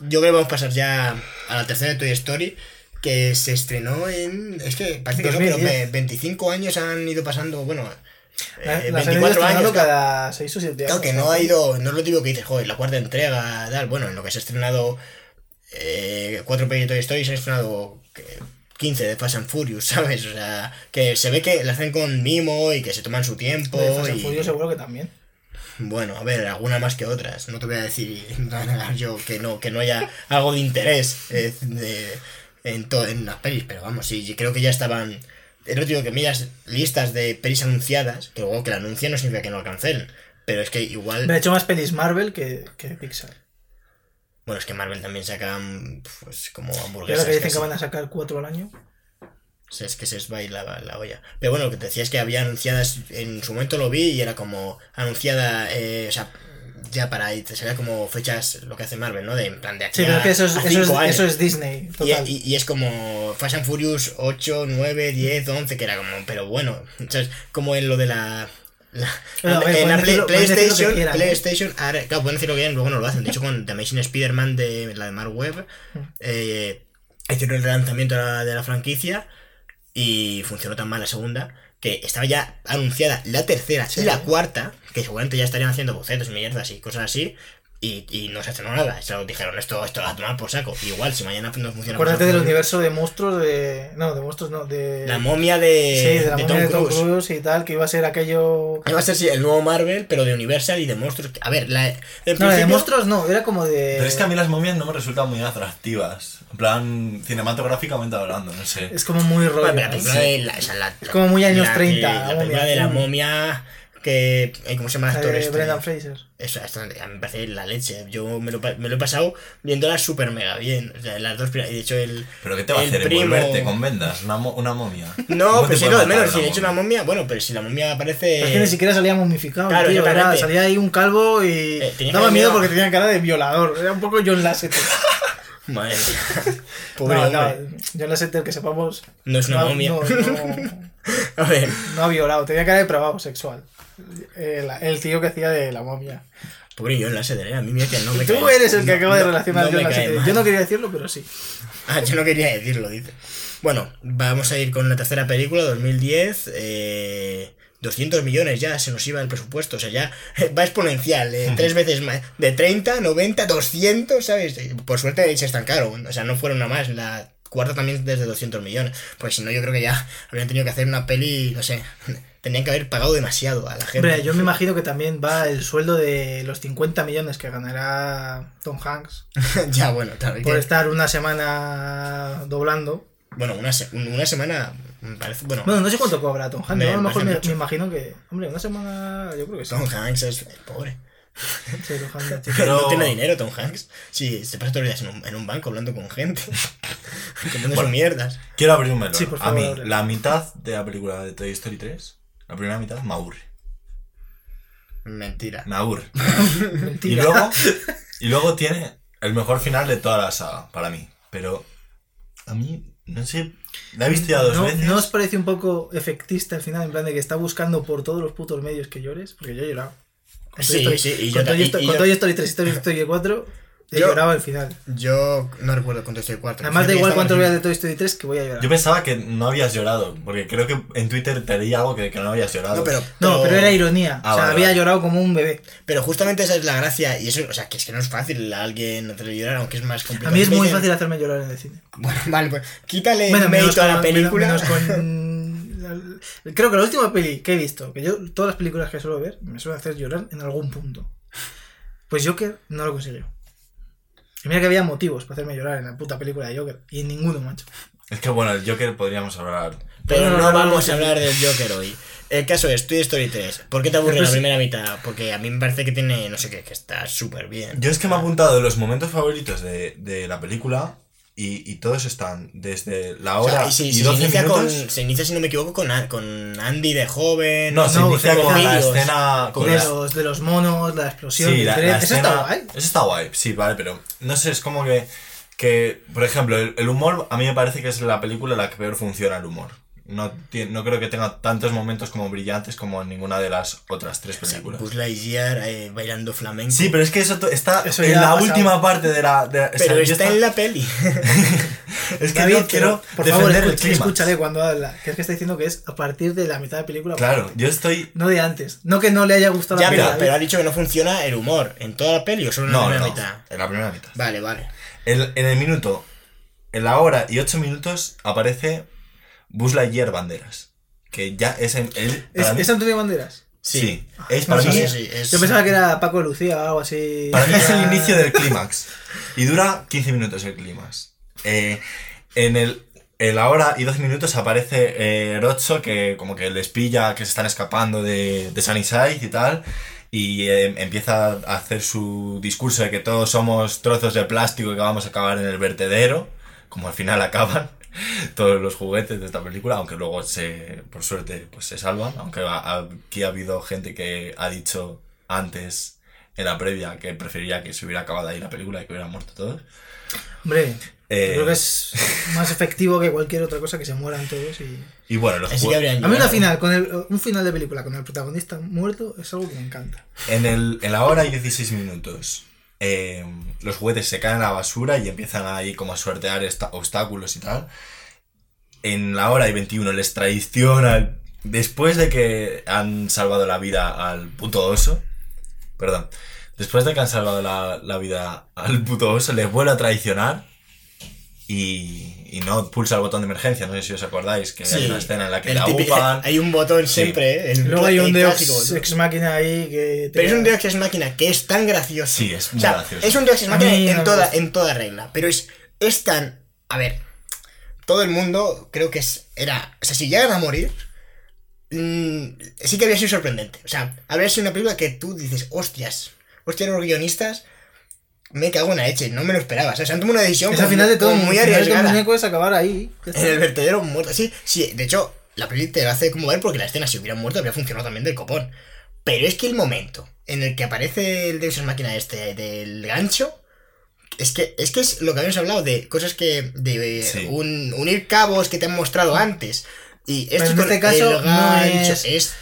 [SPEAKER 1] Yo creo que vamos a pasar ya a la tercera de Toy Story, que se estrenó en... Es que parece que no, pero
[SPEAKER 2] 2010.
[SPEAKER 1] ve- 25 años han ido pasando, bueno,
[SPEAKER 2] La-
[SPEAKER 1] eh,
[SPEAKER 2] ido
[SPEAKER 1] 24
[SPEAKER 2] estrenando
[SPEAKER 1] años.
[SPEAKER 2] cada 6 o 7 años.
[SPEAKER 1] Claro, que no ha ido, no es lo típico que dices, joder, la cuarta entrega, tal. Bueno, en lo que se ha estrenado eh, cuatro pelis de Toy Story se han estrenado eh, 15 de Fast and Furious, ¿sabes? O sea, que se ve que la hacen con mimo y que se toman su tiempo.
[SPEAKER 2] De Fast and Furious seguro que también.
[SPEAKER 1] Bueno, a ver, alguna más que otras. No te voy a decir, yo que no, que no haya algo de interés eh, de- en, to- en las pelis, pero vamos, sí, creo que ya estaban. Es lo digo que miras listas de pelis anunciadas, que luego que la anuncian no significa que no la cancelen. Pero es que igual.
[SPEAKER 2] Me ha hecho más pelis Marvel que, que Pixar.
[SPEAKER 1] Bueno, es que Marvel también sacan pues como hamburguesas.
[SPEAKER 2] que dicen que van a sacar 4 al año.
[SPEAKER 1] Es que se les va a ir la, la olla. Pero bueno, lo que te decía es que había anunciadas, en su momento lo vi y era como anunciada, eh, o sea, ya para ahí, te salía como fechas lo que hace Marvel, ¿no? De en plan de aquí
[SPEAKER 2] Sí, es que eso es, eso es, eso Disney.
[SPEAKER 1] Y,
[SPEAKER 2] Total.
[SPEAKER 1] y- y es como Fast and Furious 8, 9, 10, 11, que era como, pero bueno, ¿sabes? Como en lo de la... en la Play- PlayStation,
[SPEAKER 2] ¿eh?
[SPEAKER 1] PlayStation, ahora, claro, pueden decir lo que quieran, luego no lo hacen. De hecho, con The Amazing Spider-Man de la de Mark Webb,
[SPEAKER 2] Mm.
[SPEAKER 1] eh, hicieron el relanzamiento de la, de la franquicia y funcionó tan mal la segunda que estaba ya anunciada la tercera
[SPEAKER 2] Sí.
[SPEAKER 1] y la cuarta, que seguramente ya estarían haciendo bocetos y mierdas y cosas así. Y, y no se estrenó nada, se lo dijeron, esto, esto va a tomar por saco. Igual, si mañana no funciona
[SPEAKER 2] Acuérdate del universo de monstruos de. No, de monstruos no, de.
[SPEAKER 1] La momia de,
[SPEAKER 2] sí, de la
[SPEAKER 1] de
[SPEAKER 2] momia
[SPEAKER 1] Tom,
[SPEAKER 2] de Tom
[SPEAKER 1] Cruise.
[SPEAKER 2] Cruise y tal, que iba a ser aquello.
[SPEAKER 1] Va a ser sí, el nuevo Marvel, pero de Universal y de monstruos. A ver, la,
[SPEAKER 2] No, de monstruos no, era como de.
[SPEAKER 3] Pero es que a mí las momias no me resultan muy atractivas. En plan, cinematográficamente hablando, no sé.
[SPEAKER 2] Es como muy rollo.
[SPEAKER 1] Bueno, pero la película
[SPEAKER 2] ¿no?
[SPEAKER 1] de la, o sea, la- la-
[SPEAKER 2] Como muy años
[SPEAKER 1] la
[SPEAKER 2] 30,
[SPEAKER 1] que- La,
[SPEAKER 2] la
[SPEAKER 1] película de la momia que. eh, ¿Cómo se llama el actor
[SPEAKER 2] de
[SPEAKER 1] este?
[SPEAKER 2] Brendan Fraser.
[SPEAKER 1] Eso, esto a mí me parece la leche. Yo me lo, pa- me lo he pasado viéndola súper mega bien. O sea, las dos primeras- y de hecho el.
[SPEAKER 3] ¿Pero qué te va a hacer?
[SPEAKER 1] primo-
[SPEAKER 3] ¿Envolverte con vendas? ¿Una, mo- una momia?
[SPEAKER 1] No,
[SPEAKER 3] ¿Cómo
[SPEAKER 1] pero si
[SPEAKER 3] puede
[SPEAKER 1] no, de
[SPEAKER 3] matar
[SPEAKER 1] menos, si he hecho una
[SPEAKER 3] momia?
[SPEAKER 1] bueno, pero si la momia aparece.
[SPEAKER 2] Es que ni siquiera salía momificado,
[SPEAKER 1] Claro,
[SPEAKER 2] tío. Era, salía ahí un calvo y.
[SPEAKER 1] Eh, tenía
[SPEAKER 2] daba
[SPEAKER 1] que
[SPEAKER 2] miedo
[SPEAKER 1] miedo.
[SPEAKER 2] porque tenía cara de violador. Era un poco John Lasseter.
[SPEAKER 1] Madre mía. Pobre
[SPEAKER 2] no, no,
[SPEAKER 1] hombre.
[SPEAKER 2] John Lasseter, que sepamos.
[SPEAKER 1] No es una
[SPEAKER 2] no,
[SPEAKER 1] momia.
[SPEAKER 2] No, no,
[SPEAKER 1] A ver.
[SPEAKER 2] no ha violado, tenía cara de depravado sexual. El, el tío que hacía de la momia.
[SPEAKER 1] Pobre John Lasseter, ¿eh? a mí mira que no me
[SPEAKER 2] Tú
[SPEAKER 1] cae-
[SPEAKER 2] eres el que
[SPEAKER 1] no-
[SPEAKER 2] acaba de relacionar
[SPEAKER 1] no
[SPEAKER 2] John Lasseter.
[SPEAKER 1] mal.
[SPEAKER 2] Yo no quería decirlo, pero sí.
[SPEAKER 1] Ah, yo no quería decirlo, dice. Bueno, vamos a ir con la tercera película, 2010. Eh, 200 millones ya se nos iba el presupuesto, o sea, ya va exponencial, eh, tres veces más. De 30, 90, 200, ¿sabes? Eh, Por suerte se estancaron, o sea, no fueron a más la cuarta también desde 200 millones. Pues si no, yo creo que ya habrían tenido que hacer una peli, no sé, tenían que haber pagado demasiado a la gente.
[SPEAKER 2] Hombre, yo me imagino que también va el sueldo de los 50 millones que ganará Tom Hanks
[SPEAKER 1] ya, bueno, claro.
[SPEAKER 2] por
[SPEAKER 1] que-
[SPEAKER 2] estar una semana doblando.
[SPEAKER 1] Bueno, una, se- una semana, me parece, bueno,
[SPEAKER 2] Bueno, no sé cuánto cobra Tom Hanks.
[SPEAKER 1] Me
[SPEAKER 2] a lo mejor me, imagino que. Hombre, una semana. Yo creo que sí.
[SPEAKER 1] Tom Hanks es pobre.
[SPEAKER 3] Pero-
[SPEAKER 1] No tiene dinero Tom Hanks. Sí, se pasa todos los días en un, en un banco hablando con gente. Comiendo
[SPEAKER 3] Bueno.
[SPEAKER 1] sus mierdas.
[SPEAKER 3] Quiero abrir un melón.
[SPEAKER 2] Sí, por
[SPEAKER 3] a mí,
[SPEAKER 2] abre.
[SPEAKER 3] la mitad de la película de Toy Story 3, la primera mitad, me aburre.
[SPEAKER 1] Mentira.
[SPEAKER 3] Me aburre. Y
[SPEAKER 2] Mentira.
[SPEAKER 3] luego, y luego tiene el mejor final de toda la saga, para mí. Pero a mí, no sé, la he visto ya dos
[SPEAKER 2] ¿No,
[SPEAKER 3] veces.
[SPEAKER 2] ¿No os parece un poco efectista al final? En plan de que está buscando por todos los putos medios que llores. Porque yo he llorado. Con
[SPEAKER 1] Sí,
[SPEAKER 2] Toy Story-
[SPEAKER 1] sí, y yo
[SPEAKER 2] con
[SPEAKER 1] ta-
[SPEAKER 2] Toy Story-
[SPEAKER 1] y
[SPEAKER 2] con
[SPEAKER 1] yo-
[SPEAKER 2] Toy Story 3 y Toy Story 4 he
[SPEAKER 1] Yo-
[SPEAKER 2] llorado al final.
[SPEAKER 1] Yo no recuerdo cuánto estoy 4.
[SPEAKER 2] Además da igual cuánto veas de Toy Story 3 que voy a llorar.
[SPEAKER 3] Yo pensaba que no habías llorado, porque creo que en Twitter te leí algo que, que no habías llorado.
[SPEAKER 1] No, pero,
[SPEAKER 2] No, pero era ironía.
[SPEAKER 3] Ah,
[SPEAKER 2] o sea,
[SPEAKER 3] vale,
[SPEAKER 2] había
[SPEAKER 3] vale.
[SPEAKER 2] llorado como un bebé.
[SPEAKER 1] pero justamente esa es la gracia. Y eso, o sea, que es que no es fácil a alguien hacerle llorar, aunque es más
[SPEAKER 2] A
[SPEAKER 1] complicado.
[SPEAKER 2] mí es muy fácil hacerme llorar en el cine.
[SPEAKER 1] Bueno, vale, pues quítale
[SPEAKER 2] Bueno,
[SPEAKER 1] mérito a la
[SPEAKER 2] con-
[SPEAKER 1] película.
[SPEAKER 2] menos con- la- Creo que la última peli que he visto, que yo todas las películas que suelo ver me suelen hacer llorar en algún punto. Pues Joker no lo consiguió. Y mira que había motivos para hacerme llorar en la puta película de Joker. Y en ninguno, macho.
[SPEAKER 3] Es que bueno, el Joker podríamos hablar.
[SPEAKER 1] Pero
[SPEAKER 2] No,
[SPEAKER 1] no,
[SPEAKER 2] no,
[SPEAKER 1] vamos a hablar del Joker hoy. El caso es Toy Story 3. ¿Por qué te aburre
[SPEAKER 2] Pero
[SPEAKER 1] la
[SPEAKER 2] es-
[SPEAKER 1] primera mitad? Porque a mí me parece que tiene, no sé qué, que está súper bien.
[SPEAKER 3] Yo es que me he apuntado de los momentos favoritos de, de la película y, y todos están desde la
[SPEAKER 1] O
[SPEAKER 3] hora
[SPEAKER 1] sea, y si-
[SPEAKER 3] y
[SPEAKER 1] si
[SPEAKER 3] 12
[SPEAKER 1] se, inicia con,
[SPEAKER 3] minutos.
[SPEAKER 1] se inicia, si no me equivoco, con, con Andy de joven.
[SPEAKER 3] No, se
[SPEAKER 2] No,
[SPEAKER 3] inicia
[SPEAKER 2] se
[SPEAKER 3] con la escena. Con
[SPEAKER 2] de,
[SPEAKER 3] la-
[SPEAKER 2] los, de los monos, la explosión.
[SPEAKER 3] Sí, la, la
[SPEAKER 2] Eso
[SPEAKER 3] escena.
[SPEAKER 2] está guay.
[SPEAKER 3] Eso está guay, sí, vale, pero no sé, es como que. que por ejemplo, el, el humor, a mí me parece que es la película en la que peor funciona el humor. No, no creo que tenga tantos momentos como brillantes como en ninguna de las otras tres
[SPEAKER 1] O sea,
[SPEAKER 3] películas.
[SPEAKER 1] Buzz Lightyear eh, bailando flamenco.
[SPEAKER 3] Sí, pero es que eso está
[SPEAKER 2] Eso
[SPEAKER 3] en la última parte de la. de- o sea,
[SPEAKER 1] Pero
[SPEAKER 3] yo
[SPEAKER 1] está en la peli.
[SPEAKER 3] Es que
[SPEAKER 2] David,
[SPEAKER 3] yo quiero
[SPEAKER 2] pero, por favor,
[SPEAKER 3] defender
[SPEAKER 2] escucha-
[SPEAKER 3] clímax.
[SPEAKER 2] escúchale cuando habla. Que es que está diciendo que es a partir de la mitad de película.
[SPEAKER 3] Claro, yo estoy.
[SPEAKER 2] No de antes. No que no le haya gustado
[SPEAKER 1] ya,
[SPEAKER 2] la
[SPEAKER 1] pero,
[SPEAKER 2] película.
[SPEAKER 1] pero ha dicho que no funciona el humor. ¿En toda la peli o solo en la primera
[SPEAKER 3] no,
[SPEAKER 1] mitad?
[SPEAKER 3] en la primera mitad.
[SPEAKER 1] Vale, vale.
[SPEAKER 3] El- en el minuto, en la hora y ocho minutos aparece Buzz Lightyear Banderas. Que ya es en. él,
[SPEAKER 2] ¿Es,
[SPEAKER 3] para mí-
[SPEAKER 2] ¿Es Antonio Banderas?
[SPEAKER 3] Sí,
[SPEAKER 1] Ah,
[SPEAKER 3] es para
[SPEAKER 2] sé
[SPEAKER 3] mí,
[SPEAKER 2] si-
[SPEAKER 1] sí, es-
[SPEAKER 2] Yo pensaba que era Paco Lucía o algo así.
[SPEAKER 3] para mí es el inicio del clímax. Y dura 15 minutos el clímax. Eh, en el. En la hora y 12 minutos aparece eh, Rocho que como que les pilla que se están escapando de, de Sunnyside y tal. Y eh, empieza a hacer su discurso de que todos somos trozos de plástico y que vamos a acabar en el vertedero. Como al final acaban todos los juguetes de esta película, aunque luego se, por suerte, pues se salvan. Aunque aquí ha habido gente que ha dicho antes en la previa que prefería que se hubiera acabado ahí la película y que hubieran muerto todos.
[SPEAKER 2] Hombre,
[SPEAKER 3] Eh,
[SPEAKER 2] creo que es más efectivo que cualquier otra cosa que se mueran todos. Y...
[SPEAKER 3] Y bueno, los
[SPEAKER 1] habrían
[SPEAKER 2] A mí una final, con el, un final de película con el protagonista muerto es algo que me encanta.
[SPEAKER 3] en, el, en la hora y 16 minutos, eh, los juguetes se caen a la basura y empiezan ahí como a sortear obstáculos y tal. En la hora y 21 les traiciona. Después de que han salvado la vida al puto oso. Perdón. Después de que han salvado la, la vida al puto oso, les vuelve a traicionar. Y, y no pulsa el botón de emergencia. No sé si os acordáis que hay
[SPEAKER 1] Sí,
[SPEAKER 3] una escena en la que le
[SPEAKER 1] típico-. Hay un botón
[SPEAKER 3] Sí.
[SPEAKER 1] siempre, ¿eh? El-
[SPEAKER 2] Luego hay un Deus
[SPEAKER 1] botón.
[SPEAKER 2] Ex Máquina ahí que.
[SPEAKER 1] Pero es un Deus Ex Máquina que es tan gracioso.
[SPEAKER 3] Sí, es
[SPEAKER 1] O
[SPEAKER 3] muy
[SPEAKER 1] sea,
[SPEAKER 3] gracioso.
[SPEAKER 1] Es un Deus Ex
[SPEAKER 2] A
[SPEAKER 1] Máquina
[SPEAKER 2] no
[SPEAKER 1] en toda, en toda regla. Pero es, es tan. A ver. Todo el mundo creo que es, era. O sea, si llegan a morir. mm, sí que habría sido sorprendente. O sea, habría sido una película que tú dices, hostias. Hostias, los guionistas. Me cago en la leche, no me lo esperaba. O sea, se han tomado una decisión
[SPEAKER 2] Es al final de todo. el
[SPEAKER 1] muy
[SPEAKER 2] final de todo el
[SPEAKER 1] arriesgada.
[SPEAKER 2] muñeco es acabar ahí.
[SPEAKER 1] En el vertedero muerto. Sí, sí, de hecho, la peli te lo hace como ver porque la escena, si hubieran muerto, habría funcionado también del copón. Pero es que el momento en el que aparece el Deus Ex Máquina este del gancho. Es que, es que es lo que habíamos hablado de cosas que. de
[SPEAKER 3] Sí.
[SPEAKER 1] un- unir cabos que te han mostrado antes. Y esto
[SPEAKER 2] en este caso
[SPEAKER 1] el
[SPEAKER 2] no
[SPEAKER 1] gancho,
[SPEAKER 2] es-
[SPEAKER 1] es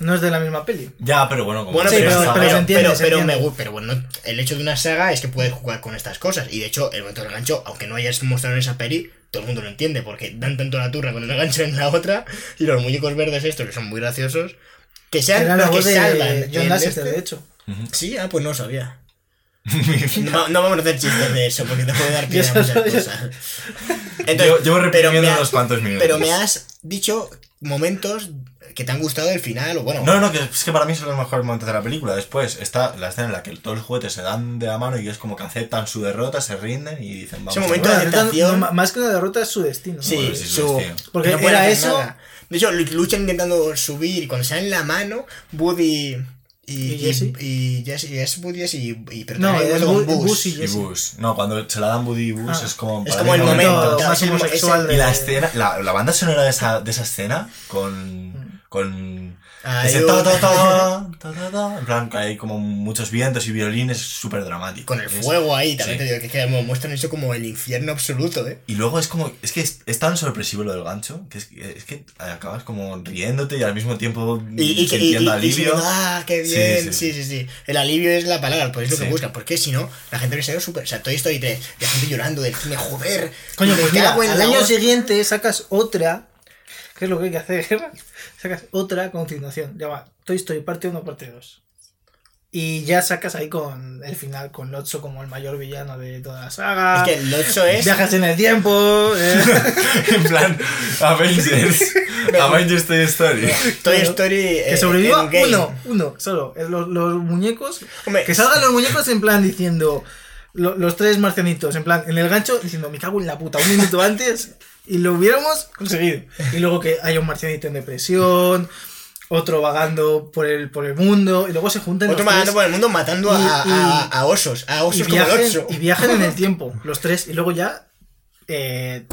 [SPEAKER 2] No es de la misma peli.
[SPEAKER 3] Ya, pero bueno, como
[SPEAKER 1] bueno,
[SPEAKER 2] Sí,
[SPEAKER 1] pero,
[SPEAKER 2] pero-
[SPEAKER 1] pero,
[SPEAKER 2] pero se entiende,
[SPEAKER 1] pero-
[SPEAKER 2] se
[SPEAKER 1] pero
[SPEAKER 2] entiende.
[SPEAKER 1] me pero bueno, el hecho de una saga es que puedes jugar con estas cosas. Y de hecho, el momento del gancho, aunque no hayas mostrado en esa peli, todo el mundo lo entiende, porque dan tanto la turra con el gancho en la otra, y los muñecos verdes estos, que son muy graciosos, que sean
[SPEAKER 2] Era
[SPEAKER 1] los que
[SPEAKER 2] de
[SPEAKER 1] salvan.
[SPEAKER 2] John Lasseter,
[SPEAKER 1] este.
[SPEAKER 2] de hecho.
[SPEAKER 1] Sí, ah, pues no lo sabía. No, no vamos a hacer chistes de eso porque te puede dar pie a
[SPEAKER 2] Yo
[SPEAKER 1] muchas cosas.
[SPEAKER 3] Llevo- llevo
[SPEAKER 1] pero
[SPEAKER 3] reprimiendo
[SPEAKER 1] me ha-
[SPEAKER 3] unos cuantos minutos.
[SPEAKER 1] Pero me has dicho momentos que te han gustado del final, o bueno.
[SPEAKER 3] No, no, que es que para mí son los mejores momentos de la película. Después está la escena en la que todos los juguetes se dan de la mano y es como que aceptan su derrota, se rinden y dicen, vamos.
[SPEAKER 1] Ese
[SPEAKER 3] a
[SPEAKER 1] momento
[SPEAKER 3] ver".
[SPEAKER 1] de aceptación.
[SPEAKER 2] no, más que una derrota es su destino. ¿no?
[SPEAKER 1] Sí,
[SPEAKER 3] Bueno, sí,
[SPEAKER 1] su.
[SPEAKER 2] Porque
[SPEAKER 1] no
[SPEAKER 2] era eso-
[SPEAKER 1] nada. De hecho, luchan intentando subir y cuando se dan la mano, Woody y,
[SPEAKER 2] ¿Y Jesse?
[SPEAKER 1] y Jesse, y es Woody y, y pero
[SPEAKER 2] No, es
[SPEAKER 1] con
[SPEAKER 2] Bu-
[SPEAKER 1] Buzz.
[SPEAKER 2] Buzz y
[SPEAKER 3] Y. Bus. No, cuando se la dan Buddy y Bus
[SPEAKER 2] Ah.
[SPEAKER 3] es como.
[SPEAKER 1] Es como el momento,
[SPEAKER 2] momento
[SPEAKER 1] claro,
[SPEAKER 2] más
[SPEAKER 1] es el mo-
[SPEAKER 2] homosexual de-
[SPEAKER 3] Y la escena, la, la banda sonora de esa, de esa escena con. con. Ese ta, ta, ta, ta, ta, ta, en plan, que hay como muchos vientos y violines, súper dramático.
[SPEAKER 1] Con el
[SPEAKER 3] Es-
[SPEAKER 1] fuego ahí, también
[SPEAKER 3] sí.
[SPEAKER 1] te digo que, que muestran eso como el infierno absoluto, ¿eh?
[SPEAKER 3] Y luego es como, es que es, es tan sorpresivo lo del gancho, que es, que- es que acabas como riéndote y al mismo tiempo
[SPEAKER 1] Y, y, que- y,
[SPEAKER 3] sintiendo
[SPEAKER 1] y- y
[SPEAKER 3] alivio.
[SPEAKER 1] ah, qué
[SPEAKER 3] Sí,
[SPEAKER 1] bien,
[SPEAKER 3] sí,
[SPEAKER 1] sí sí, sí, El alivio es la palabra, pues es lo
[SPEAKER 3] Sí.
[SPEAKER 1] que buscan, porque si no, la gente hubiese sido súper. O sea, Toy Story 3, la gente llorando del cine, joder.
[SPEAKER 2] Coño, pues mira, al año siguiente sacas otra. ¿Qué es lo que hay que hacer? Sacas otra continuación. Llama Toy Story parte 1, parte 2. Y ya sacas ahí con el final, con Lotso como el mayor villano de toda la saga.
[SPEAKER 1] Es que el 8 es.
[SPEAKER 2] Viajas en el tiempo. eh.
[SPEAKER 3] en plan, Avengers. Avengers Toy Story.
[SPEAKER 1] Toy. Story.
[SPEAKER 2] que
[SPEAKER 1] eh,
[SPEAKER 2] sobreviva uno, uno, solo. Los, los muñecos.
[SPEAKER 1] Hombre,
[SPEAKER 2] Que salgan los muñecos en plan diciendo. lo- los tres marcianitos, en plan, en el gancho, diciendo, me cago en la puta, un minuto antes. Y lo hubiéramos conseguido. Y luego que haya un marcianito en depresión. Otro vagando por el, por el mundo. Y luego se juntan
[SPEAKER 1] Otro
[SPEAKER 2] tres
[SPEAKER 1] por el mundo matando a,
[SPEAKER 2] Y-
[SPEAKER 1] a, a osos. A
[SPEAKER 2] y
[SPEAKER 1] osos como el
[SPEAKER 2] viajen,
[SPEAKER 1] 8.
[SPEAKER 2] y viajen en el tiempo, los tres, y luego ya eh,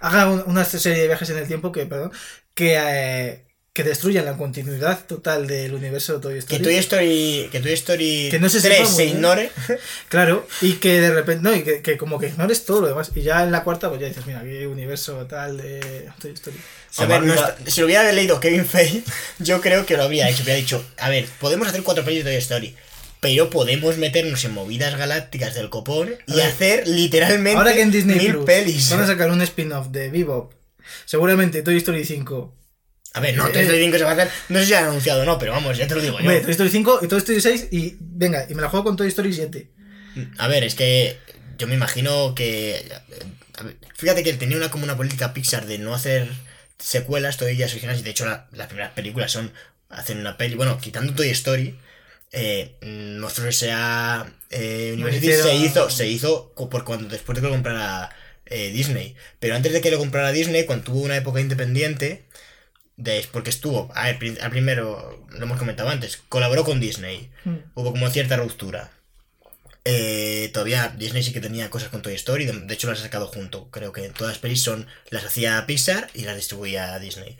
[SPEAKER 2] hagan un- una serie de viajes en el tiempo que, perdón, que, eh, que destruyan la continuidad total del universo de Toy
[SPEAKER 1] Que
[SPEAKER 2] Story.
[SPEAKER 1] Toy Story, que Toy Story
[SPEAKER 2] Que no se
[SPEAKER 1] 3
[SPEAKER 2] sepa muy
[SPEAKER 1] se ignore.
[SPEAKER 2] Claro, y que de repente, no, y que, que como que ignores todo lo demás. Y ya en la cuarta, pues ya dices, mira, aquí hay universo tal de Toy Story.
[SPEAKER 1] A ver, no
[SPEAKER 3] Además,
[SPEAKER 1] está- si lo hubiera leído Kevin Feige, yo creo que lo habría hecho. Hubiera dicho, a ver, podemos hacer cuatro pelis de Toy Story, pero podemos meternos en movidas galácticas del copón y hacer literalmente
[SPEAKER 2] Ahora que en Disney
[SPEAKER 1] mil
[SPEAKER 2] Plus
[SPEAKER 1] pelis.
[SPEAKER 2] van a sacar un spin-off de Bebop, seguramente Toy Story 5.
[SPEAKER 1] A ver, no, Toy Story 5 se va a hacer. No sé si han anunciado o no, pero vamos, ya te lo digo yo.
[SPEAKER 2] Hombre, Toy Story 5 y Toy Story 6 y venga, y me la juego con Toy Story 7.
[SPEAKER 1] A ver, es que yo me imagino que. a ver, fíjate que tenía una como una política Pixar de no hacer secuelas, todas ellas originales, y de hecho la- las primeras películas son. Hacen una peli. Bueno, quitando Toy Story. Eh, Monstruos S.A. Eh, University se hizo, se hizo por cuando después de que lo comprara eh, Disney. Pero antes de que lo comprara Disney, cuando tuvo una época independiente, de, porque estuvo, a al primero, lo hemos comentado antes, colaboró con Disney.
[SPEAKER 2] Mm.
[SPEAKER 1] Hubo como cierta ruptura. Eh, todavía Disney sí que tenía cosas con Toy Story, de, de hecho las ha sacado junto. Creo que todas las pelis son, las hacía Pixar y las distribuía Disney.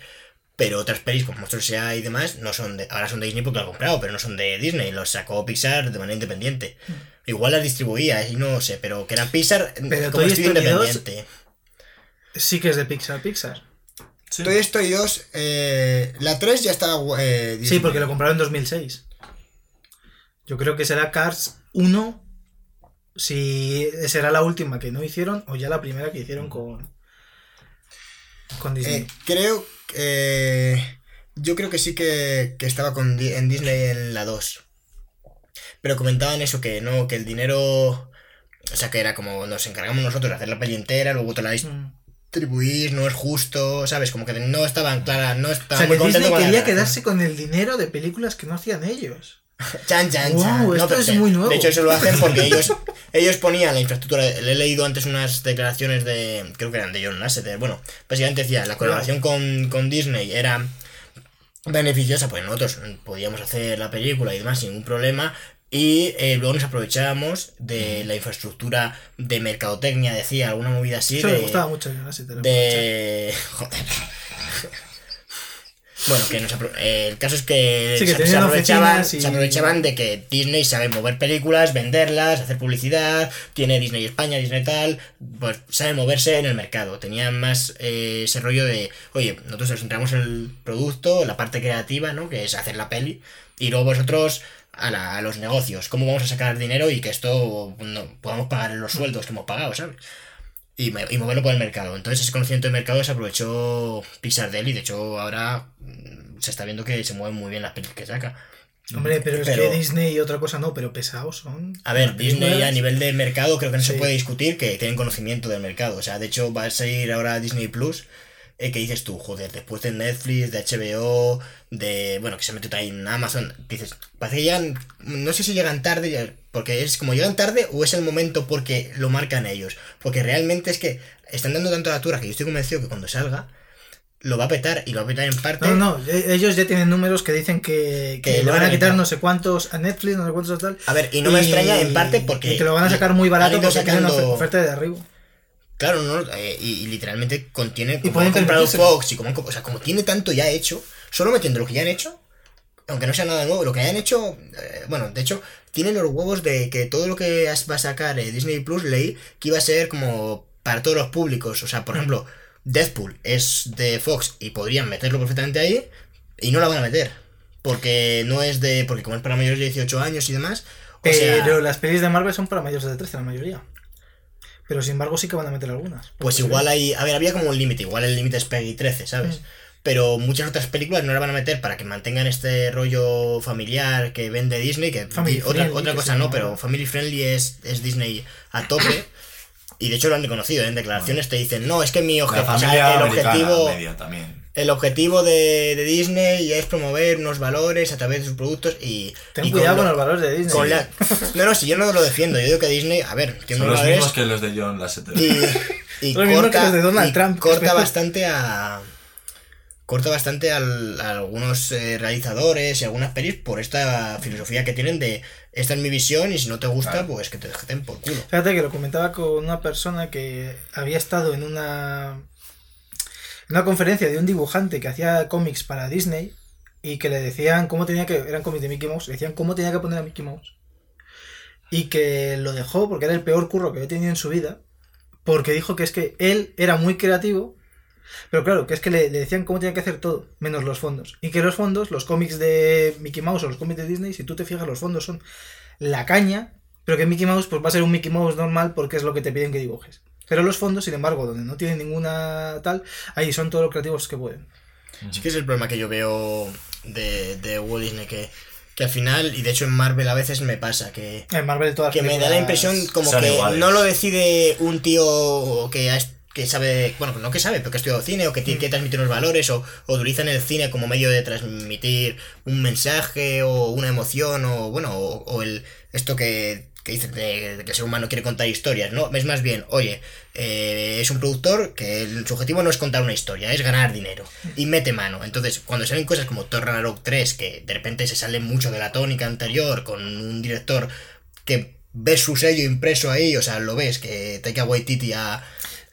[SPEAKER 1] Pero otras pelis como Monstruos S.A. y demás no son de, ahora son de Disney porque lo ha comprado, pero no son de Disney, los sacó Pixar de manera independiente. Igual las distribuía, y no sé, pero que era Pixar
[SPEAKER 2] Pero
[SPEAKER 1] como
[SPEAKER 2] Toy Story 2
[SPEAKER 1] independiente.
[SPEAKER 2] Sí que es de Pixar, Pixar.
[SPEAKER 3] Sí.
[SPEAKER 1] Toy Story 2, eh, la 3 ya estaba eh,
[SPEAKER 2] Sí, porque lo compraron en 2006. Yo creo que será Cars 1. Si será la última que no hicieron o ya la primera que hicieron con, con Disney.
[SPEAKER 1] Eh, creo que. eh, yo creo que sí que, que estaba con, en Disney en la 2. Pero comentaban eso, que no, que el dinero. O sea, que era como nos encargamos nosotros de hacer la peli entera, luego te la Distribuís, no es justo, ¿sabes? Como que no estaban claras, no
[SPEAKER 2] O
[SPEAKER 1] estaban
[SPEAKER 2] sea,
[SPEAKER 1] muy
[SPEAKER 2] que Disney
[SPEAKER 1] con
[SPEAKER 2] quería quedarse con el dinero de películas que no hacían ellos.
[SPEAKER 1] Chan, chan, chan.
[SPEAKER 2] esto
[SPEAKER 1] pero
[SPEAKER 2] es muy nuevo.
[SPEAKER 1] De hecho, eso lo hacen porque ellos, ellos ponían la infraestructura. Le he leído antes unas declaraciones de. Creo que eran de John Lasseter. Bueno, básicamente decía: la colaboración con, con Disney era beneficiosa, pues nosotros podíamos hacer la película y demás sin ningún problema. Y eh, luego nos aprovechábamos de la infraestructura de mercadotecnia, decía, alguna movida así.
[SPEAKER 2] Eso
[SPEAKER 1] de,
[SPEAKER 2] me gustaba mucho. yo sé, te lo-
[SPEAKER 1] de. Joder. Bueno, que nos eh, el caso es que,
[SPEAKER 2] Sí, que
[SPEAKER 1] se, aprovechaban,
[SPEAKER 2] y-
[SPEAKER 1] se aprovechaban de que Disney sabe mover películas, venderlas, hacer publicidad, tiene Disney España, Disney tal, pues sabe moverse en el mercado. Tenían más eh, ese rollo de, oye, nosotros nos centramos en el producto, la parte creativa, ¿no? Que es hacer la peli, y luego vosotros a, la- a los negocios, cómo vamos a sacar dinero y que esto no, podamos pagar los sueldos que hemos pagado, ¿sabes? y, me- y moverlo por el mercado. Entonces ese conocimiento de mercado se aprovechó Pixar de él y de hecho ahora mm, se está viendo que se mueven muy bien las pelis que saca.
[SPEAKER 2] Hombre, pero es
[SPEAKER 1] Pero-
[SPEAKER 2] que Disney y otra cosa no, pero pesados son.
[SPEAKER 1] A ver, Disney
[SPEAKER 2] películas.
[SPEAKER 1] a nivel de mercado creo que no se
[SPEAKER 2] Sí.
[SPEAKER 1] puede discutir que tienen conocimiento del mercado. O sea, de hecho va a salir ahora Disney Plus. Eh, que dices tú, joder, después de Netflix, de HBO, de. Bueno, que se mete ahí en Amazon. Dices, parece que llegan. No sé si llegan tarde, porque es como llegan tarde o es el momento porque lo marcan ellos. Porque realmente es que están dando tanto la altura que yo estoy convencido que cuando salga lo va a petar y lo va a petar en parte.
[SPEAKER 2] No, no, e- ellos ya tienen números que dicen que, que
[SPEAKER 1] Que
[SPEAKER 2] le
[SPEAKER 1] lo
[SPEAKER 2] van a quitar no sé cuántos a Netflix, no sé cuántos a tal.
[SPEAKER 1] A ver, y no me extraña en parte porque
[SPEAKER 2] y que lo van a sacar muy barato porque tienen
[SPEAKER 1] sacando-
[SPEAKER 2] ofe- oferta de arriba.
[SPEAKER 1] Claro, no, eh, y, y literalmente contiene. Como
[SPEAKER 2] pueden
[SPEAKER 1] han comprado. Fox y como, o sea, como tiene tanto ya hecho, solo metiendo lo que ya han hecho, aunque no sea nada nuevo, lo que hayan hecho, eh, bueno, de hecho, tienen los huevos de que todo lo que va a sacar eh, Disney Plus leí que iba a ser como para todos los públicos. O sea, por ejemplo, Deadpool es de Fox y podrían meterlo perfectamente ahí y no la van a meter. Porque no es de. Porque como es para mayores de 18 años y demás. O sea,
[SPEAKER 2] Pero las pelis de Marvel son para mayores de 13, la mayoría. Pero sin embargo sí que van a meter algunas.
[SPEAKER 1] Pues igual hay. A ver, había como un límite. Igual el límite es PEGI 13, ¿sabes?
[SPEAKER 2] Mm.
[SPEAKER 1] Pero muchas otras películas no la van a meter para que mantengan este rollo familiar que vende Disney. Que
[SPEAKER 2] Family
[SPEAKER 1] otra,
[SPEAKER 2] friendly,
[SPEAKER 1] otra cosa no,
[SPEAKER 2] llama.
[SPEAKER 1] pero Family Friendly es, es Disney a tope. Y de hecho lo han reconocido. ¿eh? En declaraciones te dicen: No, es que mi objetivo. O sea, el objetivo.
[SPEAKER 3] media también.
[SPEAKER 1] El objetivo de, de Disney es promover unos valores a través de sus productos y.
[SPEAKER 2] Ten
[SPEAKER 1] y
[SPEAKER 2] cuidado con
[SPEAKER 1] lo-
[SPEAKER 2] los valores de Disney.
[SPEAKER 1] con la- No, no, si yo no lo defiendo. Yo digo que Disney, a ver, tiene
[SPEAKER 3] Son
[SPEAKER 1] unos
[SPEAKER 3] los
[SPEAKER 1] valores
[SPEAKER 3] mismos que los de John Lasseter.
[SPEAKER 1] y, y corta,
[SPEAKER 2] los de Donald
[SPEAKER 1] y
[SPEAKER 2] Trump, que
[SPEAKER 1] corta bastante a corta bastante al- a algunos eh, realizadores y algunas pelis por esta filosofía que tienen de esta es mi visión y si no te gusta
[SPEAKER 3] Claro.
[SPEAKER 1] pues que te dejen por culo
[SPEAKER 2] Fíjate que lo comentaba con una persona que había estado en una, una conferencia de un dibujante que hacía cómics para Disney y que le decían cómo tenía que, eran cómics de Mickey Mouse, le decían cómo tenía que poner a Mickey Mouse. Y que lo dejó porque era el peor curro que había tenido en su vida, porque dijo que es que él era muy creativo, pero claro, que es que le, le decían cómo tenía que hacer todo, menos los fondos. Y que los fondos, los cómics de Mickey Mouse o los cómics de Disney, si tú te fijas, los fondos son la caña, pero que Mickey Mouse pues va a ser un Mickey Mouse normal porque es lo que te piden que dibujes. Pero los fondos, sin embargo, donde no tienen ninguna tal, ahí son todos los creativos que pueden.
[SPEAKER 1] sí que es el problema que yo veo de, de Walt Disney que, que al final y de hecho en Marvel a veces me pasa que
[SPEAKER 2] En Marvel todas
[SPEAKER 1] que me da la impresión como que
[SPEAKER 3] iguales.
[SPEAKER 1] no lo decide un tío que ha que sabe, bueno, no que sabe, pero que ha estudiado cine o que tiene que transmitir unos valores o, o utilizan el cine como medio de transmitir un mensaje o una emoción o, bueno, o, o el esto que, que dice de, que el ser humano quiere contar historias, ¿no? Es más bien, oye, eh, es un productor que el, su objetivo no es contar una historia, es ganar dinero y mete mano. Entonces, cuando salen cosas como Thor Ragnarok 3, que de repente se salen mucho de la tónica anterior con un director que ves su sello impreso ahí, o sea, lo ves, que Taika Waititi ha,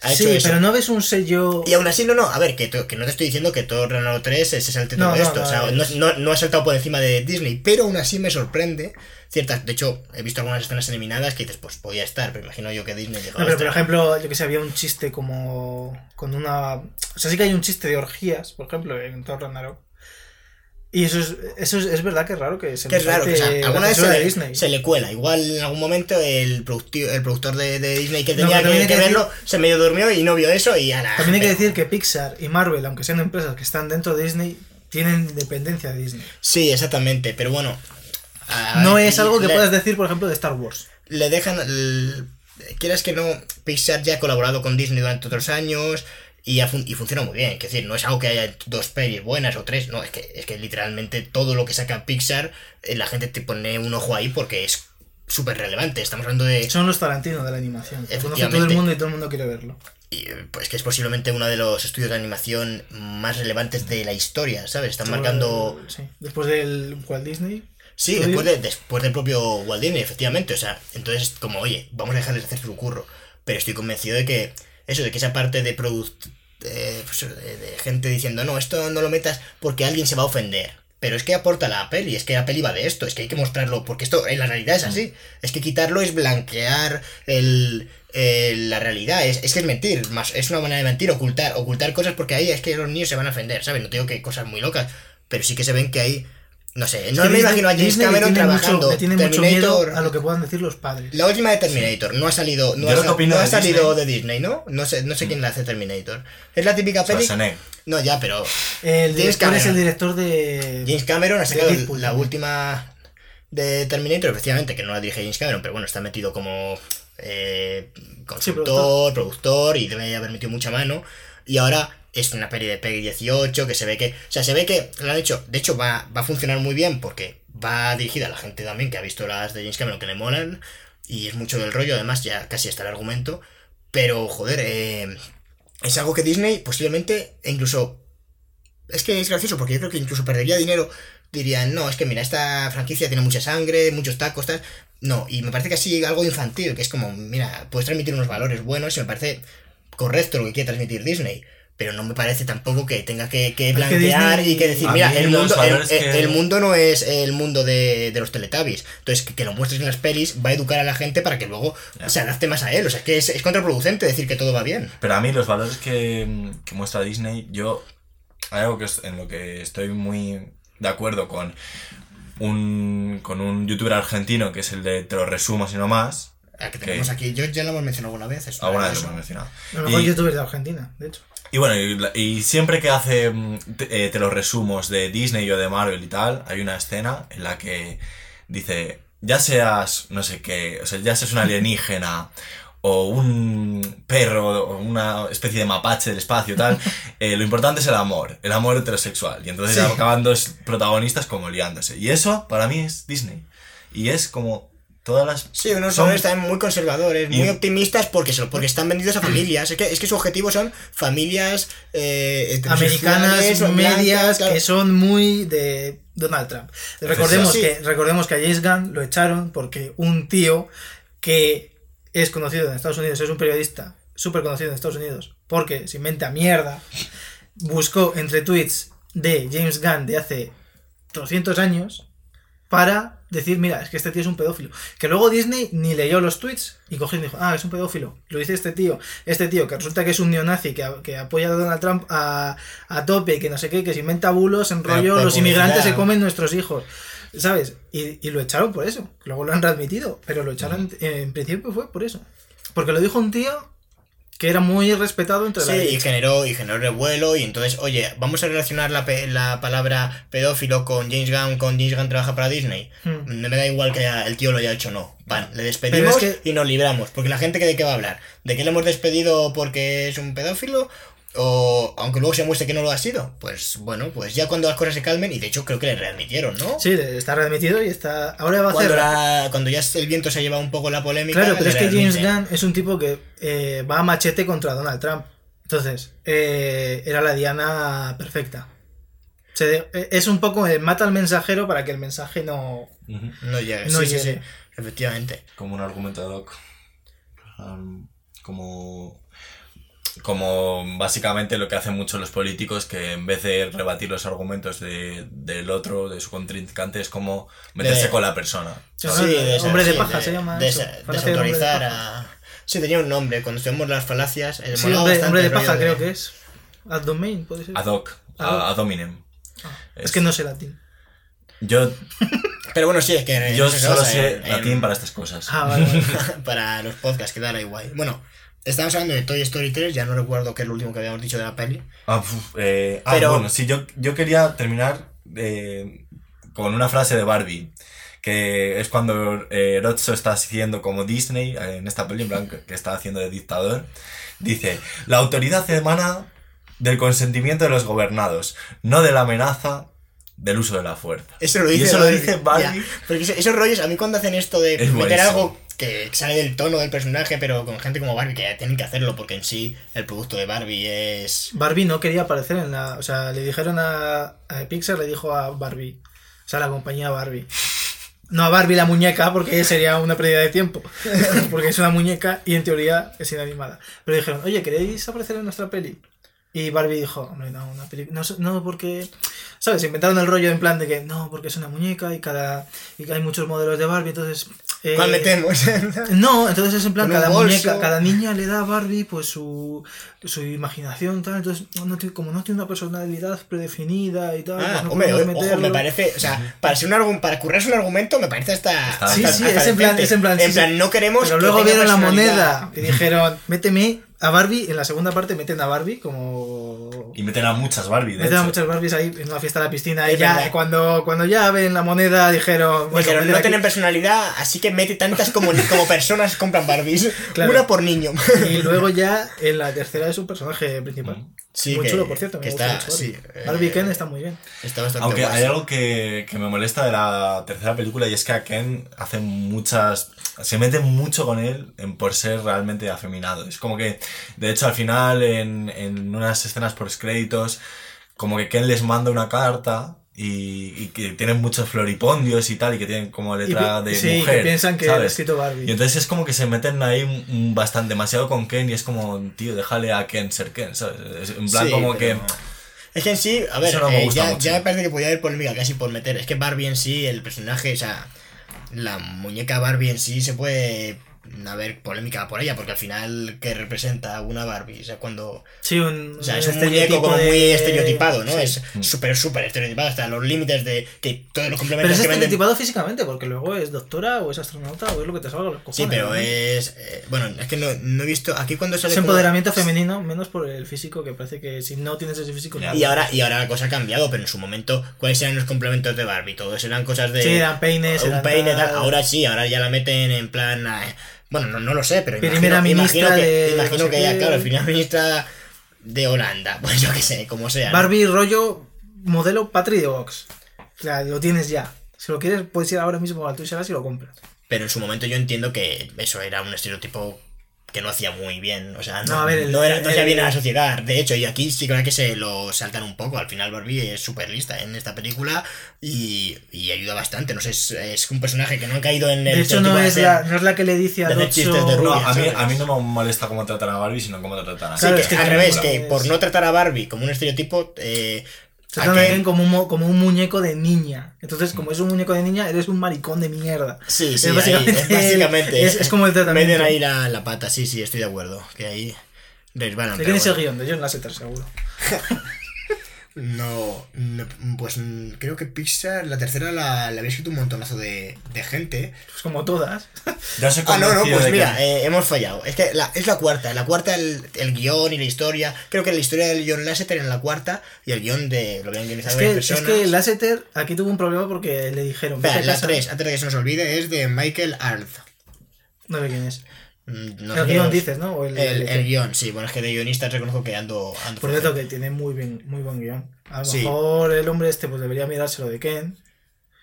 [SPEAKER 1] ha hecho
[SPEAKER 2] Sí,
[SPEAKER 1] eso.
[SPEAKER 2] pero no ves un sello...
[SPEAKER 1] Y aún así, no, no, a ver, que, que no te estoy diciendo que todo Ragnarok 3 se salte todo
[SPEAKER 2] No,
[SPEAKER 1] esto,
[SPEAKER 2] no,
[SPEAKER 1] o sea,
[SPEAKER 2] es-
[SPEAKER 1] no, no, no ha saltado por encima de Disney, pero aún así me sorprende ciertas, de hecho, he visto algunas escenas eliminadas que dices, pues podía estar, pero imagino yo que Disney llegaba
[SPEAKER 2] No, pero por ejemplo, yo que sé, había un chiste como con una... O sea, sí que hay un chiste de orgías, por ejemplo, en Thor Ragnarok. Y eso es, eso es, es verdad que es raro que se
[SPEAKER 1] Que es raro, que, o sea, alguna vez se le,
[SPEAKER 2] Disney.
[SPEAKER 1] se le cuela. Igual en algún momento el, el productor de, de Disney que tenía que, verlo se medio durmió y no vio eso y ahora.
[SPEAKER 2] También hay que decir que Pixar y Marvel, aunque sean empresas que están dentro de Disney, tienen dependencia de Disney.
[SPEAKER 1] Sí, exactamente, pero bueno.
[SPEAKER 2] no
[SPEAKER 1] ver,
[SPEAKER 2] es algo que
[SPEAKER 1] le-
[SPEAKER 2] puedas decir, por ejemplo, de Star Wars.
[SPEAKER 1] le dejan. el- quieras que no, Pixar ya ha colaborado con Disney durante otros años y, fun- y funciona muy bien. Es decir, no es algo que haya dos pelis buenas o tres, no, es que, es que literalmente todo lo que saca Pixar, eh, la gente te pone un ojo ahí porque es súper relevante. Estamos hablando de.
[SPEAKER 2] Son los Tarantino de la animación. Conoce todo el mundo y todo el mundo quiere verlo.
[SPEAKER 1] y, pues que es posiblemente uno de los estudios de animación más relevantes de la historia, ¿sabes? Están marcando.
[SPEAKER 2] Sí. Después del Walt Disney.
[SPEAKER 1] Sí, después, de, después del propio Walt Disney, efectivamente. O sea, entonces, como, oye, vamos a dejarles hacer su curro. Pero estoy convencido de que eso, de que esa parte de product, eh, pues, de, de gente diciendo, no, esto no lo metas porque alguien se va a ofender. Pero es que aporta la peli, es que la peli va de esto, es que hay que mostrarlo, porque esto en la realidad es así. Es que quitarlo es blanquear el, el- la realidad, es, es que es mentir, más, es una manera de mentir, ocultar, ocultar cosas porque ahí es que los niños se van a ofender, ¿sabes? No te digo que cosas muy locas, pero sí que se ven que hay No sé, no me
[SPEAKER 2] Disney-
[SPEAKER 1] imagino a James
[SPEAKER 2] Disney
[SPEAKER 1] Cameron
[SPEAKER 2] tiene
[SPEAKER 1] trabajando
[SPEAKER 2] le tiene mucho miedo
[SPEAKER 1] Terminator.
[SPEAKER 2] a lo que puedan decir los padres.
[SPEAKER 1] La última de Terminator no ha salido, no
[SPEAKER 3] Yo
[SPEAKER 1] ha,
[SPEAKER 3] de
[SPEAKER 1] salido
[SPEAKER 3] Disney-
[SPEAKER 1] de Disney, ¿no? No sé, no sé quién la hace Terminator. Es la típica peli. No, ya, pero
[SPEAKER 2] El
[SPEAKER 1] James
[SPEAKER 2] director es
[SPEAKER 1] Cameron.
[SPEAKER 2] el director de.
[SPEAKER 1] James Cameron ha sacado
[SPEAKER 2] Deadpool
[SPEAKER 1] la
[SPEAKER 2] también.
[SPEAKER 1] última de Terminator, efectivamente, que no la dirige James Cameron, pero bueno, está metido como eh, consultor, productor y debe haber metido mucha mano. Y ahora es una peli de Peggy 18 que se ve que. O sea, se ve que lo han hecho. De hecho, va, va a funcionar muy bien porque va dirigida a la gente también que ha visto las de James Cameron que le molan. Y es mucho del rollo, además, ya casi está el argumento. Pero, joder, eh, es algo que Disney posiblemente, e incluso es que es gracioso porque yo creo que incluso perdería dinero. Dirían, no, es que mira, esta franquicia tiene mucha sangre, muchos tacos, tal. No, y me parece que así algo infantil, que es como, mira, puedes transmitir unos valores buenos y me parece correcto lo que quiere transmitir Disney. Pero no me parece tampoco que tenga que, que
[SPEAKER 2] Disney-
[SPEAKER 1] y que decir, mira, el mundo, el,
[SPEAKER 3] valores
[SPEAKER 1] el-
[SPEAKER 3] que-
[SPEAKER 1] el mundo no es el mundo de, de los Teletubbies. Entonces, que, que lo muestres en las pelis va a educar a la gente para que luego
[SPEAKER 3] Ya.
[SPEAKER 1] se adapte más a él. O sea, es que es, es contraproducente decir que todo va bien.
[SPEAKER 3] Pero a mí los valores que, que muestra Disney, yo hay algo que es- en lo que estoy muy de acuerdo con un, con un youtuber argentino que es el de Te lo resumo si no más.
[SPEAKER 1] Ah, que
[SPEAKER 3] Que-
[SPEAKER 1] tenemos aquí, yo ya lo hemos mencionado alguna vez.
[SPEAKER 3] Alguna vez lo hemos mencionado.
[SPEAKER 2] El mejor
[SPEAKER 3] Y-
[SPEAKER 2] youtuber de Argentina, de hecho.
[SPEAKER 3] Y bueno, y, siempre que hace mm, te, eh, te los resumos de Disney o de Marvel y tal, hay una escena en la que dice, ya seas, no sé qué, o sea, ya seas un alienígena o un perro o una especie de mapache del espacio tal, eh, lo importante es el amor, el amor heterosexual. Y entonces
[SPEAKER 1] Sí.
[SPEAKER 3] acaban dos protagonistas como liándose. Y eso para mí es Disney. Y es como todas las...
[SPEAKER 1] Sí, unos
[SPEAKER 3] son-
[SPEAKER 1] valores también muy conservadores, muy optimistas porque, se- porque están vendidos a familias. Es que, es que su objetivo son familias eh,
[SPEAKER 2] Americanas, medias,
[SPEAKER 1] blancas, claro.
[SPEAKER 2] que son muy de Donald Trump. Recordemos,
[SPEAKER 1] Sí.
[SPEAKER 2] que, recordemos que a James Gunn lo echaron porque un tío que es conocido en Estados Unidos, es un periodista súper conocido en Estados Unidos, porque se inventa mierda, buscó entre tweets de James Gunn de hace 200 años para decir, mira, es que este tío es un pedófilo. Que luego Disney ni leyó los tweets y cogió y dijo, ah, es un pedófilo. Lo dice este tío. Este tío que resulta que es un neonazi que, que apoya a Donald Trump a, a tope y que no sé qué, que se inventa bulos, en rollo, los inmigrantes se comen nuestros hijos. ¿Sabes? Y, y lo echaron por eso. Luego lo han readmitido, pero lo echaron, en principio fue por eso. Porque lo dijo un tío que era muy respetado entre
[SPEAKER 1] Sí,
[SPEAKER 2] la
[SPEAKER 1] y
[SPEAKER 2] derecha.
[SPEAKER 1] generó, y generó revuelo y entonces, oye, vamos a relacionar la, pe- la palabra pedófilo con James Gunn, con James Gunn trabaja para Disney.
[SPEAKER 2] Hmm.
[SPEAKER 1] Me da igual que el tío lo haya hecho o no. Van, le despedimos
[SPEAKER 2] Pero es que-
[SPEAKER 1] y nos libramos. Porque la gente que de qué va a hablar. ¿De qué le hemos despedido porque es un pedófilo? O aunque luego se muestre que no lo ha sido. Pues bueno, pues ya cuando las cosas se calmen, y de hecho creo que le readmitieron, ¿no?
[SPEAKER 2] Sí, está readmitido y está. Ahora va a
[SPEAKER 1] Cuando,
[SPEAKER 2] hacer.
[SPEAKER 1] la- cuando ya el viento se ha llevado un poco la polémica.
[SPEAKER 2] Claro, pero es que James. Gunn es un tipo que eh, va a machete contra Donald Trump. Entonces, eh, era la diana perfecta. Se de- eh, es un poco el mata al mensajero para que el mensaje no.
[SPEAKER 1] No llega,
[SPEAKER 2] No
[SPEAKER 1] sí, sí,
[SPEAKER 2] llegue.
[SPEAKER 1] sí, efectivamente.
[SPEAKER 3] como un argumento ad hoc. Um, como, como básicamente lo que hacen muchos los políticos, que en vez de rebatir los argumentos de, del otro, de su contrincante, es como meterse
[SPEAKER 1] De-
[SPEAKER 3] con la persona.
[SPEAKER 2] Sí,
[SPEAKER 3] ¿sabes?
[SPEAKER 1] Desa-
[SPEAKER 2] hombre de paja se llama eso, de
[SPEAKER 1] desautorizar
[SPEAKER 2] paja.
[SPEAKER 1] a. Sí, tenía un nombre. Cuando estudiamos las falacias. eh,
[SPEAKER 2] Sí, hombre, de
[SPEAKER 1] el
[SPEAKER 2] paja creo que es. Ad domain, puede ser.
[SPEAKER 3] Ad hoc,
[SPEAKER 2] Ad hoc.
[SPEAKER 3] a- ad hominem.
[SPEAKER 2] Ah, es que no sé latín.
[SPEAKER 3] Yo,
[SPEAKER 1] Pero bueno, sí, es que.
[SPEAKER 3] yo solo sé
[SPEAKER 1] en- en-
[SPEAKER 3] latín para estas cosas.
[SPEAKER 2] Ah, vale, vale.
[SPEAKER 1] para los podcasts, que da igual. Bueno, estamos hablando de Toy Story 3. Ya no recuerdo qué es lo último que habíamos dicho de la peli.
[SPEAKER 3] Ah, puf, eh, ah, bueno, sí, yo, yo quería terminar eh, con una frase de Barbie, que es cuando eh, está haciendo como Disney eh, en esta peli, en plan, que, está haciendo de dictador. Dice, la autoridad emana del consentimiento de los gobernados, no de la amenaza del uso de la fuerza.
[SPEAKER 1] Eso lo
[SPEAKER 3] Y
[SPEAKER 1] dice
[SPEAKER 3] eso lo
[SPEAKER 1] Barbie.
[SPEAKER 3] dice Barbie.
[SPEAKER 1] Ya, Porque eso- esos rollos, a mí cuando hacen esto de
[SPEAKER 3] Es
[SPEAKER 1] meter algo que sale del tono del personaje, pero con gente como Barbie, que tienen que hacerlo, porque en sí el producto de Barbie es.
[SPEAKER 2] Barbie no quería aparecer en la. O sea, le dijeron a, a Pixar, le dijo a Barbie. O sea, la compañía Barbie. No a Barbie la muñeca, porque sería una pérdida de tiempo. porque es una muñeca y en teoría es inanimada. Pero dijeron, oye, ¿queréis aparecer en nuestra peli? Y Barbie dijo, hombre, no, una película. No, no, porque. ¿Sabes? Inventaron el rollo en plan de que no, porque es una muñeca y cada. y que hay muchos modelos de Barbie, entonces. eh,
[SPEAKER 1] ¿Cuál metemos?
[SPEAKER 2] No, entonces es en plan, cada
[SPEAKER 1] bolso.
[SPEAKER 2] muñeca, cada niña le da a Barbie pues su, su imaginación, tal, entonces no tiene- como no tiene una personalidad predefinida y tal,
[SPEAKER 1] Ah,
[SPEAKER 2] pues no
[SPEAKER 1] hombre, ojo, me parece, o sea, para ser un argumento, para currarse un argumento, me parece hasta.
[SPEAKER 2] Sí, sí,
[SPEAKER 1] hasta
[SPEAKER 2] es en plan, es en plan, sí,
[SPEAKER 1] En plan,
[SPEAKER 2] sí.
[SPEAKER 1] no queremos.
[SPEAKER 2] Pero
[SPEAKER 1] que
[SPEAKER 2] luego
[SPEAKER 1] tenga
[SPEAKER 2] vieron la moneda y dijeron, méteme a Barbie, en la segunda parte meten a Barbie como...
[SPEAKER 3] Y meten a muchas Barbie, de
[SPEAKER 2] Meten a muchas Barbies ahí en una fiesta a la piscina y
[SPEAKER 1] Es
[SPEAKER 2] ya
[SPEAKER 1] verdad.
[SPEAKER 2] cuando, cuando ya ven la moneda dijeron... bueno,
[SPEAKER 1] Dijeron, no
[SPEAKER 2] aquí".
[SPEAKER 1] tienen personalidad, así que mete tantas como, como personas compran Barbies.
[SPEAKER 2] Claro.
[SPEAKER 1] Una por niño.
[SPEAKER 2] Y luego ya en la tercera es un personaje principal.
[SPEAKER 1] Sí,
[SPEAKER 2] muy
[SPEAKER 1] que-
[SPEAKER 2] chulo, por cierto. Me
[SPEAKER 1] que
[SPEAKER 2] gusta
[SPEAKER 1] está,
[SPEAKER 2] mucho
[SPEAKER 1] sí,
[SPEAKER 2] Barbie.
[SPEAKER 1] eh,
[SPEAKER 2] Barbie Ken está muy bien.
[SPEAKER 1] Está bastante
[SPEAKER 3] Aunque
[SPEAKER 1] guay,
[SPEAKER 3] hay
[SPEAKER 1] sí.
[SPEAKER 3] algo que, que me molesta de la tercera película y es que a Ken hace muchas... Se mete mucho con él en, por ser realmente afeminado. Es como que, de hecho, al final, en, en unas escenas por créditos, como que Ken les manda una carta y, y que tienen muchos floripondios y tal, y que tienen como letra
[SPEAKER 2] Y
[SPEAKER 3] de
[SPEAKER 2] sí,
[SPEAKER 3] mujer.
[SPEAKER 2] que piensan que
[SPEAKER 3] ¿sabes?
[SPEAKER 2] ha escrito Barbie.
[SPEAKER 3] Y entonces es como que se meten ahí bastante demasiado con Ken y es como, tío, déjale a Ken ser Ken, ¿sabes? Es en plan
[SPEAKER 1] Sí,
[SPEAKER 3] como
[SPEAKER 1] pero-
[SPEAKER 3] que...
[SPEAKER 1] Es que en sí, a ver,
[SPEAKER 3] Eso no me
[SPEAKER 1] eh,
[SPEAKER 3] gusta
[SPEAKER 1] ya, ya me parece que podía haber polémica casi por meter. Es que Barbie en sí, el personaje, o sea, la muñeca Barbie en sí se puede haber polémica por ella, porque al final, ¿qué representa una Barbie? O sea, cuando.
[SPEAKER 2] Sí, un,
[SPEAKER 1] O sea,
[SPEAKER 2] un
[SPEAKER 1] es un muñeco como
[SPEAKER 2] de-
[SPEAKER 1] muy estereotipado, ¿no?
[SPEAKER 2] Sí.
[SPEAKER 1] Es súper, súper estereotipado hasta los límites de que todos los complementos
[SPEAKER 2] Pero es
[SPEAKER 1] que venden.
[SPEAKER 2] estereotipado físicamente, porque luego es doctora o es astronauta o es lo que te salga a los cojones.
[SPEAKER 1] Sí, pero
[SPEAKER 2] ¿no?
[SPEAKER 1] es. eh, bueno, es que no, no he visto. Aquí cuando sale.
[SPEAKER 2] Es
[SPEAKER 1] como-
[SPEAKER 2] empoderamiento femenino, menos por el físico, que parece que si no tienes ese físico... No.
[SPEAKER 1] Y ahora, y ahora la cosa ha cambiado, pero en su momento, ¿cuáles eran los complementos de Barbie? Todos eran cosas de.
[SPEAKER 2] Sí, eran peines,
[SPEAKER 1] un
[SPEAKER 2] eran
[SPEAKER 1] peine,
[SPEAKER 2] tal.
[SPEAKER 1] tal. Ahora sí, ahora ya la meten en plan. eh, Bueno, no, no lo sé, pero
[SPEAKER 2] Primera
[SPEAKER 1] imagino,
[SPEAKER 2] ministra
[SPEAKER 1] imagino que,
[SPEAKER 2] de
[SPEAKER 1] imagino
[SPEAKER 2] no sé
[SPEAKER 1] que ya,
[SPEAKER 2] qué.
[SPEAKER 1] claro, primera ministra de Holanda, pues yo qué sé, como sea. ¿no?
[SPEAKER 2] Barbie rollo modelo Patri de Box. O sea, lo tienes ya. Si lo quieres, puedes ir ahora mismo al Us y lo compras.
[SPEAKER 1] Pero en su momento yo entiendo que eso era un estereotipo que no hacía muy bien. O sea, no,
[SPEAKER 2] No, a ver, el-
[SPEAKER 1] no era, no hacía
[SPEAKER 2] el-
[SPEAKER 1] bien a la sociedad. De hecho, y aquí sí creo que se lo saltan un poco. Al final Barbie es súper lista en esta película y, y ayuda bastante. No sé, es, es un personaje que no ha caído en el
[SPEAKER 2] De hecho, no
[SPEAKER 1] de
[SPEAKER 2] es,
[SPEAKER 1] ser-
[SPEAKER 2] la, no es la que le dice a
[SPEAKER 1] de de
[SPEAKER 3] No, a mí, a mí no me molesta cómo tratan a Barbie, sino cómo tratan a
[SPEAKER 1] Sí, que,
[SPEAKER 2] es que
[SPEAKER 1] al revés,
[SPEAKER 2] como-
[SPEAKER 1] que por no tratar a Barbie como un estereotipo, eh,
[SPEAKER 2] Se
[SPEAKER 1] a
[SPEAKER 2] trata
[SPEAKER 1] Ken-
[SPEAKER 2] bien como un, mo- como un muñeco de niña. Entonces, como es un muñeco de niña, eres un maricón de mierda.
[SPEAKER 1] Sí, sí,
[SPEAKER 2] Es básicamente
[SPEAKER 1] ahí, es básicamente.
[SPEAKER 2] es- es como el tratamiento.
[SPEAKER 1] Meten ahí la, la pata, sí, sí, estoy de acuerdo. Que ahí resbalan.
[SPEAKER 2] ¿De
[SPEAKER 1] pero
[SPEAKER 2] quién es el
[SPEAKER 1] bueno.
[SPEAKER 2] guion? De John Lasseter, seguro.
[SPEAKER 1] No, no, pues creo que Pixar, la tercera la, la había escrito un montonazo de, de gente.
[SPEAKER 2] Pues como todas.
[SPEAKER 3] Ya se
[SPEAKER 1] Ah, no, no, pues mira,
[SPEAKER 3] que-
[SPEAKER 1] eh, hemos fallado. Es que la, es la cuarta. La cuarta, el, el guion y la historia. Creo que la historia del John Lasseter en la cuarta y el guion de lo habían guionizado
[SPEAKER 2] Es que,
[SPEAKER 1] varias
[SPEAKER 2] es
[SPEAKER 1] personas.
[SPEAKER 2] que Lasseter aquí tuvo un problema porque le dijeron...
[SPEAKER 1] Espera,
[SPEAKER 2] "Vete a
[SPEAKER 1] la
[SPEAKER 2] casa".
[SPEAKER 1] 3, antes de que se nos olvide, es de Michael Arth.
[SPEAKER 2] No sé quién es.
[SPEAKER 1] Mm, no
[SPEAKER 2] el
[SPEAKER 1] guion
[SPEAKER 2] dices, ¿no? O el,
[SPEAKER 1] El,
[SPEAKER 2] el-
[SPEAKER 1] el guion, sí, bueno, es que de guionista reconozco que ando. ando
[SPEAKER 2] Por cierto, que tiene muy bien, muy buen guion. A lo
[SPEAKER 1] Sí.
[SPEAKER 2] mejor el hombre este pues debería mirárselo de Ken,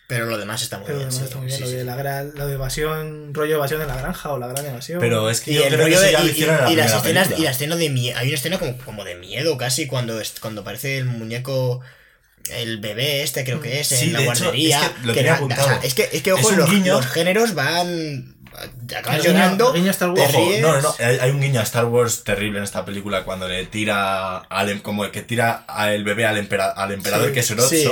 [SPEAKER 1] Pero lo demás está muy
[SPEAKER 2] pero
[SPEAKER 1] bien.
[SPEAKER 2] además
[SPEAKER 1] sí,
[SPEAKER 2] está muy bien.
[SPEAKER 1] sí,
[SPEAKER 2] lo, de la gran, lo de evasión, rollo evasión en la granja o la gran evasión.
[SPEAKER 3] Pero es que
[SPEAKER 1] Y
[SPEAKER 3] yo
[SPEAKER 1] el
[SPEAKER 3] creo
[SPEAKER 1] rollo de.
[SPEAKER 3] lo
[SPEAKER 1] Y,
[SPEAKER 3] la
[SPEAKER 1] y- y las
[SPEAKER 3] primera
[SPEAKER 1] escenas,
[SPEAKER 3] película.
[SPEAKER 1] y la escena de miedo. Hay una escena como, como de miedo casi cuando, cuando aparece el muñeco. El bebé este creo que es,
[SPEAKER 3] Sí,
[SPEAKER 1] en la
[SPEAKER 3] hecho,
[SPEAKER 1] guardería.
[SPEAKER 3] es que lo
[SPEAKER 1] que
[SPEAKER 3] tenía apuntado.
[SPEAKER 1] o sea, es que, es que
[SPEAKER 3] Es
[SPEAKER 1] ojo, los géneros van. Acabas llorando.
[SPEAKER 2] guiño Star Wars.
[SPEAKER 3] Ojo, no, no, no, hay, hay un guiño a Star Wars terrible en esta película cuando le tira al, em- como el que tira al bebé al, empera- al emperador
[SPEAKER 1] Sí,
[SPEAKER 3] que es Orozo.
[SPEAKER 1] sí.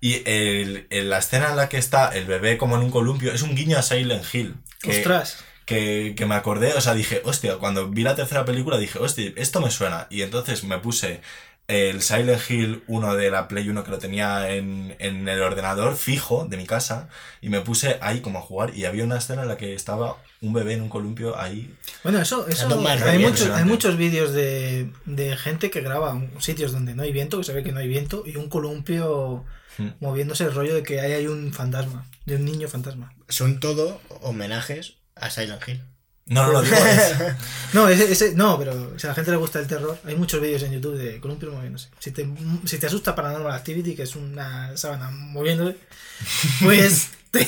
[SPEAKER 3] Y el, en la escena en la que está el bebé como en un columpio es un guiño a Silent Hill. Que,
[SPEAKER 2] Ostras.
[SPEAKER 3] que, que me acordé, o sea, dije, hostia, cuando vi la tercera película dije, hostia, esto me suena. Y entonces me puse el Silent Hill 1 de la Play 1 que lo tenía en, en el ordenador fijo de mi casa y me puse ahí como a jugar y había una escena en la que estaba un bebé en un columpio ahí.
[SPEAKER 2] Bueno, eso, eso hay,
[SPEAKER 1] rollo,
[SPEAKER 2] muchos, hay muchos vídeos de, de gente que graba sitios donde no hay viento, que se ve que no hay viento, y un columpio
[SPEAKER 3] Hmm.
[SPEAKER 2] moviéndose el rollo de que ahí hay un fantasma, de un niño fantasma.
[SPEAKER 1] Son todo homenajes a Silent Hill.
[SPEAKER 3] No, no, no, digo, es-
[SPEAKER 2] No, ese, ese- no, pero si a la gente le gusta el terror, hay muchos vídeos en YouTube de columpios moviéndose. Si te, si te asusta Paranormal Activity, que es una sábana moviéndose, pues te,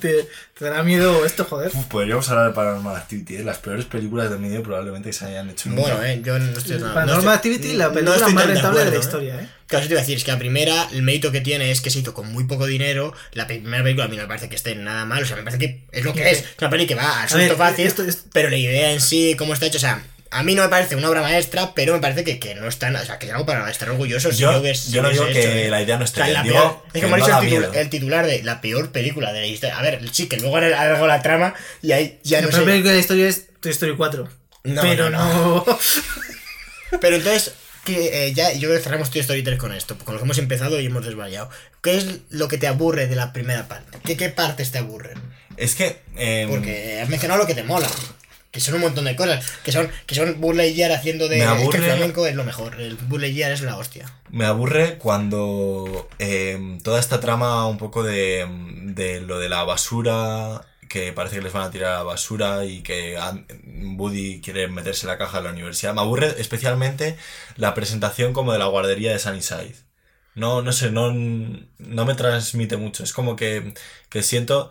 [SPEAKER 2] te, te dará miedo esto, joder.
[SPEAKER 3] Uf, podríamos hablar de Paranormal Activity, ¿eh? las peores películas de miedo probablemente que se hayan hecho nunca.
[SPEAKER 1] Bueno, eh, yo no estoy. no
[SPEAKER 2] Paranormal Activity, la
[SPEAKER 1] no
[SPEAKER 2] película
[SPEAKER 1] estoy
[SPEAKER 2] más
[SPEAKER 1] de
[SPEAKER 2] rentable de la
[SPEAKER 1] acuerdo, ¿eh?
[SPEAKER 2] historia, ¿eh?
[SPEAKER 1] Claro, eso te iba a decir, es que la primera, el mérito que tiene es que se hizo con muy poco dinero. La primera película a mí no me parece que esté nada mal, o sea, me parece que es lo que es. Es una peli que va al susto fácil,
[SPEAKER 2] esto es-
[SPEAKER 1] pero la idea en sí, cómo está hecho, o sea, a mí no me parece una obra maestra, pero me parece que, que no están, o sea, que es algo para estar orgullosos.
[SPEAKER 3] Yo-
[SPEAKER 1] si ves-
[SPEAKER 3] yo no digo que
[SPEAKER 1] hecho,
[SPEAKER 3] la idea no esté
[SPEAKER 1] o sea,
[SPEAKER 3] bien,
[SPEAKER 1] la
[SPEAKER 3] digo
[SPEAKER 1] peor- es
[SPEAKER 3] que
[SPEAKER 1] como ha
[SPEAKER 3] no
[SPEAKER 1] dicho el, titular de la peor película de la historia. A ver, sí, que luego alargado la trama y ahí ya
[SPEAKER 2] La
[SPEAKER 1] no
[SPEAKER 2] peor
[SPEAKER 1] sé.
[SPEAKER 2] película de la historia es Toy Story 4.
[SPEAKER 1] No,
[SPEAKER 2] pero
[SPEAKER 1] no,
[SPEAKER 2] no.
[SPEAKER 1] Pero entonces, que eh, ya yo creo que cerramos Toy Story 3 con esto, con lo que hemos empezado y hemos desvariado. ¿Qué es lo que te aburre de la primera parte? ¿Qué, qué partes te aburren?
[SPEAKER 3] Es que. em,
[SPEAKER 1] Porque has mencionado lo que te mola. Que son un montón de cosas. Que son, que son Buzz Lightyear haciendo de.
[SPEAKER 3] Me
[SPEAKER 1] es que
[SPEAKER 3] aburre-
[SPEAKER 1] el flamenco es lo mejor. El Buzz Lightyear es la hostia.
[SPEAKER 3] Me aburre cuando em, toda esta trama un poco de, em, de lo de la basura, que parece que les van a tirar a la basura y que Woody quiere meterse en la caja de la universidad. Me aburre especialmente la presentación como de la guardería de Sunnyside. No, no sé, no, no me transmite mucho. Es como que, que siento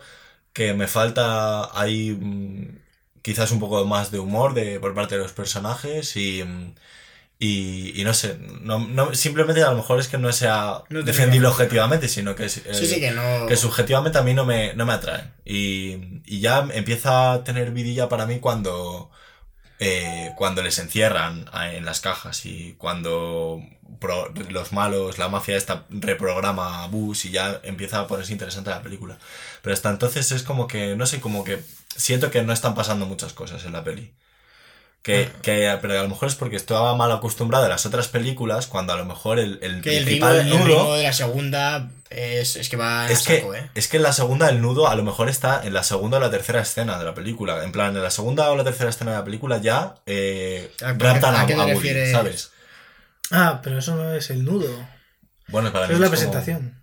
[SPEAKER 3] que me falta ahí mm, quizás un poco más de humor de, por parte de los personajes y... y, y no sé, no, no- simplemente a lo mejor es que no sea
[SPEAKER 1] No
[SPEAKER 3] defendible objetivamente, sino que, es, eh,
[SPEAKER 1] Sí, sí, que no.
[SPEAKER 3] que subjetivamente a mí no me, no me atraen. Y, y ya empieza a tener vidilla para mí cuando, eh, cuando les encierran en las cajas y cuando pro- los malos, la mafia esta reprograma a Bus y ya empieza a ponerse interesante la película. Pero hasta entonces es como que, no sé, como que siento que no están pasando muchas cosas en la peli. Que,
[SPEAKER 1] Ah.
[SPEAKER 3] que, pero a lo mejor es porque estaba mal acostumbrado a las otras películas cuando a lo mejor el, el
[SPEAKER 1] Que el ritmo, el
[SPEAKER 3] nudo...
[SPEAKER 1] ritmo de la segunda es, es que va
[SPEAKER 3] Es
[SPEAKER 1] a
[SPEAKER 3] que,
[SPEAKER 1] ¿eh?
[SPEAKER 3] es que en la segunda el nudo a lo mejor está en la segunda o la tercera escena de la película. En plan, en la segunda o la tercera escena de la película ya eh,
[SPEAKER 1] ¿A qué-
[SPEAKER 3] raptan a,
[SPEAKER 1] a qué
[SPEAKER 3] a Woody? ¿sabes?
[SPEAKER 2] Ah, pero eso no es el nudo.
[SPEAKER 3] Bueno, para
[SPEAKER 2] Eso
[SPEAKER 3] mí
[SPEAKER 2] es la
[SPEAKER 3] como-
[SPEAKER 2] presentación.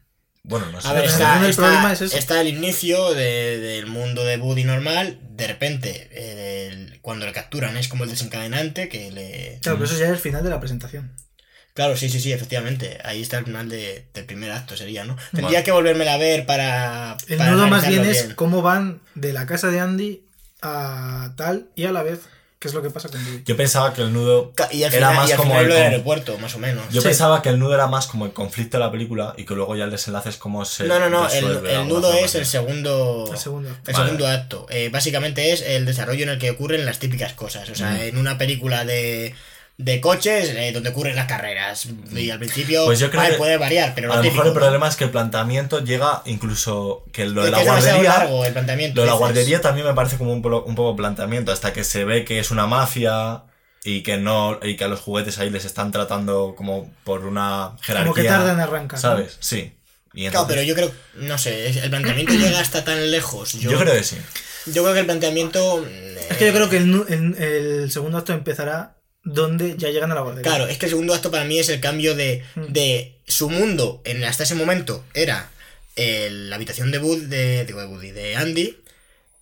[SPEAKER 3] Bueno, no sé.
[SPEAKER 1] A ver, está, está-
[SPEAKER 2] problema es eso.
[SPEAKER 1] está el inicio de- del mundo de Buddy normal. De repente, eh, el- cuando le capturan, es como el desencadenante que le.
[SPEAKER 2] Claro, pero eso ya es el final de la presentación.
[SPEAKER 1] Claro, sí, sí, sí, efectivamente. Ahí está el final de- del primer acto, sería, ¿no? Tendría que volvérmela a ver para.
[SPEAKER 2] El
[SPEAKER 1] para
[SPEAKER 2] nudo más bien es cómo van de la casa de Andy a tal y a la vez, que es lo que pasa con.
[SPEAKER 3] Yo pensaba que el nudo
[SPEAKER 1] Y al
[SPEAKER 3] era
[SPEAKER 1] final,
[SPEAKER 3] más
[SPEAKER 1] y al
[SPEAKER 3] como
[SPEAKER 1] final
[SPEAKER 3] el
[SPEAKER 1] lo del
[SPEAKER 3] con-
[SPEAKER 1] aeropuerto, más o menos.
[SPEAKER 3] Yo
[SPEAKER 2] Sí.
[SPEAKER 3] pensaba que el nudo era más como el conflicto de la película y que luego ya el desenlace es como se
[SPEAKER 1] No, no, no, el, nudo es el segundo.
[SPEAKER 2] El segundo.
[SPEAKER 1] El
[SPEAKER 3] Vale.
[SPEAKER 1] segundo acto. Eh, básicamente es el desarrollo en el que ocurren las típicas cosas. O sea,
[SPEAKER 3] Mm.
[SPEAKER 1] en una película de, de coches eh, donde ocurren las carreras. Y al principio
[SPEAKER 3] Pues yo creo
[SPEAKER 1] vale,
[SPEAKER 3] que
[SPEAKER 1] puede variar, pero
[SPEAKER 3] A lo mejor el problema es que el planteamiento llega incluso que lo de
[SPEAKER 1] Es
[SPEAKER 3] la guardería
[SPEAKER 1] largo el planteamiento.
[SPEAKER 3] Lo de la guardería también me parece como un, polo- un poco planteamiento, hasta que se ve que es una mafia y que no y que a los juguetes ahí les están tratando como por una jerarquía.
[SPEAKER 2] Como que tardan en arrancar. ¿no?
[SPEAKER 3] ¿Sabes? Sí. Y
[SPEAKER 1] Claro, pero yo creo, no sé, el planteamiento llega hasta tan lejos. Yo,
[SPEAKER 3] yo, creo que sí.
[SPEAKER 1] yo creo que el planteamiento.
[SPEAKER 2] Es que yo creo que el, el- el segundo acto empezará donde ya llegan a la guardería.
[SPEAKER 1] Claro, es que el segundo acto para mí es el cambio de,
[SPEAKER 2] Mm.
[SPEAKER 1] de su mundo en hasta ese momento era el- la habitación de Bud, de, digo, de Woody, de Andy,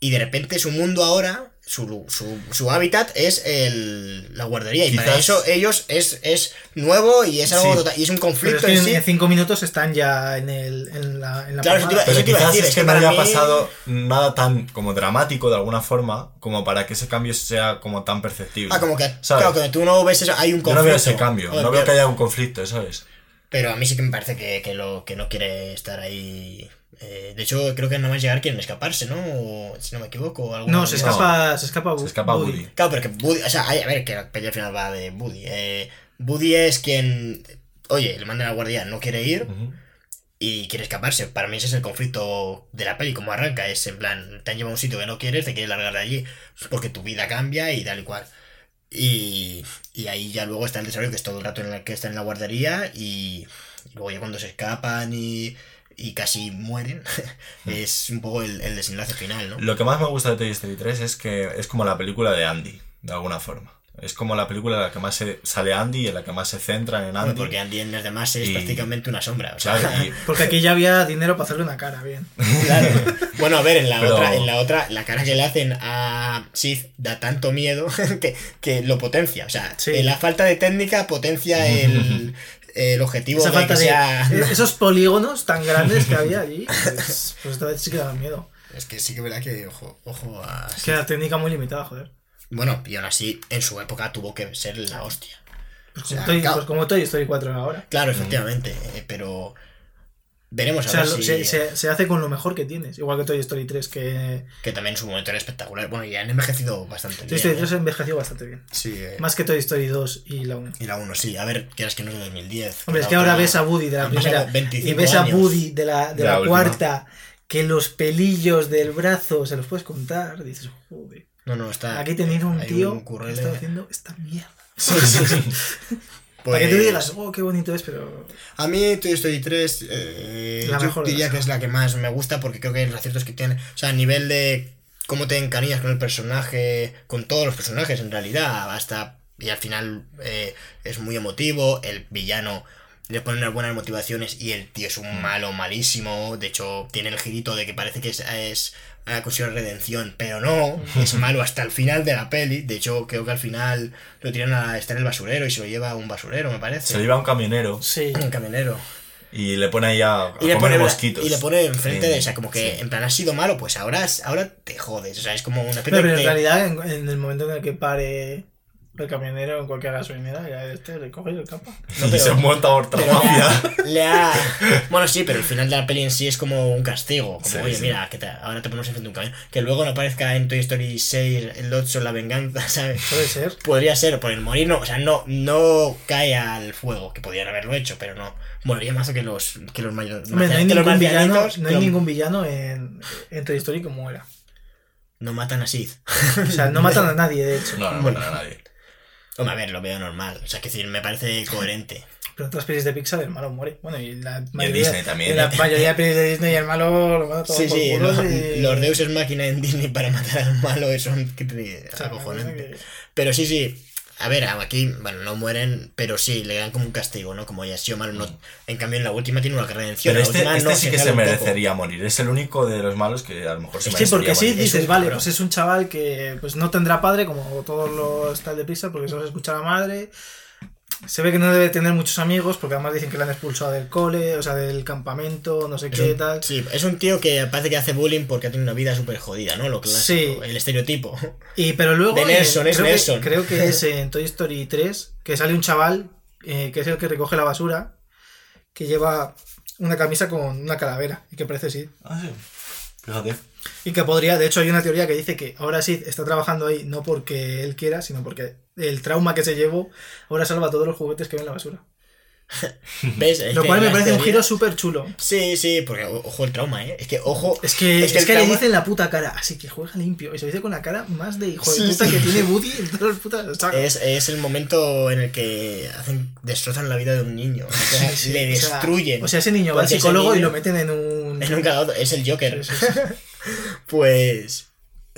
[SPEAKER 1] y de repente su mundo ahora, su, su, su hábitat es el, la guardería, y para eso ellos es, es nuevo y es algo
[SPEAKER 3] Sí.
[SPEAKER 1] total- y es un
[SPEAKER 2] Pero
[SPEAKER 1] conflicto
[SPEAKER 2] es que
[SPEAKER 1] en
[SPEAKER 2] en, cinco minutos están ya en, el, en la, en la
[SPEAKER 1] Claro, eso te iba-
[SPEAKER 2] pomada.
[SPEAKER 3] Pero
[SPEAKER 1] eso te iba a
[SPEAKER 3] quizás
[SPEAKER 1] decir,
[SPEAKER 3] es que
[SPEAKER 1] que
[SPEAKER 3] no haya
[SPEAKER 1] mí-
[SPEAKER 3] pasado nada tan como dramático de alguna forma como para que ese cambio sea como tan perceptible.
[SPEAKER 1] Ah, como que,
[SPEAKER 3] ¿Sabes?
[SPEAKER 1] claro, que tú no ves eso, hay un
[SPEAKER 3] Yo
[SPEAKER 1] conflicto.
[SPEAKER 3] no veo ese cambio, no veo que haya un conflicto, ¿sabes?
[SPEAKER 1] Pero a mí sí que me parece que, que lo, que no quiere estar ahí. Eh, de hecho, creo que nada más llegar quieren escaparse, ¿no? O, si no me equivoco. o algo
[SPEAKER 2] No, se escapa, se escapa,
[SPEAKER 3] Se escapa
[SPEAKER 2] Woody.
[SPEAKER 3] Woody.
[SPEAKER 1] Claro, pero que Buddy, o sea, hay- a ver, que la peli al final va de Buddy. Eh, Buddy es quien, oye, le mandan a la guardia, no quiere ir
[SPEAKER 3] Ujú.
[SPEAKER 1] y quiere escaparse. Para mí ese es el conflicto de la peli, como arranca. Es en plan, te han llevado a un sitio que no quieres, te quieres largar de allí porque tu vida cambia y tal y cual. Y, y ahí ya luego está el desarrollo que es todo el rato en el que está en la guardería y, y luego ya cuando se escapan y, y casi mueren, es un poco el, el desenlace final, ¿no?
[SPEAKER 3] Lo que más me gusta de Toy Story 3 es que es como la película de Andy, de alguna forma. Es como la película en la que más se sale Andy y en la que más se centra en
[SPEAKER 1] Bueno,
[SPEAKER 3] Andy.
[SPEAKER 1] porque Andy en los demás es
[SPEAKER 3] Y-
[SPEAKER 1] prácticamente una sombra. O sea,
[SPEAKER 3] Claro, y-
[SPEAKER 2] Porque aquí ya había dinero para hacerle una cara, bien.
[SPEAKER 1] Claro. Bueno, a ver, en la
[SPEAKER 3] Pero-
[SPEAKER 1] otra, en la otra, la cara que le hacen a Sith da tanto miedo que, que lo potencia. O sea,
[SPEAKER 2] Sí.
[SPEAKER 1] la falta de técnica potencia el, el objetivo
[SPEAKER 2] Esa
[SPEAKER 1] de
[SPEAKER 2] falta
[SPEAKER 1] que
[SPEAKER 2] de
[SPEAKER 1] sea.
[SPEAKER 2] esos polígonos tan grandes que había allí, pues, pues esta vez sí que daba miedo.
[SPEAKER 1] Es que sí que es verdad que ojo, ojo a.
[SPEAKER 2] Es que la técnica muy limitada, joder.
[SPEAKER 1] Bueno, y aún así, en su época tuvo que ser la hostia.
[SPEAKER 2] Pues
[SPEAKER 1] O
[SPEAKER 2] como,
[SPEAKER 1] sea,
[SPEAKER 2] Toy,
[SPEAKER 1] claro.
[SPEAKER 2] pues como Toy Story 4 ahora.
[SPEAKER 1] Claro, efectivamente. eh, pero. Veremos
[SPEAKER 2] O
[SPEAKER 1] a
[SPEAKER 2] sea,
[SPEAKER 1] ver
[SPEAKER 2] lo-
[SPEAKER 1] si...
[SPEAKER 2] se, se- se hace con lo mejor que tienes. Igual que Toy Story 3, que
[SPEAKER 1] Que también en su momento era espectacular. Bueno, y han envejecido bastante
[SPEAKER 2] Toy
[SPEAKER 1] bien.
[SPEAKER 2] Story
[SPEAKER 1] ¿eh?
[SPEAKER 2] 3 envejeció bastante bien.
[SPEAKER 1] Sí, eh,
[SPEAKER 2] Más que Toy Story 2 y la 1.
[SPEAKER 1] y la 1, sí. A ver, quieras que no es de 2010.
[SPEAKER 2] Hombre, es que ahora ves a Woody de la primera
[SPEAKER 1] 25
[SPEAKER 2] y ves a
[SPEAKER 1] años.
[SPEAKER 2] Woody de la, de
[SPEAKER 3] la
[SPEAKER 2] la, cuarta, que los pelillos del brazo se los puedes contar. Dices, joder.
[SPEAKER 1] No, no, está...
[SPEAKER 2] Aquí teniendo un tío
[SPEAKER 1] un
[SPEAKER 2] que está haciendo esta mierda.
[SPEAKER 1] Sí, sí, sí.
[SPEAKER 2] Para que tú
[SPEAKER 1] Pues-
[SPEAKER 2] digas, oh, qué bonito es, pero.
[SPEAKER 1] A mí Toy Story 3 eh,
[SPEAKER 2] La
[SPEAKER 1] yo
[SPEAKER 2] mejor
[SPEAKER 1] diría que es la que más me gusta porque creo que los aciertos que tiene, o sea, a nivel de cómo te encariñas con el personaje, con todos los personajes en realidad, hasta y al final eh, es muy emotivo, el villano le pone unas buenas motivaciones y el tío es un malo malísimo, de hecho tiene el girito de que parece que es, es ha conseguido redención, pero no, es malo hasta el final de la peli, de hecho creo que al final lo tiran a estar en el basurero y se lo lleva a un basurero, me parece.
[SPEAKER 3] Se lo lleva un camionero
[SPEAKER 2] Sí.
[SPEAKER 1] Un camionero.
[SPEAKER 3] y le pone ahí a, a
[SPEAKER 1] Y le,
[SPEAKER 3] comer
[SPEAKER 1] pone,
[SPEAKER 3] mosquitos.
[SPEAKER 1] y le pone enfrente
[SPEAKER 3] Sí,
[SPEAKER 1] de esa, como que
[SPEAKER 3] sí.
[SPEAKER 1] en plan has sido malo, pues ahora, ahora te jodes. O sea, es como una especie
[SPEAKER 2] Pero, pero en realidad, en, en el momento en el que pare el camionero en cualquier gasolinera, ya este le coge y le capa.
[SPEAKER 1] No,
[SPEAKER 3] y se monta otra mafia.
[SPEAKER 1] ha- le ha- Bueno, sí, pero el final de la peli en sí es como un castigo. Como,
[SPEAKER 3] Sí,
[SPEAKER 1] oye,
[SPEAKER 3] sí.
[SPEAKER 1] mira, que te- ahora te ponemos enfrente de un camión. Que luego no aparezca en Toy Story 6 el 8 la venganza, ¿sabes?
[SPEAKER 2] Puede ser.
[SPEAKER 1] Podría ser, por el morir no, o sea, no, no cae al fuego, que podrían haberlo hecho, pero no. Moriría más que los, que los mayores.
[SPEAKER 2] No hay
[SPEAKER 1] que los
[SPEAKER 2] ningún villano,
[SPEAKER 1] marcianitos,
[SPEAKER 2] no
[SPEAKER 1] que
[SPEAKER 2] hay
[SPEAKER 1] los-
[SPEAKER 2] ningún villano en, en Toy Story como era.
[SPEAKER 1] no matan a Sid.
[SPEAKER 2] O sea, no matan a nadie, de hecho.
[SPEAKER 3] No, no
[SPEAKER 1] Bueno.
[SPEAKER 3] matan a nadie.
[SPEAKER 1] Hombre, a ver, lo veo normal. O sea, que decir, me parece coherente.
[SPEAKER 2] Pero otras pelis de Pixar el malo muere. Bueno, y la mayoría,
[SPEAKER 3] Disney también,
[SPEAKER 2] en la
[SPEAKER 3] ¿eh?
[SPEAKER 2] mayoría de pelis de Disney el malo lo mata todo
[SPEAKER 1] Sí,
[SPEAKER 2] por
[SPEAKER 1] sí, los,
[SPEAKER 2] y-
[SPEAKER 1] los Deus es máquina en Disney para matar al malo, eso es acojonante.
[SPEAKER 2] que-
[SPEAKER 1] Pero sí, sí. A ver, aquí, bueno, no mueren, pero sí, le dan como un castigo, ¿no? Como ya ha sido malo. No, en cambio, en la última tiene una redención.
[SPEAKER 3] Pero
[SPEAKER 1] la
[SPEAKER 3] este,
[SPEAKER 1] última
[SPEAKER 3] este
[SPEAKER 1] no,
[SPEAKER 3] sí que se merecería morir. Es el único de los malos que a lo mejor se
[SPEAKER 2] Sí,
[SPEAKER 3] merecería
[SPEAKER 2] porque sí,
[SPEAKER 3] morir.
[SPEAKER 2] dices,
[SPEAKER 1] un
[SPEAKER 2] vale,
[SPEAKER 1] cabrón.
[SPEAKER 2] pues es un chaval que pues no tendrá padre, como todos los tal de Pixar, porque solo se escucha a la madre. Se ve que no debe tener muchos amigos, porque además dicen que le han expulsado del cole, o sea, del campamento, no sé
[SPEAKER 1] Es
[SPEAKER 2] qué
[SPEAKER 1] un,
[SPEAKER 2] tal.
[SPEAKER 1] sí, es un tío que parece que hace bullying porque ha tenido una vida súper jodida, ¿no? Lo clásico,
[SPEAKER 2] Sí.
[SPEAKER 1] el estereotipo.
[SPEAKER 2] Y pero luego
[SPEAKER 1] De Nelson, es
[SPEAKER 2] creo,
[SPEAKER 1] Nelson.
[SPEAKER 2] Que, creo que es en Toy Story 3 que sale un chaval eh, que es el que recoge la basura, que lleva una camisa con una calavera y que parece Sid.
[SPEAKER 3] Ah, sí. Fíjate.
[SPEAKER 2] Y que podría, de hecho hay una teoría que dice que ahora Sid está trabajando ahí no porque él quiera, sino porque el trauma que se llevó ahora salva todos los juguetes que ven en la basura.
[SPEAKER 1] ¿Ves? Es
[SPEAKER 2] Lo
[SPEAKER 1] que
[SPEAKER 2] cual me parece un
[SPEAKER 1] teorías-
[SPEAKER 2] giro súper chulo.
[SPEAKER 1] Sí, sí, porque ojo el trauma, ¿eh? Es que, ojo.
[SPEAKER 2] Es que, es que le
[SPEAKER 1] trauma-
[SPEAKER 2] dicen la puta cara, así que juega limpio. Y se lo dice con la cara más de hijo de puta
[SPEAKER 1] sí.
[SPEAKER 2] que tiene Woody en todas las putas sacas.
[SPEAKER 1] Es, es el momento en el que hacen destrozan la vida de un niño. O sea,
[SPEAKER 2] Sí,
[SPEAKER 1] le
[SPEAKER 2] o sea,
[SPEAKER 1] destruyen.
[SPEAKER 2] O sea, ese niño va al psicólogo y lo meten en un.
[SPEAKER 1] Es un cagado, es el Joker. Pues.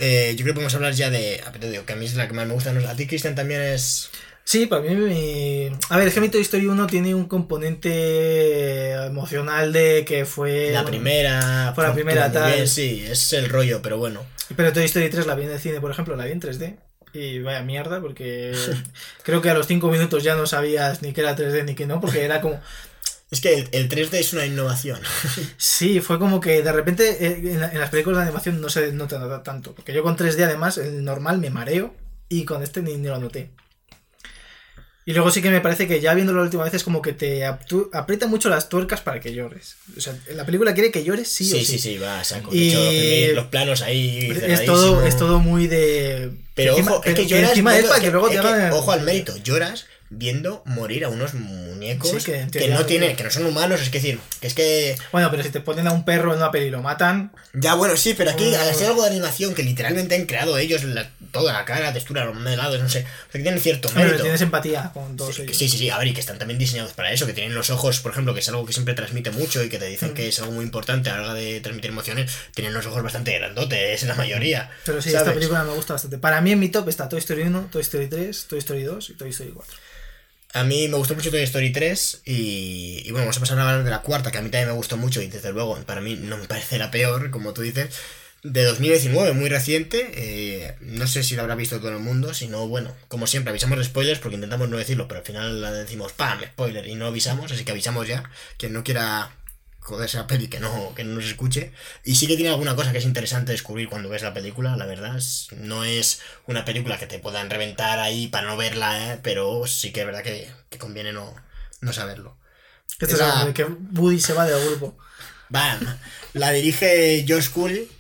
[SPEAKER 1] Eh, yo creo que podemos hablar ya de. a ver, digo, que a mí es la que más me gusta. ¿no? A ti, Cristian, también es.
[SPEAKER 2] Sí, para mí. mi- A ver, es que mi Toy Story 1 tiene un componente emocional de que fue.
[SPEAKER 1] La primera.
[SPEAKER 2] fue la primera, tal.
[SPEAKER 1] bien, sí, es el rollo, pero bueno.
[SPEAKER 2] Pero Toy Story 3 la vi en el cine, por ejemplo, la vi en 3D. Y vaya mierda, porque creo que a los 5 minutos ya no sabías ni que era 3D ni que no, porque era como.
[SPEAKER 1] Es que el, el 3D es una innovación.
[SPEAKER 2] Sí, fue como que de repente eh, en, la- en las películas de animación no se nota tanto. Porque yo con 3D además, el normal me mareo y con este ni, ni lo noté. Y luego sí que me parece que ya viéndolo la última vez es como que te aprieta mucho las tuercas para que llores. O sea, la película quiere que llores sí,
[SPEAKER 1] Sí,
[SPEAKER 2] o
[SPEAKER 1] sí,
[SPEAKER 2] sí.
[SPEAKER 1] sí, va a saco.
[SPEAKER 2] Y-
[SPEAKER 1] De hecho, los planos ahí.
[SPEAKER 2] Es todo, es todo muy de...
[SPEAKER 1] Pero
[SPEAKER 2] encima,
[SPEAKER 1] ojo, es que lloras.
[SPEAKER 2] encima
[SPEAKER 1] viendo-
[SPEAKER 2] para
[SPEAKER 1] es
[SPEAKER 2] que luego
[SPEAKER 1] es
[SPEAKER 2] te hagan...
[SPEAKER 1] Ojo al mérito, lloras viendo morir a unos muñecos
[SPEAKER 2] Sí, que en
[SPEAKER 1] no tienen, que no son humanos, es que decir, que es que.
[SPEAKER 2] Bueno, pero si te ponen a un perro en una peli y lo matan...
[SPEAKER 1] Ya bueno, sí, pero aquí
[SPEAKER 2] Mm.
[SPEAKER 1] al hacer algo de animación que literalmente han creado ellos la- toda la cara, textura, los modelados, no sé, o sea, que tienen cierto
[SPEAKER 2] Pero
[SPEAKER 1] mérito.
[SPEAKER 2] tienes empatía con todos
[SPEAKER 1] Sí,
[SPEAKER 2] ellos.
[SPEAKER 1] sí, sí, sí, a ver, y que están también diseñados para eso, que tienen los ojos, por ejemplo, que es algo que siempre transmite mucho y que te dicen
[SPEAKER 2] Mm.
[SPEAKER 1] que es algo muy importante a la hora de transmitir emociones, tienen los ojos bastante grandotes, la mayoría.
[SPEAKER 2] Pero sí,
[SPEAKER 1] ¿sabes?
[SPEAKER 2] esta película me gusta bastante. Para mí en mi top está Toy Story 1, Toy Story 3, Toy Story 2 y Toy Story 4.
[SPEAKER 1] A mí me gustó mucho Toy Story 3 y, y bueno, vamos a pasar a hablar de la cuarta, que a mí también me gustó mucho y desde luego para mí no me parece la peor, como tú dices, de 2019, muy reciente, eh, no sé si la habrá visto todo el mundo, si no, bueno, como siempre avisamos de spoilers porque intentamos no decirlo, pero al final la decimos, ¡pam! spoiler y no avisamos, así que avisamos ya, quien no quiera joderse la peli que no, que no nos escuche. Y sí que tiene alguna cosa que es interesante descubrir cuando ves la película, la verdad. es- no es una película que te puedan reventar ahí para no verla, ¿eh? pero sí que es verdad que, que conviene no, no saberlo.
[SPEAKER 2] Este es
[SPEAKER 1] Esa-
[SPEAKER 2] el que Woody se va del grupo.
[SPEAKER 1] Bam. La dirige Josh Cooley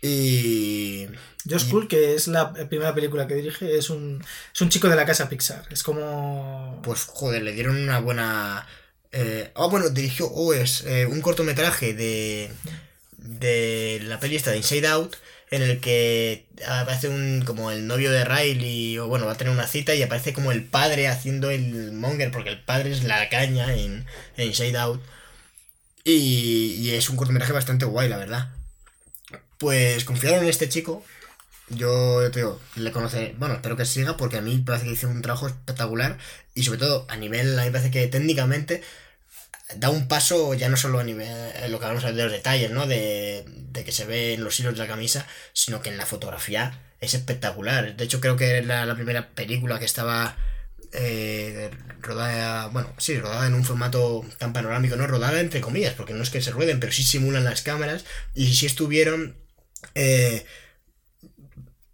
[SPEAKER 1] y...
[SPEAKER 2] Josh Cool, que es la primera película que dirige, es un, es un chico de la casa Pixar. Es como.
[SPEAKER 1] Pues joder, le dieron una buena... Eh, ah, bueno, dirigió oh, es, eh, un cortometraje de, de la peli esta de Inside Out, en el que aparece un como el novio de Riley, o bueno, va a tener una cita y aparece como el padre haciendo el monger, porque el padre es la caña en, Inside Out. Y, y es un cortometraje bastante guay, la verdad. Pues confiaron en este chico. Yo te digo, le conoce. Bueno, espero que siga porque a mí parece que hizo un trabajo espectacular. Y sobre todo a nivel, a mí me parece que técnicamente da un paso ya no solo a nivel eh, lo que hablamos de los detalles, ¿no? De, de que se ve en los hilos de la camisa, sino que en la fotografía es espectacular. De hecho, creo que era la primera película que estaba eh, rodada, bueno, sí, rodada en un formato tan panorámico, no rodada entre comillas, porque no es que se rueden, pero sí simulan las cámaras y sí estuvieron eh,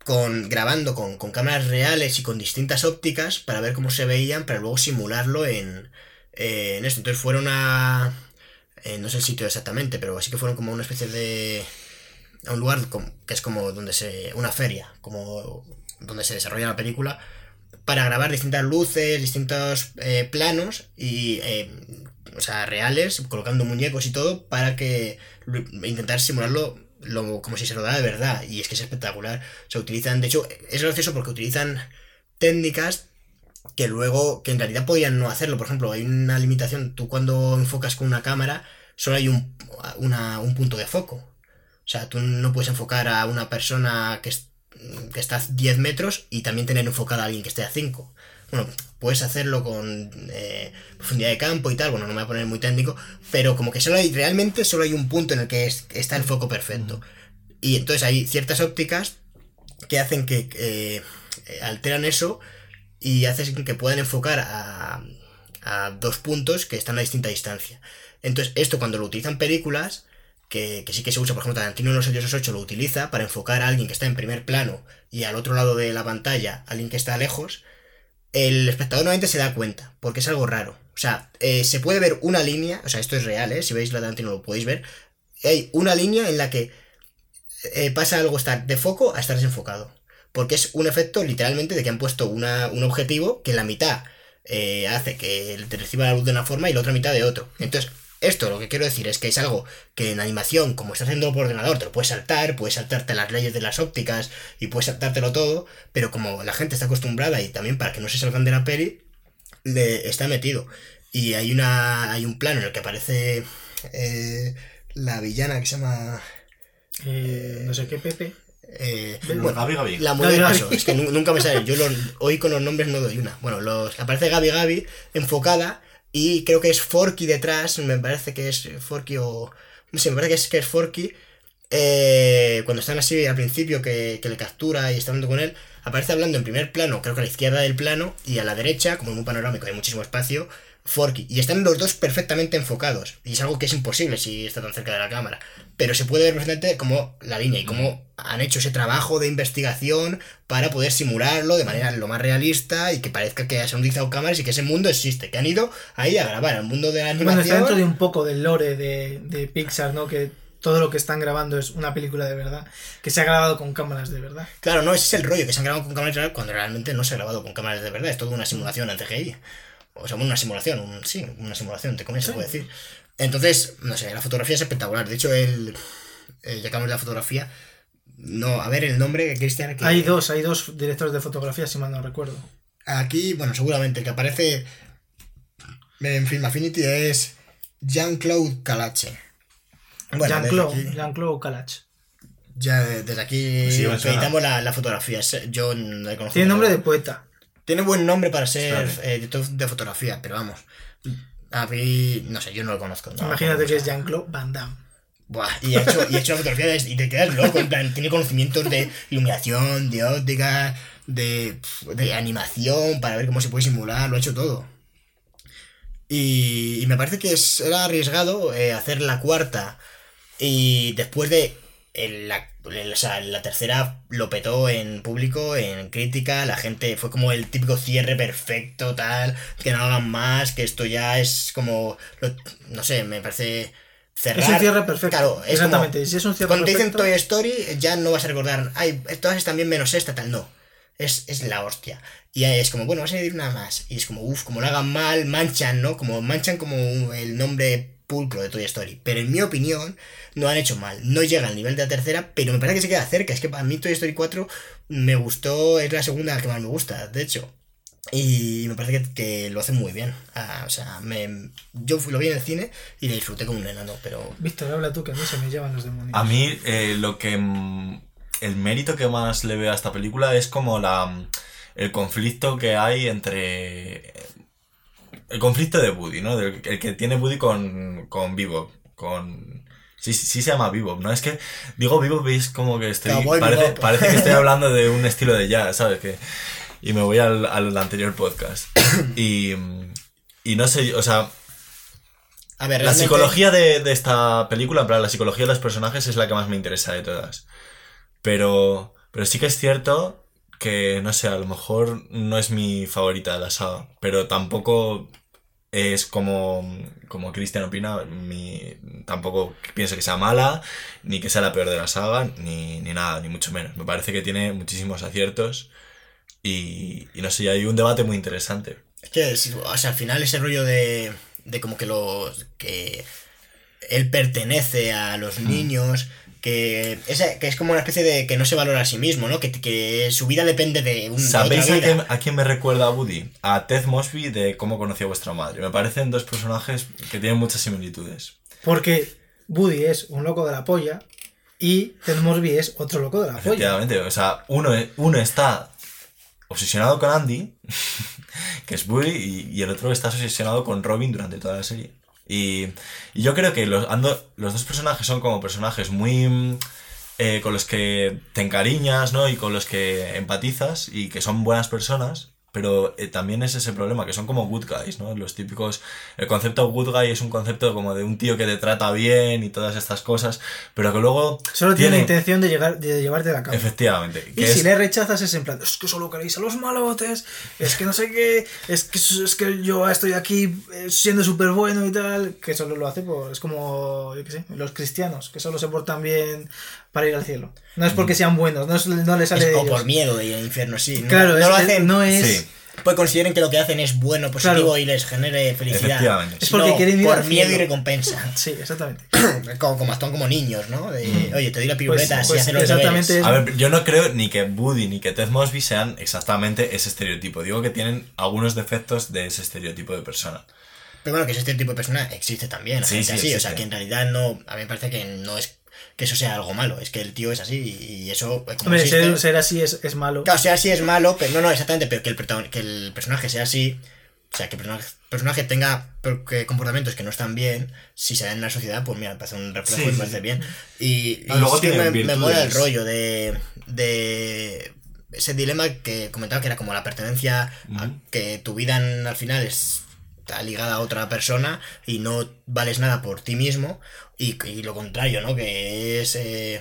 [SPEAKER 1] con, grabando con, con cámaras reales y con distintas ópticas para ver cómo se veían, para luego simularlo en, eh, en esto. Entonces fueron a... eh, no sé el sitio exactamente, pero sí que fueron como una especie de... a un lugar que es como donde se... una feria, como donde se desarrolla la película, para grabar distintas luces, distintos eh, planos y... o sea, reales, colocando muñecos y todo, para que intentar simularlo lo- como si se rodara de verdad. Y es que es espectacular. Se utilizan, de hecho, es gracioso porque utilizan técnicas que luego, que en realidad podían no hacerlo. Por ejemplo, hay una limitación. Tú cuando enfocas con una cámara, solo hay un, una- un punto de foco. O sea, tú no puedes enfocar a una persona que, es- que está a 10 metros y también tener enfocada a alguien que esté a 5. Bueno, puedes hacerlo con eh, profundidad de campo y tal, bueno, no me voy a poner muy técnico, pero como que solo hay, realmente solo hay un punto en el que es- está el foco perfecto. Y entonces hay ciertas ópticas que hacen que eh, eh, alteran eso y hacen que puedan enfocar a, a dos puntos que están a distinta distancia. Entonces, esto cuando lo utilizan películas, que, que sí que se usa, por ejemplo, Tarantino en los 8 lo utiliza para enfocar a alguien que está en primer plano y al otro lado de la pantalla alguien que está lejos, el espectador normalmente se da cuenta, porque es algo raro. O sea, eh, se puede ver una línea, o sea, esto es real, ¿eh? si veis la Tarantino lo podéis ver, hay una línea en la que eh, pasa algo estar de foco a estar desenfocado. Porque es un efecto literalmente de que han puesto una, un objetivo que la mitad eh, hace que te reciba la luz de una forma y la otra mitad de otro. Entonces, esto lo que quiero decir es que es algo que en animación, como estás haciendo por ordenador, te lo puedes saltar, puedes saltarte las leyes de las ópticas y puedes saltártelo todo, pero como la gente está acostumbrada y también para que no se salgan de la peli, le está metido. Y hay una hay un plano en el que aparece eh, la villana que se llama
[SPEAKER 2] eh, no sé qué, Pepe.
[SPEAKER 1] Eh,
[SPEAKER 2] Bueno,
[SPEAKER 1] bueno,
[SPEAKER 3] Gabi Gabi.
[SPEAKER 1] la modelo,
[SPEAKER 2] Gabi
[SPEAKER 1] eso, es que nu- nunca me sale. Yo hoy con los nombres no doy una. Bueno, los aparece Gabi Gabi enfocada y creo que es Forky detrás. Me parece que es Forky o. No sé, me parece que es, que es Forky. eh, cuando están así al principio, que, que le captura y está hablando con él, aparece hablando en primer plano, creo que a la izquierda del plano, y a la derecha, como en un panorámico hay muchísimo espacio, Forky. Y están los dos perfectamente enfocados. Y es algo que es imposible si está tan cerca de la cámara. Pero se puede ver perfectamente como la línea y cómo han hecho ese trabajo de investigación para poder simularlo de manera lo más realista y que parezca que se han utilizado cámaras y que ese mundo existe. Que han ido ahí a grabar al mundo de la
[SPEAKER 2] Bueno, está
[SPEAKER 1] animación.
[SPEAKER 2] dentro de un poco del lore de, de Pixar, ¿no? Que todo lo que están grabando es una película de verdad, que se ha grabado con cámaras de verdad.
[SPEAKER 1] Claro, no, ese es el rollo, que se han grabado con cámaras reales cuando realmente no se ha grabado con cámaras de verdad, es toda una simulación en CGI. O sea, una simulación, un- sí, una simulación, te comes, se
[SPEAKER 2] Sí.
[SPEAKER 1] puede decir. Entonces, no sé, la fotografía es espectacular. De hecho, el. eh, ya que hablamos de la fotografía. No, a ver el nombre, Cristian. que-
[SPEAKER 2] Hay dos, hay dos directores de fotografía, si mal no recuerdo.
[SPEAKER 1] Aquí, bueno, seguramente el que aparece en Film Affinity es Jean-Claude Calache. Bueno,
[SPEAKER 2] Jean-Claude,
[SPEAKER 1] aquí-
[SPEAKER 2] Jean-Claude Calach.
[SPEAKER 1] ya desde aquí
[SPEAKER 3] sí,
[SPEAKER 1] editamos la, la fotografía. Yo no le conozco.
[SPEAKER 2] Tiene nombre de poeta.
[SPEAKER 1] Tiene buen nombre para ser eh, editor de fotografía, pero vamos. A mí, no sé, yo no lo conozco. no lo
[SPEAKER 2] Imagínate que es. Jean-Claude Van Damme.
[SPEAKER 1] Buah, y ha hecho, y ha hecho la fotografía de- y te quedas loco, en plan, tiene conocimientos de iluminación, de óptica, de, de animación, para ver cómo se puede simular, lo ha hecho todo. Y, y me parece que es- era arriesgado eh, hacer la cuarta y después de el- la, o sea, la tercera lo petó en público, en crítica, la gente fue como el típico cierre perfecto, tal, que no hagan más, que esto ya es como, lo- no sé, me parece cerrar.
[SPEAKER 2] Es un cierre perfecto.
[SPEAKER 1] Claro, es
[SPEAKER 2] Exactamente.
[SPEAKER 1] como-
[SPEAKER 2] si es un cierre
[SPEAKER 1] cuando dicen. Toy Story, ya no vas a recordar, ay, todas están bien menos esta, tal, no. Es, es la hostia. Y es como, bueno, vas a añadir una más. Y es como, uff, como lo hagan mal, manchan, ¿no? Como manchan como el nombre pulcro de Toy Story. Pero en mi opinión, no han hecho mal. No llega al nivel de la tercera, pero me parece que se queda cerca. Es que a mí Toy Story 4 me gustó, es la segunda que más me gusta, de hecho. Y me parece que, que lo hacen muy bien. Ah, o sea, me, yo lo vi en el cine y le disfruté como un enano, pero
[SPEAKER 2] Víctor, habla tú que a mí se me llevan los demonios.
[SPEAKER 3] A mí eh, lo que... El mérito que más le veo a esta película es como la... El conflicto que hay entre... El conflicto de Woody, ¿no? Del- el que tiene Woody con, con Bebop. Con... Sí, sí, sí se llama Bebop, ¿no? Es que digo Bebop y es como que estoy... Parece, que estoy hablando de un estilo de jazz, ¿sabes? Que, y me voy al, al anterior podcast. Y, y no sé, o sea,
[SPEAKER 1] A ver,
[SPEAKER 3] la psicología de, de esta película, en plan, la psicología de los personajes es la que más me interesa de todas. Pero, pero sí que es cierto que, no sé, a lo mejor no es mi favorita de la saga, pero tampoco es como, como Cristian opina, mi, tampoco pienso que sea mala, ni que sea la peor de la saga, ni, ni nada, ni mucho menos. Me parece que tiene muchísimos aciertos y, y no sé, hay un debate muy interesante.
[SPEAKER 1] Es que, si- o sea, al final ese rollo de, de como que los. que él pertenece a los
[SPEAKER 3] Mm.
[SPEAKER 1] Que, esa- que es como una especie de que no se valora a sí mismo, ¿no? Que, que su vida depende de un. de
[SPEAKER 3] ¿Sabéis a quién, a quién me recuerda a Woody? A Ted Mosby de Cómo conocí a vuestra madre. Me parecen dos personajes que tienen muchas similitudes.
[SPEAKER 2] Porque Woody es un loco de la polla y Ted Mosby es otro loco de la polla.
[SPEAKER 3] Efectivamente, o sea, uno, uno está obsesionado con Andy, que es Woody, y, y el otro está obsesionado con Robin durante toda la serie. Y, yo creo que los, ando- los dos personajes son como personajes muy... mm, eh, con los que te encariñas, ¿no? Y con los que empatizas y que son buenas personas. Pero eh, también es ese problema, que son como good guys, ¿no? Los típicos... El concepto good guy es un concepto como de un tío que te trata bien y todas estas cosas, pero que luego...
[SPEAKER 2] Solo tiene la intención de, llegar, de llevarte a la cama.
[SPEAKER 3] Efectivamente.
[SPEAKER 2] Y si le rechazas es en plan, es que solo queréis a los malotes, es que no sé qué, es que, es que yo estoy aquí eh, siendo súper bueno y tal, que solo lo hace por, es como, yo qué sé, los cristianos, que solo se portan bien para ir al cielo. No es porque sean buenos, no, es- no les sale
[SPEAKER 1] Es
[SPEAKER 2] de
[SPEAKER 1] o
[SPEAKER 2] ellos.
[SPEAKER 1] por miedo de ir al infierno, sí. No,
[SPEAKER 2] Claro,
[SPEAKER 1] no
[SPEAKER 2] es-
[SPEAKER 1] lo hacen.
[SPEAKER 2] no es...
[SPEAKER 3] Sí.
[SPEAKER 1] Pues consideren que lo que hacen es bueno, positivo
[SPEAKER 2] Claro.
[SPEAKER 1] y les genere felicidad.
[SPEAKER 3] Efectivamente.
[SPEAKER 2] Es porque quieren ir
[SPEAKER 1] por
[SPEAKER 2] al
[SPEAKER 1] miedo y
[SPEAKER 2] cielo.
[SPEAKER 1] recompensa.
[SPEAKER 2] Sí, exactamente.
[SPEAKER 1] como, como actúan como niños, ¿no? De,
[SPEAKER 3] Mm.
[SPEAKER 1] Oye, te doy la piruleta
[SPEAKER 2] Pues-
[SPEAKER 1] si
[SPEAKER 2] pues exactamente.
[SPEAKER 3] A ver, yo no creo ni que Woody ni que Ted Mosby sean exactamente ese estereotipo. Digo que tienen algunos defectos de ese estereotipo de persona.
[SPEAKER 1] Pero bueno, que este tipo de persona existe también.
[SPEAKER 3] Sí,
[SPEAKER 1] gente
[SPEAKER 3] sí,
[SPEAKER 1] así. O sea,
[SPEAKER 3] existe.
[SPEAKER 1] que en realidad no. A mí me parece que no es que eso sea algo malo. Es que el tío es así y eso. pues, Como
[SPEAKER 2] Hombre,
[SPEAKER 1] existe-
[SPEAKER 2] ser, ser así es, es malo.
[SPEAKER 1] Claro, sea así es malo, pero no, no, exactamente, pero que el, que el personaje sea así, o sea, que el personaje, personaje tenga comportamientos que no están bien, si se da en la sociedad, pues mira, me parece un reflejo
[SPEAKER 3] Sí,
[SPEAKER 1] y me parece bien. Y, y
[SPEAKER 3] luego
[SPEAKER 1] sí me, me mola el rollo de, de ese dilema que comentaba que era como la pertenencia, a que tu vida en- al final es está ligada a otra persona y no vales nada por ti mismo y, y lo contrario, ¿no? Que es... Eh,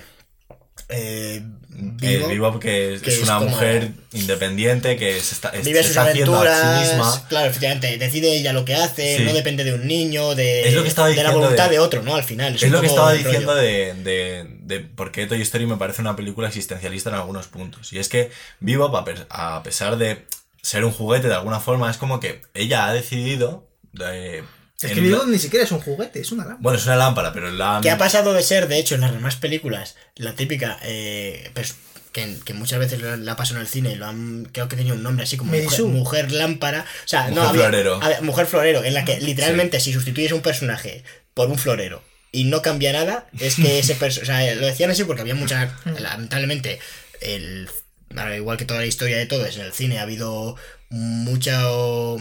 [SPEAKER 1] eh,
[SPEAKER 3] Vivo,
[SPEAKER 1] vivo,
[SPEAKER 3] Vivo que es,
[SPEAKER 1] que
[SPEAKER 3] es
[SPEAKER 1] es
[SPEAKER 3] una mujer independiente que se está, es-
[SPEAKER 1] vive
[SPEAKER 3] se
[SPEAKER 1] sus
[SPEAKER 3] está haciendo a sí
[SPEAKER 1] aventuras,
[SPEAKER 3] misma.
[SPEAKER 1] claro, efectivamente, decide ella lo que hace,
[SPEAKER 3] Sí.
[SPEAKER 1] no depende de un niño, de,
[SPEAKER 3] Es lo que estaba
[SPEAKER 1] de la voluntad
[SPEAKER 3] de-
[SPEAKER 1] de, otro, ¿no? Al final.
[SPEAKER 3] Es lo que estaba diciendo de, de, de por qué Toy Story me parece una película existencialista en algunos puntos. Y es que Vivo, a pe- a pesar de ser un juguete de alguna forma, es como que ella ha decidido...
[SPEAKER 2] Es
[SPEAKER 3] la-
[SPEAKER 2] Vivo ni siquiera es un juguete, es una lámpara.
[SPEAKER 3] Bueno, es una lámpara, pero la...
[SPEAKER 1] Que ha pasado de ser, de hecho, en las demás películas, la típica, eh, pues, que, que muchas veces la, la pasado en el cine y lo han, creo que tenía un nombre así como mujer, mujer lámpara. O sea, no,
[SPEAKER 3] Mujer
[SPEAKER 1] había-
[SPEAKER 3] florero.
[SPEAKER 1] había- mujer florero, en la que literalmente si sustituyes un personaje por un florero y no cambia nada, es que ese personaje. O sea, lo decían así porque había muchas. Lamentablemente, el, bueno, igual que toda la historia de todo, en el cine ha habido mucho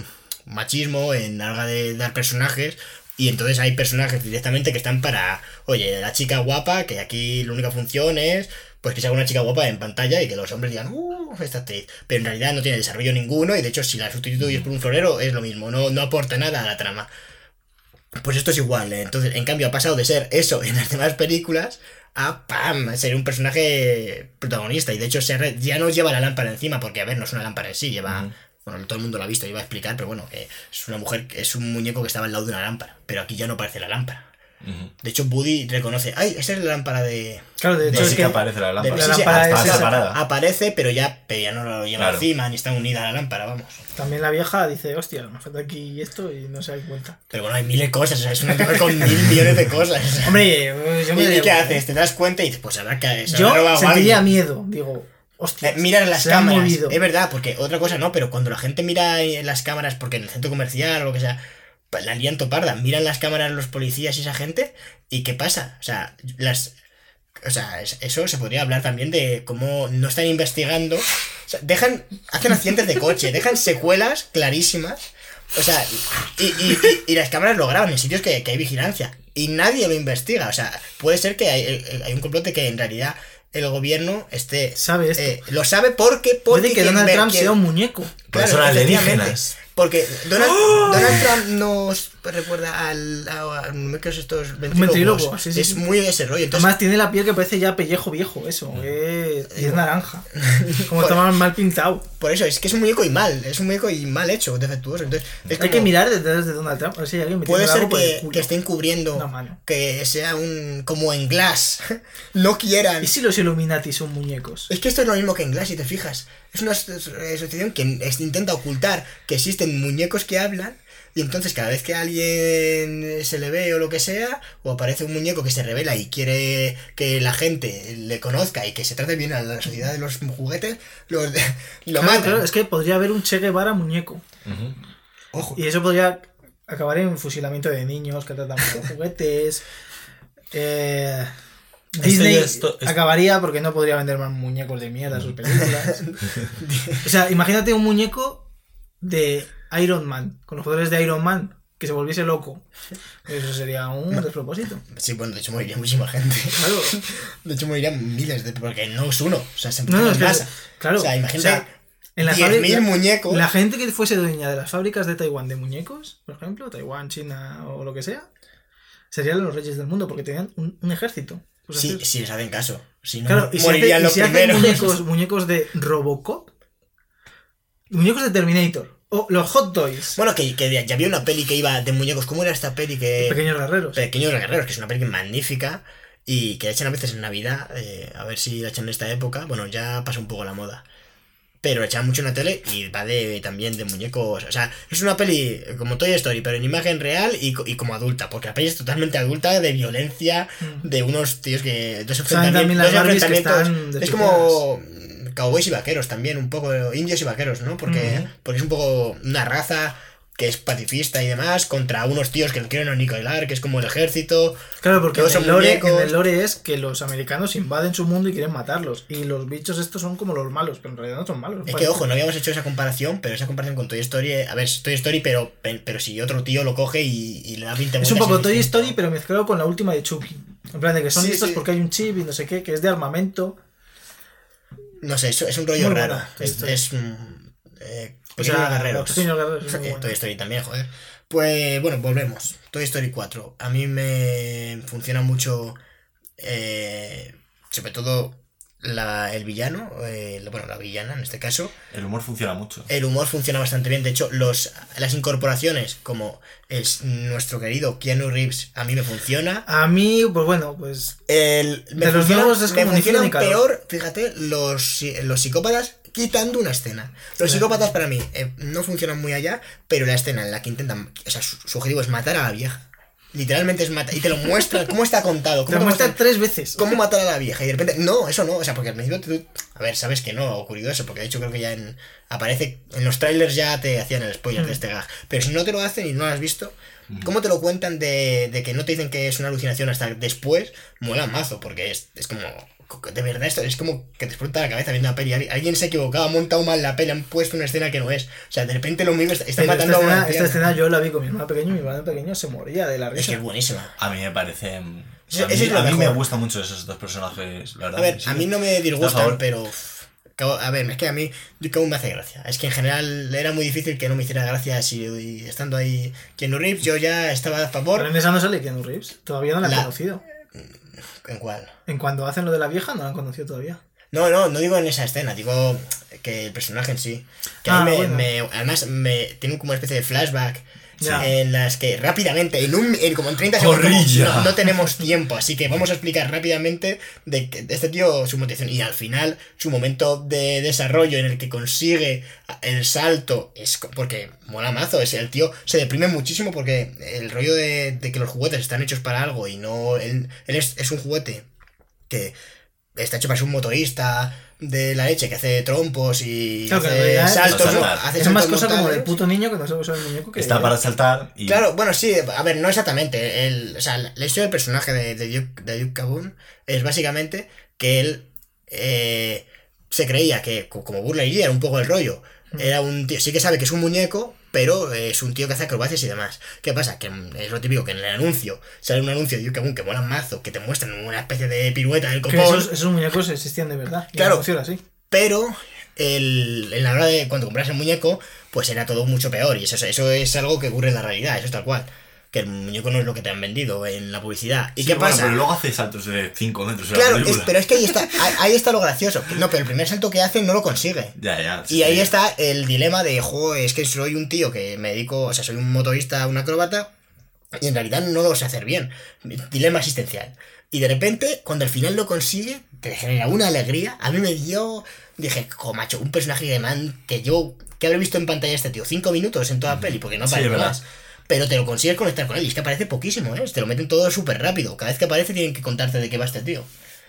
[SPEAKER 1] machismo en la hora de dar personajes. Y entonces hay personajes directamente que están para, oye, la chica guapa, que aquí la única función es pues que sea una chica guapa en pantalla y que los hombres digan, uh, esta actriz. Pero en realidad no tiene desarrollo ninguno y de hecho si la sustituyes por un florero es lo mismo, no, no aporta nada a la trama. Pues esto es igual, ¿eh? entonces en cambio ha pasado de ser eso en las demás películas a ¡pam! ser un personaje protagonista. Y de hecho se ya no lleva la lámpara encima, porque a ver, no es una lámpara en sí, lleva.
[SPEAKER 3] Ujú.
[SPEAKER 1] Bueno, todo el mundo lo ha visto, iba a explicar, pero bueno, que es una mujer, es un muñeco que estaba al lado de una lámpara. Pero aquí ya no aparece la lámpara. De hecho, Buddy reconoce, ¡ay! Esa es la lámpara de.
[SPEAKER 2] Claro, de hecho
[SPEAKER 3] sí
[SPEAKER 2] que
[SPEAKER 3] aparece la lámpara.
[SPEAKER 1] de-
[SPEAKER 2] la
[SPEAKER 1] sí,
[SPEAKER 2] lámpara es esa.
[SPEAKER 3] separada.
[SPEAKER 1] Aparece, pero ya, pero ya no lo lleva
[SPEAKER 3] Claro.
[SPEAKER 1] encima, ni está unida a la lámpara, vamos.
[SPEAKER 2] también la vieja dice, hostia, me falta aquí esto y no se da cuenta.
[SPEAKER 1] Pero bueno, hay miles de cosas, o sea, es una mujer con mil millones de cosas.
[SPEAKER 2] Hombre, yo me
[SPEAKER 1] ¿Y, qué haces? ¿Te das cuenta y dices, pues habrá que. se
[SPEAKER 2] Yo sentiría miedo, digo, hostia.
[SPEAKER 1] Eh, mirar las cámaras. Es verdad, porque otra cosa no, pero cuando la gente mira en las cámaras, porque en el centro comercial o lo que sea, pues la lían toparda, miran las cámaras los policías y esa gente, ¿y qué pasa? O sea, las. O sea, es- eso se podría hablar también de cómo no están investigando. O sea, dejan. Hacen accidentes de coche, dejan secuelas clarísimas. O sea, y, y- y- y las cámaras lo graban en sitios que, que hay vigilancia. Y nadie lo investiga. O sea, puede ser que hay, hay un complot de que en realidad el gobierno esté.
[SPEAKER 2] Sabe esto.
[SPEAKER 1] eh, lo sabe porque. porque
[SPEAKER 2] Puede que Donald Trump sea un muñeco.
[SPEAKER 3] Son
[SPEAKER 1] efectivamente.
[SPEAKER 3] alienígenas.
[SPEAKER 1] Porque Donald, Donald Trump nos recuerda al. a, a estos ventrílocos.
[SPEAKER 2] sí, sí,
[SPEAKER 1] es
[SPEAKER 2] sí.
[SPEAKER 1] muy de ese rollo. Entonces,
[SPEAKER 2] Además tiene la piel que parece ya pellejo viejo, eso. es- y es naranja. Como está mal, pintado.
[SPEAKER 1] por eso, es que es un muñeco y mal. Es un muñeco y mal hecho, defectuoso. Entonces, es
[SPEAKER 2] Hay
[SPEAKER 1] como-
[SPEAKER 2] que mirar detrás de Donald Trump. A ver si alguien
[SPEAKER 1] Puede ser que, que estén cubriendo que sea un. como en Glass. no quieran.
[SPEAKER 2] ¿Y si los Illuminati son muñecos?
[SPEAKER 1] Es que esto es lo mismo que en Glass, si te fijas. Es una aso- asociación que es- intenta ocultar que existen muñecos que hablan. Y entonces cada vez que a alguien se le ve o lo que sea, o aparece un muñeco que se revela y quiere que la gente le conozca y que se trate bien a la sociedad de los juguetes, los lo
[SPEAKER 2] Claro,
[SPEAKER 1] matan.
[SPEAKER 2] claro, es que podría haber un Che Guevara muñeco.
[SPEAKER 1] Ojo.
[SPEAKER 2] Y eso podría acabar en fusilamiento de niños que tratan los juguetes. Eh, Disney
[SPEAKER 3] ya es to- es-
[SPEAKER 2] acabaría porque no podría vender más muñecos de mierda en sus películas. o sea, imagínate un muñeco de Iron Man, con los poderes de Iron Man, que se volviese loco. Eso sería un despropósito.
[SPEAKER 1] Sí, bueno, de hecho moriría muchísima gente.
[SPEAKER 2] Claro.
[SPEAKER 1] De hecho morirían miles de... porque no es uno. O sea, se
[SPEAKER 2] No, no, que-
[SPEAKER 1] masa.
[SPEAKER 2] claro,
[SPEAKER 1] O sea, imagínate
[SPEAKER 2] o sea, En la
[SPEAKER 1] 10.000
[SPEAKER 2] fábrica-
[SPEAKER 1] muñecos.
[SPEAKER 2] La gente que fuese dueña de las fábricas de Taiwán de muñecos, por ejemplo, Taiwán, China o lo que sea, serían los reyes del mundo porque tenían un, un ejército. Pues
[SPEAKER 1] Sí, si les hacen caso. Si no,
[SPEAKER 2] claro, y si,
[SPEAKER 1] morirían
[SPEAKER 2] y
[SPEAKER 1] los
[SPEAKER 2] si hacen
[SPEAKER 1] primeros.
[SPEAKER 2] muñecos, muñecos de Robocop, muñecos de Terminator, o los Hot Toys,
[SPEAKER 1] Bueno, que, que ya había una peli que iba de muñecos. ¿Cómo era esta peli que...
[SPEAKER 2] pequeños guerreros.
[SPEAKER 1] Pequeños Guerreros, que es una peli magnífica y que la echan a veces en Navidad, eh, a ver si la echan en esta época, bueno, ya pasa un poco la moda. Pero echan mucho en la tele y va de, también de muñecos, o sea, es una peli como Toy Story, pero en imagen real y, y como adulta, porque la peli es totalmente adulta, de violencia,
[SPEAKER 2] Mm.
[SPEAKER 1] de unos tíos que... Dos dos enfrentamientos.
[SPEAKER 2] están
[SPEAKER 1] es como cowboys y vaqueros también, un poco indios y vaqueros, ¿no? Porque, porque es un poco una raza que es pacifista y demás, contra unos tíos que lo quieren aniquilar, que es como el ejército.
[SPEAKER 2] Claro, porque en el, lore,
[SPEAKER 1] muñecos.
[SPEAKER 2] en el lore es que los americanos invaden su mundo y quieren matarlos. Y los bichos estos son como los malos, pero en realidad no son malos.
[SPEAKER 1] Es que, ojo, no habíamos hecho esa comparación, pero esa comparación con Toy Story, eh, a ver, es Toy Story, pero, pero si otro tío lo coge y, y le da 20
[SPEAKER 2] Es un poco Toy
[SPEAKER 1] distinto.
[SPEAKER 2] Story, pero mezclado con la última de Chucky. En plan de que son
[SPEAKER 1] Sí,
[SPEAKER 2] listos
[SPEAKER 1] sí.
[SPEAKER 2] porque hay un chip y no sé qué, que es de armamento.
[SPEAKER 1] No sé, es, es un rollo
[SPEAKER 2] Muy
[SPEAKER 1] raro.
[SPEAKER 2] buena,
[SPEAKER 1] es, es, mm, eh,
[SPEAKER 2] O sea,
[SPEAKER 1] guerreros.
[SPEAKER 2] Pequeños guerreros,
[SPEAKER 1] Eh. Toy Story también, joder. Pues bueno, volvemos. Toy Story 4. A mí me funciona mucho, eh, sobre todo la, el villano, eh, bueno, la villana en este caso.
[SPEAKER 3] El humor funciona mucho.
[SPEAKER 1] El humor funciona bastante bien. De hecho, los, las incorporaciones, como es nuestro querido Keanu Reeves, a mí me funciona.
[SPEAKER 2] A mí, pues bueno, pues.
[SPEAKER 1] El, me
[SPEAKER 2] De los
[SPEAKER 1] funciona-
[SPEAKER 2] nuevos es
[SPEAKER 1] me
[SPEAKER 2] como
[SPEAKER 1] funcionan peor, fíjate, los, los psicópatas quitando una escena. Los psicópatas para mí eh, no funcionan muy allá, pero la escena en la que intentan, o sea, su, su objetivo es matar a la vieja. Literalmente es matar, y te lo muestra, cómo está contado,
[SPEAKER 2] Te
[SPEAKER 1] cómo,
[SPEAKER 2] lo muestra tres veces.
[SPEAKER 1] cómo matar a la vieja, y de repente, no, eso no, o sea, porque al principio tú, a ver, sabes que no ha ocurrido eso, porque de hecho creo que ya en, aparece, en los trailers ya te hacían el spoiler de
[SPEAKER 2] Mm.
[SPEAKER 1] este gag, pero si no te lo hacen y no lo has visto, ¿Cómo te lo cuentan de, de que no te dicen que es una alucinación hasta después? Mola mazo, porque es, es como. De verdad, esto es como que te explota la cabeza viendo la peli. Alguien- se ha equivocado, ha montado mal la peli, han puesto una escena que no es. O sea, de repente lo mismo está, está
[SPEAKER 2] Pero
[SPEAKER 1] matando
[SPEAKER 2] esta,
[SPEAKER 1] a una
[SPEAKER 2] escena, esta escena yo la vi con mi hermano pequeño y mi hermano pequeño se moría de la
[SPEAKER 1] Es
[SPEAKER 2] risa.
[SPEAKER 1] que es buenísima.
[SPEAKER 3] A mí me parece. mm, a mí,
[SPEAKER 1] es
[SPEAKER 3] a me gustan mucho esos dos personajes, la verdad.
[SPEAKER 1] A ver,
[SPEAKER 3] sí.
[SPEAKER 1] a mí no me disgustan, pero. cabo- A ver, es que a mí yo cómo me hace gracia. Es que en general era muy difícil que no me hiciera gracia si estando ahí Keanu Reeves, yo ya estaba a favor.
[SPEAKER 2] Pero en esa no sale Keanu Reeves. Todavía no la he conocido.
[SPEAKER 1] ¿En cuál?
[SPEAKER 2] En cuando hacen lo de la vieja no la han conocido todavía.
[SPEAKER 1] No, no, no digo en esa escena, digo que el personaje en sí. Que a
[SPEAKER 2] Ah,
[SPEAKER 1] mí me,
[SPEAKER 2] bueno.
[SPEAKER 1] me- además me tiene como una especie de flashback
[SPEAKER 2] Ya.
[SPEAKER 1] en las que rápidamente, en un en como en 30 segundos, no, no tenemos tiempo, así que vamos a explicar rápidamente de, que- de este tío su motivación y al final su momento de desarrollo en el que consigue el salto es porque mola mazo, es el tío se deprime muchísimo porque el rollo de, de que los juguetes están hechos para algo y no él, él es, es un juguete que está hecho para ser un motorista de la leche que hace trompos y
[SPEAKER 2] Claro,
[SPEAKER 1] hace
[SPEAKER 2] realidad
[SPEAKER 1] saltos, ¿no? Hace
[SPEAKER 2] Es más cosa como de puto niño que usar el muñeco que.
[SPEAKER 3] Está para saltar y.
[SPEAKER 1] Claro, bueno, sí, a ver, no exactamente. El, o sea, la historia del personaje de, de Duke, de Duke Caboon es básicamente que él eh, se creía que, co- como Burla y era un poco el rollo, era un tío, sí que sabe que es un muñeco, pero es un tío que hace acrobacias y demás. ¿Qué pasa? Que mm, es lo típico que en el anuncio sale un anuncio de Caboon que mola mazo, que te muestran una especie de pirueta del copón.
[SPEAKER 2] esos, esos muñecos existían de verdad. y
[SPEAKER 1] Claro.
[SPEAKER 2] así.
[SPEAKER 1] Pero el, en la hora de cuando compras el muñeco, pues era todo mucho peor. Y eso, eso es algo que ocurre en la realidad, eso es tal cual. Que el muñeco no es lo que te han vendido en la publicidad. ¿Y
[SPEAKER 3] Sí,
[SPEAKER 1] qué
[SPEAKER 3] bueno,
[SPEAKER 1] pasa?
[SPEAKER 3] Pero luego hace saltos de 5 metros. en la
[SPEAKER 1] Claro, es- pero es que ahí está, ahí, está lo gracioso. No, pero el primer salto que hace no lo consigue.
[SPEAKER 3] Ya, ya.
[SPEAKER 1] Y ahí
[SPEAKER 3] sí.
[SPEAKER 1] está el dilema de, jo, es que soy un tío que me dedico, o sea, soy un motorista, un acróbata, y en realidad no lo sé hacer bien. Dilema existencial. Y de repente, cuando al final lo consigue, te genera una alegría. A mí me dio, dije, jo, macho, un personaje de man que yo, que habré visto en pantalla este tío, cinco minutos en toda la peli, porque no
[SPEAKER 3] Sí, es verdad.
[SPEAKER 1] más. Pero te lo consigues conectar con él, y es que aparece poquísimo, ¿eh? Te lo meten todo súper rápido. Cada vez que aparece tienen que contarte de qué va este tío.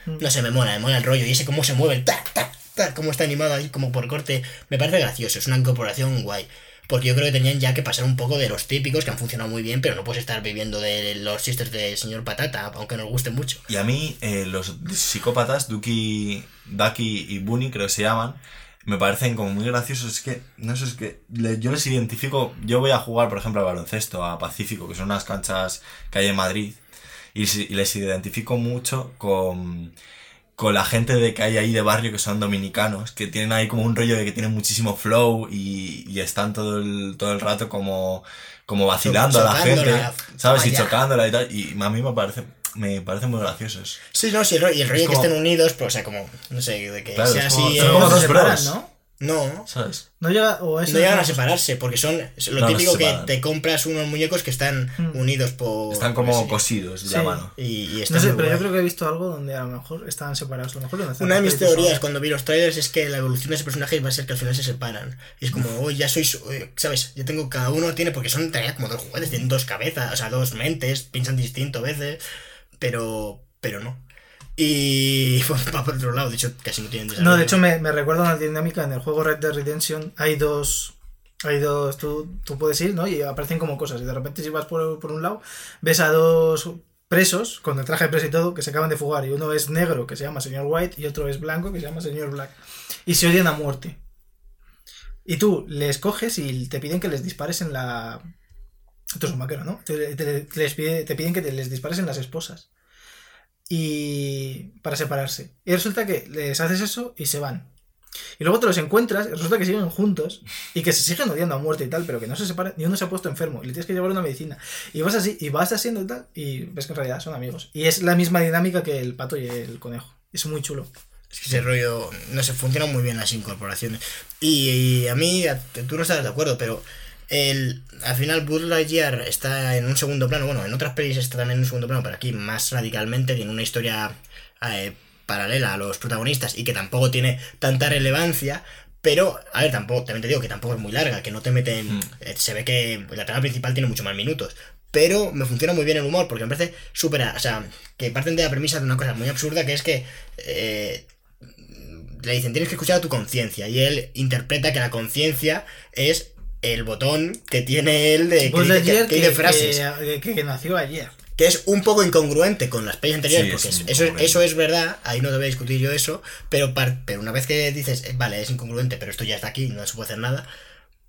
[SPEAKER 1] No sé, me mola, me mola el rollo. Y ese cómo se mueve, ta, ta, ta, cómo está animado ahí, como por corte. Me parece gracioso, es una incorporación guay. Porque yo creo que tenían ya que pasar un poco de los típicos que han funcionado muy bien, pero no puedes estar viviendo de los chistes del señor Patata, aunque nos guste mucho.
[SPEAKER 3] Y a mí, eh, los psicópatas, Duki, Ducky y Bunny, creo que se llaman, me parecen como muy graciosos. Es que, no sé, es que le- yo les identifico. Yo voy a jugar, por ejemplo, al baloncesto, a Pacífico, que son unas canchas que hay en Madrid, y, les identifico mucho con, con la gente de que hay ahí de barrio que son dominicanos, que tienen ahí como un rollo de que tienen muchísimo flow y, y están todo el, todo el rato como, como vacilando a la gente, ¿sabes? Y chocándola y tal. Y a mí me parece, me parecen muy graciosos.
[SPEAKER 1] Sí, no, sí, el rollo, y el rollo de que
[SPEAKER 3] como-
[SPEAKER 1] estén unidos, pues, o sea, como, no sé, de que
[SPEAKER 3] Claro,
[SPEAKER 1] sea
[SPEAKER 3] es
[SPEAKER 1] así.
[SPEAKER 3] como-
[SPEAKER 1] eh,
[SPEAKER 3] son
[SPEAKER 2] Pero
[SPEAKER 3] como dos
[SPEAKER 2] se separan,
[SPEAKER 3] bros.
[SPEAKER 2] ¿no?
[SPEAKER 1] No,
[SPEAKER 3] ¿Sabes?
[SPEAKER 2] No llega. O eso
[SPEAKER 1] no llegan a
[SPEAKER 2] es-
[SPEAKER 1] separarse, porque son es lo
[SPEAKER 3] No, no se
[SPEAKER 1] típico que te compras unos muñecos que están
[SPEAKER 2] Mm.
[SPEAKER 1] unidos por.
[SPEAKER 3] Están como cosidos de
[SPEAKER 2] Sí.
[SPEAKER 3] la mano.
[SPEAKER 1] Y, y
[SPEAKER 2] No sé, pero yo creo que he visto algo donde a lo mejor estaban separados. A lo mejor
[SPEAKER 1] Una de mis teorías cuando vi los trailers es que la evolución de ese personaje va a ser que al final se separan. Y es como, oh, ya sois, eh, ¿sabes? Ya tengo, cada uno tiene, porque son en como dos juguetes, tienen dos cabezas, o sea, dos mentes, piensan distinto a veces, pero, pero no. Y va por otro lado, de hecho, casi no tienen
[SPEAKER 2] No, de hecho me, me recuerda una dinámica en el juego Red Dead Redemption. Hay dos. Hay dos. Tú, tú puedes ir, ¿no? Y aparecen como cosas. Y de repente, si vas por, por un lado, ves a dos presos, con el traje de preso y todo, que se acaban de fugar. Y uno es negro, que se llama señor White, y otro es blanco, que se llama señor Black. Y se odian a muerte. Y tú les coges y te piden que les dispares en la. Esto es un vaquero, ¿no? Te, te- te les pide- te piden que te les dispares en las esposas. Y. para separarse. Y resulta que les haces eso y se van. Y luego te los encuentras, y resulta que siguen juntos y que se siguen odiando a muerte y tal, pero que no se separan, ni uno se ha puesto enfermo y le tienes que llevar una medicina. Y vas así, y vas haciendo y tal, y ves que en realidad son amigos. Y es la misma dinámica que el pato y el conejo. Es muy chulo.
[SPEAKER 1] Es que ese rollo, no sé, funcionan muy bien las incorporaciones. Y, y a mí, tú no estás de acuerdo, pero el, al final Buzz Lightyear está en un segundo plano. Bueno, en otras pelis está también en un segundo plano, pero aquí más radicalmente tiene una historia eh, paralela a los protagonistas y que tampoco tiene tanta relevancia. Pero, a ver, tampoco, también te digo que tampoco es muy larga, que no te meten.
[SPEAKER 3] Mm.
[SPEAKER 1] eh, Se ve que la trama principal tiene mucho más minutos. Pero me funciona muy bien el humor, porque me parece súper. O sea, que parten de la premisa de una cosa muy absurda, que es que. eh, le dicen, tienes que escuchar a tu conciencia. Y él interpreta que la conciencia es el botón que tiene él de que, dice, que- que, frases.
[SPEAKER 2] que- que- que nació ayer.
[SPEAKER 1] Que es un poco incongruente con las pelis anteriores,
[SPEAKER 3] Sí,
[SPEAKER 1] porque
[SPEAKER 3] es
[SPEAKER 1] eso, eso es verdad, ahí no te voy a discutir yo eso, pero, par- pero una vez que dices, eh, vale, es incongruente, pero esto ya está aquí, no se puede hacer nada,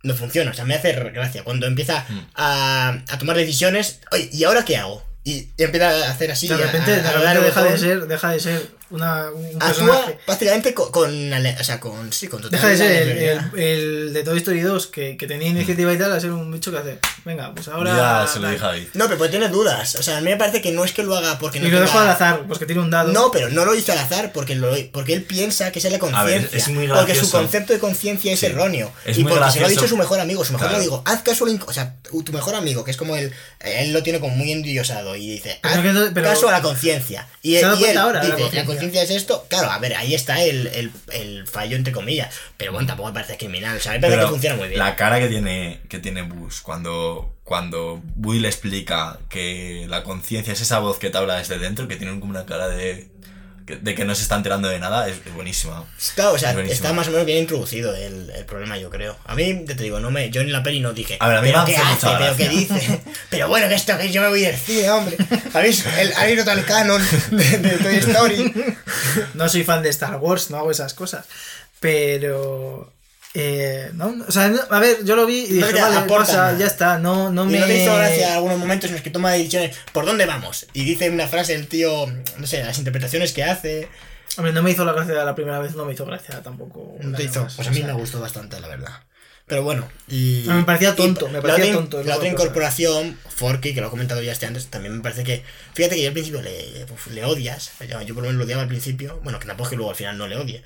[SPEAKER 1] no funciona. O sea, me hace gracia cuando empieza
[SPEAKER 3] Mm.
[SPEAKER 1] a, a tomar decisiones, oye, ¿y ahora qué hago? Y, y empieza a hacer así,
[SPEAKER 2] De repente,
[SPEAKER 1] a-
[SPEAKER 2] de repente deja, de ser, deja de ser una, un
[SPEAKER 1] Actúa
[SPEAKER 2] personaje.
[SPEAKER 1] prácticamente con, con, ale- o sea, con, sí, con total
[SPEAKER 2] Deja de ser el,
[SPEAKER 1] aleatoriedad.
[SPEAKER 2] el, el de Toy Story 2 que, que tenía iniciativa y tal, a ser un bicho que hace. Venga, pues ahora.
[SPEAKER 3] ya se lo
[SPEAKER 2] tal".
[SPEAKER 3] dije a David.
[SPEAKER 1] No, pero puede tener dudas. O sea, a mí me parece que no es que lo haga porque no
[SPEAKER 2] Y lo dejo al azar, pues que tiene un dado.
[SPEAKER 1] No, pero no lo hizo al azar porque, lo, porque él piensa que es la conciencia.
[SPEAKER 3] es muy
[SPEAKER 1] porque su
[SPEAKER 3] gracioso.
[SPEAKER 1] concepto de conciencia es
[SPEAKER 3] Sí.
[SPEAKER 1] erróneo.
[SPEAKER 3] Es
[SPEAKER 1] y
[SPEAKER 3] muy
[SPEAKER 1] porque se lo ha
[SPEAKER 3] gracioso.
[SPEAKER 1] dicho su mejor amigo. Su mejor
[SPEAKER 3] Claro.
[SPEAKER 1] amigo, haz caso al O sea, tu mejor amigo, que es como él, él lo tiene como muy endiosado y dice, haz
[SPEAKER 2] pero-
[SPEAKER 1] caso a la conciencia. Y,
[SPEAKER 2] ¿Se
[SPEAKER 1] y
[SPEAKER 2] cuenta
[SPEAKER 1] él
[SPEAKER 2] ahora
[SPEAKER 1] dice, la
[SPEAKER 2] conciencia?
[SPEAKER 1] conciencia es esto. Claro, a ver, ahí está el, el, el fallo entre comillas. Pero bueno, tampoco me parece criminal. O sea, me parece
[SPEAKER 3] Pero
[SPEAKER 1] que funciona muy bien.
[SPEAKER 3] La cara que tiene, que tiene Bush cuando, cuando Will le explica que la conciencia es esa voz que te habla desde dentro, que tiene como una cara de de que no se está enterando de nada, es, es buenísima.
[SPEAKER 1] Claro, o sea,
[SPEAKER 3] Es
[SPEAKER 1] está más o menos bien introducido el, el problema, yo creo. A mí, ya te digo, no me, yo en la peli no dije,
[SPEAKER 3] A ver, a mí
[SPEAKER 1] pero
[SPEAKER 3] me hace
[SPEAKER 1] hace,
[SPEAKER 3] mucha
[SPEAKER 1] pero qué
[SPEAKER 3] gracia".
[SPEAKER 1] dice. pero bueno, que esto, que yo me voy del cine, hombre. ¿Habéis, el, ¿habéis notado el canon de, de Toy Story?
[SPEAKER 2] No soy fan de Star Wars, no hago esas cosas. Pero. Eh, no, o sea, no- a ver, yo lo vi y dije, vale, pasa, ya está, no, no
[SPEAKER 1] Y
[SPEAKER 2] me.
[SPEAKER 1] no te hizo gracia algunos momentos en los que toma decisiones, ¿por dónde vamos? Y dice una frase el tío, no sé, las interpretaciones que hace.
[SPEAKER 2] Hombre, no me hizo la gracia la primera vez, no me hizo gracia tampoco.
[SPEAKER 1] No te hizo-
[SPEAKER 2] más,
[SPEAKER 1] pues a mí
[SPEAKER 2] sea.
[SPEAKER 1] me gustó bastante, la verdad. Pero bueno, y.
[SPEAKER 2] Me parecía tonto,
[SPEAKER 1] y
[SPEAKER 2] me parecía
[SPEAKER 1] la
[SPEAKER 2] tonto,
[SPEAKER 1] La
[SPEAKER 2] la
[SPEAKER 1] otra
[SPEAKER 2] cosa.
[SPEAKER 1] incorporación, Forky, que lo he comentado ya este antes, también me parece que. Fíjate que yo al principio le, le odias. Yo por lo menos lo odiaba al principio. Bueno, que tampoco es que luego al final no le odie.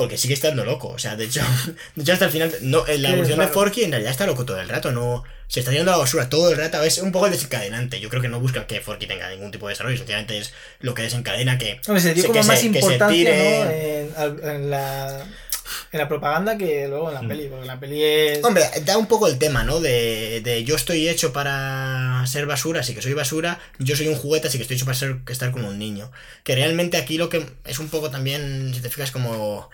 [SPEAKER 1] Porque sigue estando loco. O sea, de hecho, de hecho hasta el final. No, en la evolución de. Forky en realidad está loco todo el rato. No. Se está yendo a la basura todo el rato. Es un poco el desencadenante. Yo creo que no busca que Forky tenga ningún tipo de desarrollo. Sencillamente es lo que desencadena que.
[SPEAKER 2] Hombre, se dio como más
[SPEAKER 1] se- que se
[SPEAKER 2] importancia
[SPEAKER 1] tire-
[SPEAKER 2] ¿no? en, en la, en la propaganda que luego en la peli. Porque la peli es.
[SPEAKER 1] Hombre, da un poco el tema, ¿no? De, de yo estoy hecho para ser basura, así que soy basura, yo soy un juguete, así que estoy hecho para ser, estar con un niño. Que realmente aquí lo que es un poco también, si te fijas, como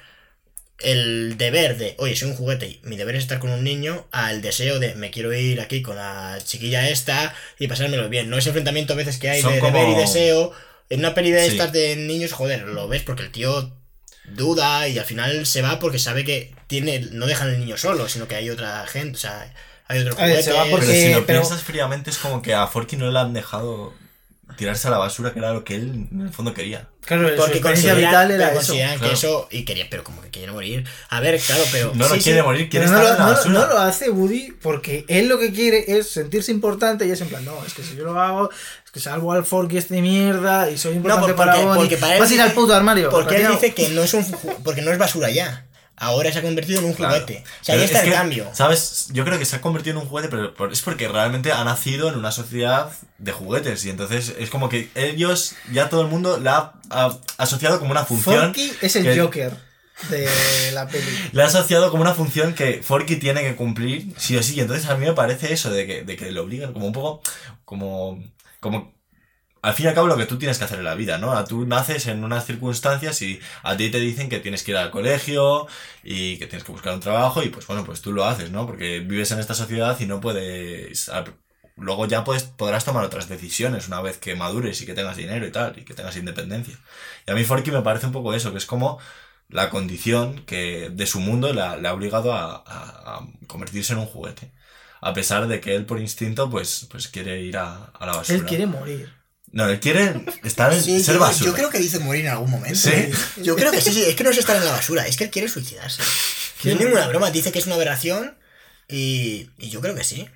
[SPEAKER 1] el deber de, oye, soy un juguete y mi deber es estar con un niño, al deseo de, me quiero ir aquí con la chiquilla esta y pasármelo bien. No ese enfrentamiento a veces que hay
[SPEAKER 3] Son
[SPEAKER 1] de
[SPEAKER 3] como-
[SPEAKER 1] deber y deseo. En una peli de
[SPEAKER 3] Sí.
[SPEAKER 1] estas de niños, joder, lo ves porque el tío duda y al final se va porque sabe que tiene no dejan al niño solo, sino que hay otra gente, o sea, hay otro
[SPEAKER 2] ver,
[SPEAKER 1] juguete.
[SPEAKER 2] se va porque-
[SPEAKER 3] Pero si lo
[SPEAKER 2] pero-
[SPEAKER 3] piensas fríamente es como que a Forky no le han dejado tirarse a la basura, que era lo que él en el fondo quería.
[SPEAKER 2] Claro,
[SPEAKER 1] porque consideran,
[SPEAKER 2] era eso.
[SPEAKER 1] consideran que
[SPEAKER 3] claro.
[SPEAKER 1] eso y quería, pero como que quiere morir. A ver, claro, pero
[SPEAKER 3] No, no
[SPEAKER 1] sí,
[SPEAKER 3] quiere
[SPEAKER 1] sí.
[SPEAKER 3] morir, quiere
[SPEAKER 2] Pero no
[SPEAKER 3] estar
[SPEAKER 2] lo,
[SPEAKER 3] en la
[SPEAKER 2] no lo-
[SPEAKER 3] basura.
[SPEAKER 2] no lo hace Woody porque él lo que quiere es sentirse importante y es en plan, no, es que si yo lo hago, es que salvo al Forky este mierda y soy importante
[SPEAKER 1] por- porque-
[SPEAKER 2] para
[SPEAKER 1] porque para él
[SPEAKER 2] Vas a ir al
[SPEAKER 1] dice-
[SPEAKER 2] puto armario.
[SPEAKER 1] Porque él dice que no es un porque no es basura ya. Ahora se ha convertido en un
[SPEAKER 3] Claro.
[SPEAKER 1] juguete. O sea, ahí está
[SPEAKER 3] es
[SPEAKER 1] el
[SPEAKER 3] que,
[SPEAKER 1] cambio.
[SPEAKER 3] ¿Sabes? Yo creo que se ha convertido en un juguete, pero es porque realmente ha nacido en una sociedad de juguetes. Y entonces es como que ellos, ya todo el mundo la ha, ha asociado como una función.
[SPEAKER 2] Forky es el
[SPEAKER 3] que-
[SPEAKER 2] Joker de la peli.
[SPEAKER 3] Le ha asociado como una función que Forky tiene que cumplir, sí o sí. Y entonces a mí me parece eso, de que, de que le obligan como un poco, como, como, al fin y al cabo lo que tú tienes que hacer en la vida, ¿no? Tú naces en unas circunstancias y a ti te dicen que tienes que ir al colegio y que tienes que buscar un trabajo y pues bueno, pues tú lo haces, ¿no? Porque vives en esta sociedad y no puedes... Luego ya puedes, podrás tomar otras decisiones una vez que madures y que tengas dinero y tal, y que tengas independencia. Y a mí Forky me parece un poco eso, que es como la condición que de su mundo la- le ha obligado a, a- a convertirse en un juguete. A pesar de que él por instinto pues, pues quiere ir a, a la basura.
[SPEAKER 2] Él quiere morir.
[SPEAKER 3] No, él quiere estar en
[SPEAKER 1] Sí,
[SPEAKER 3] ser
[SPEAKER 1] yo,
[SPEAKER 3] basura.
[SPEAKER 1] yo creo que dice morir en algún momento.
[SPEAKER 3] Sí.
[SPEAKER 1] Yo creo que sí, sí, es que no es estar en la basura, es que él quiere suicidarse. No es ninguna broma, dice que es una aberración y, y yo creo que sí.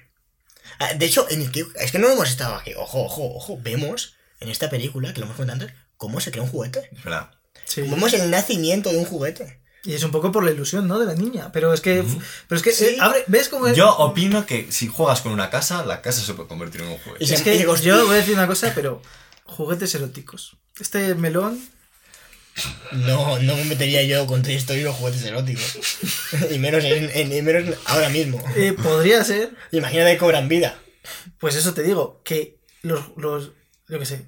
[SPEAKER 1] Ah, De hecho, en el que- es que no hemos estado aquí. Ojo, ojo, ojo. Vemos en esta película, que lo hemos comentado antes, cómo se crea un juguete.
[SPEAKER 3] Espera.
[SPEAKER 2] Sí.
[SPEAKER 1] Vemos el nacimiento de un juguete.
[SPEAKER 2] Y es un poco por la ilusión, ¿no? De la niña. Pero es que. Pero es que.
[SPEAKER 1] Sí.
[SPEAKER 2] eh, abre- ¿Ves cómo es?
[SPEAKER 3] Yo opino que si juegas con una casa, la casa se puede convertir en un juguete.
[SPEAKER 1] Y
[SPEAKER 2] Es
[SPEAKER 1] se-
[SPEAKER 2] que yo voy a decir una cosa, pero. Juguetes eróticos. Este melón.
[SPEAKER 1] No, no me metería yo con Toy Story los juguetes eróticos. y, menos en- en- y menos ahora mismo.
[SPEAKER 2] eh, podría ser.
[SPEAKER 1] Imagínate que cobran vida.
[SPEAKER 2] Pues eso te digo. Que los. los yo qué sé.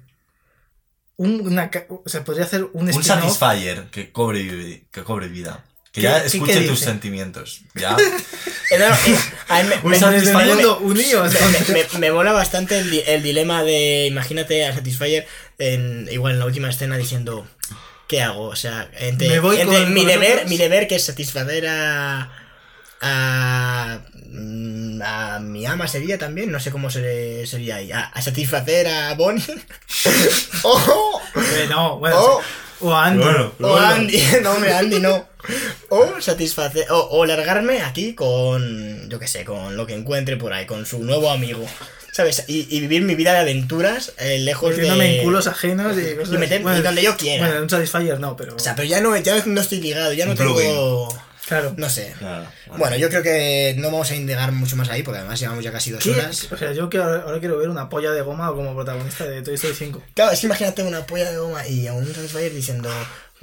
[SPEAKER 2] Un- una, ca- o sea, podría hacer un
[SPEAKER 3] Un satisfier que cobre, que cobre vida. Que
[SPEAKER 2] ¿Qué-
[SPEAKER 3] ya escuche
[SPEAKER 2] qué
[SPEAKER 3] tus sentimientos. Ya.
[SPEAKER 1] Me- mola bastante el, di- el dilema de, imagínate a Satisfyer en, igual en la última escena diciendo, ¿qué hago? O sea, entre, entre
[SPEAKER 2] con-
[SPEAKER 1] mi,
[SPEAKER 2] con
[SPEAKER 1] deber,
[SPEAKER 2] vosotros.
[SPEAKER 1] mi deber que es satisfacer a, a, a mi ama sería también, no sé cómo se, sería ahí, a, a satisfacer a Bonnie. ¡Oh!
[SPEAKER 2] Eh, no, bueno.
[SPEAKER 1] ¡Oh!
[SPEAKER 2] sí. O a Andy.
[SPEAKER 3] Bueno,
[SPEAKER 1] O
[SPEAKER 3] bueno.
[SPEAKER 1] Andy, no, hombre, Andy no. O satisfacer, o, o largarme aquí con, yo qué sé, con lo que encuentre por ahí, con su nuevo amigo. ¿Sabes? Y, y vivir mi vida de aventuras eh, lejos
[SPEAKER 2] Metiéndome
[SPEAKER 1] de...
[SPEAKER 2] en culos ajenos y cosas
[SPEAKER 1] Y meter-
[SPEAKER 2] así.
[SPEAKER 1] y donde yo quiera.
[SPEAKER 2] Bueno, en un Satisfyer no, pero.
[SPEAKER 1] O sea, pero ya no, ya no estoy ligado, ya no
[SPEAKER 3] Un
[SPEAKER 1] tengo...
[SPEAKER 2] claro.
[SPEAKER 1] No sé.
[SPEAKER 3] Claro.
[SPEAKER 1] Bueno, yo creo que no vamos a indagar mucho más ahí, porque además llevamos ya casi dos
[SPEAKER 2] ¿Qué?
[SPEAKER 1] horas.
[SPEAKER 2] O sea, yo quiero, ahora quiero ver una polla de goma como protagonista de Toy Story 5.
[SPEAKER 1] Claro, es que imagínate una polla de goma y a un Satisfyer diciendo,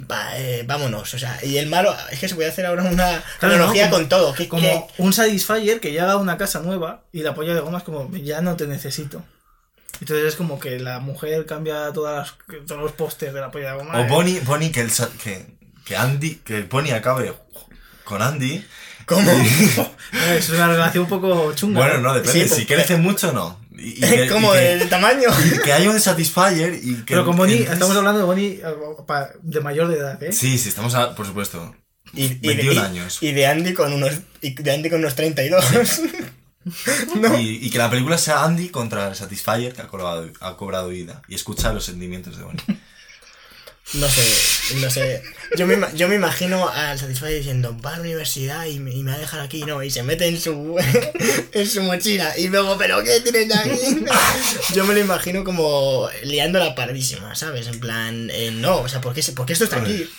[SPEAKER 1] va, eh, vámonos. O sea, y el malo, es que se puede hacer ahora una
[SPEAKER 2] Claro,
[SPEAKER 1] analogía
[SPEAKER 2] ¿no? Como-
[SPEAKER 1] con todo. que
[SPEAKER 2] Como un Satisfyer que llega a una casa nueva y la polla de goma es como, ya no te necesito. Entonces es como que la mujer cambia todas las- todos los pósters de la polla de goma.
[SPEAKER 3] O
[SPEAKER 2] eh.
[SPEAKER 3] Bonnie, Bonnie que, el, que, que Andy, que Bonnie acabe con Andy.
[SPEAKER 1] ¿Cómo?
[SPEAKER 2] Es una relación un poco chunga.
[SPEAKER 3] Bueno, no, depende.
[SPEAKER 1] Sí,
[SPEAKER 3] si
[SPEAKER 1] pues-
[SPEAKER 3] crece mucho o no. Y, y
[SPEAKER 1] ¿Cómo?
[SPEAKER 3] y que-
[SPEAKER 1] ¿El tamaño?
[SPEAKER 3] y que haya un Satisfyer y que.
[SPEAKER 2] Pero con Bonnie, estamos hablando de Bonnie eh, de mayor de edad, ¿eh?
[SPEAKER 3] Sí, sí, estamos a, por supuesto.
[SPEAKER 1] Y, y,
[SPEAKER 3] 21
[SPEAKER 1] y-
[SPEAKER 3] años.
[SPEAKER 1] Y de Andy con unos, y de Andy con unos 32. no.
[SPEAKER 3] Y, y que la película sea Andy contra el Satisfyer que ha cobrado, ha cobrado vida. Y escucha los sentimientos de Bonnie.
[SPEAKER 1] No sé, no sé. Yo me, ima- yo me imagino al Satisfyer diciendo, va a la universidad y me, y me va a dejar aquí, no, y se mete en su, en su mochila. Y luego, ¿pero qué tienes aquí? Yo me lo imagino como liando la pardísima, ¿sabes? En plan, eh, no, o sea, ¿por qué, se- por qué esto está aquí?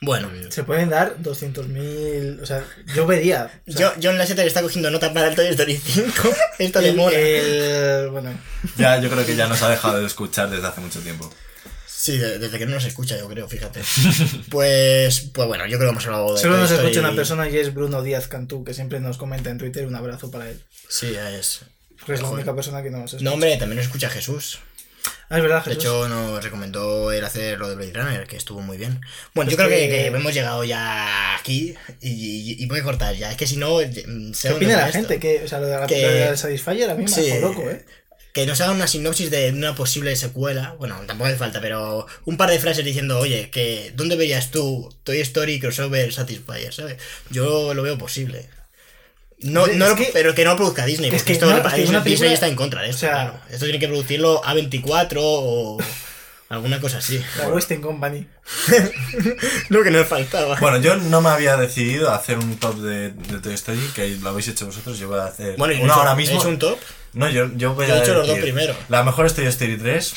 [SPEAKER 1] Bueno,
[SPEAKER 2] Se pueden dar 200.000. O sea, yo vería. o sea,
[SPEAKER 1] yo, John Lasseter está cogiendo nota para el Toy Story 5. Esto le mola.
[SPEAKER 2] el- bueno,
[SPEAKER 3] Ya, yo creo que ya nos ha dejado de escuchar desde hace mucho tiempo.
[SPEAKER 1] Sí, de- desde que no nos escucha, yo creo, fíjate. Pues, pues bueno, yo creo que hemos hablado de
[SPEAKER 2] solo nos escucha una persona y es Bruno Díaz Cantú, que siempre nos comenta en Twitter. Un abrazo para él.
[SPEAKER 1] Sí, es.
[SPEAKER 2] Porque es la única persona que nos escucha.
[SPEAKER 1] No, hombre, también nos escucha Jesús.
[SPEAKER 2] Ah, es verdad,
[SPEAKER 1] De
[SPEAKER 2] Jesús.
[SPEAKER 1] hecho, nos recomendó el hacer lo de Blade Runner, que estuvo muy bien. Bueno, yo creo que,
[SPEAKER 2] que-
[SPEAKER 1] que hemos llegado ya aquí y, y- y voy a cortar ya. Es que si no, mm,
[SPEAKER 2] ¿Qué opina la
[SPEAKER 1] esto.
[SPEAKER 2] gente? Que, o sea, lo de la
[SPEAKER 1] Que-
[SPEAKER 2] lo del Satisfyer a mí me
[SPEAKER 1] Sí.
[SPEAKER 2] loco, ¿eh?
[SPEAKER 1] Que nos hagan una sinopsis de una posible secuela. Bueno, tampoco hace falta, pero un par de frases diciendo, oye, que ¿dónde verías tú Toy Story crossover Satisfyer? ¿sabes? Yo lo veo posible. No,
[SPEAKER 2] Es
[SPEAKER 1] no lo-
[SPEAKER 2] que-
[SPEAKER 1] pero que no lo produzca Disney,
[SPEAKER 2] es
[SPEAKER 1] porque
[SPEAKER 2] que
[SPEAKER 1] esto
[SPEAKER 2] no, es que
[SPEAKER 1] Disney
[SPEAKER 2] película-
[SPEAKER 1] está en contra de esto.
[SPEAKER 2] o sea-
[SPEAKER 1] claro. Esto tiene que producirlo A24 o alguna cosa así.
[SPEAKER 2] La Western Company.
[SPEAKER 1] Lo que nos faltaba.
[SPEAKER 3] Bueno, yo no me había decidido a hacer un top de, de Toy Story, que lo habéis hecho vosotros. Yo voy a hacer
[SPEAKER 1] Bueno,
[SPEAKER 3] una
[SPEAKER 1] hecho-
[SPEAKER 3] ahora mismo.
[SPEAKER 1] hecho un top.
[SPEAKER 3] No, yo, yo voy
[SPEAKER 1] Yo he
[SPEAKER 3] a
[SPEAKER 1] hecho los dos
[SPEAKER 3] decir,
[SPEAKER 1] primero.
[SPEAKER 3] La mejor es Toy Story 3.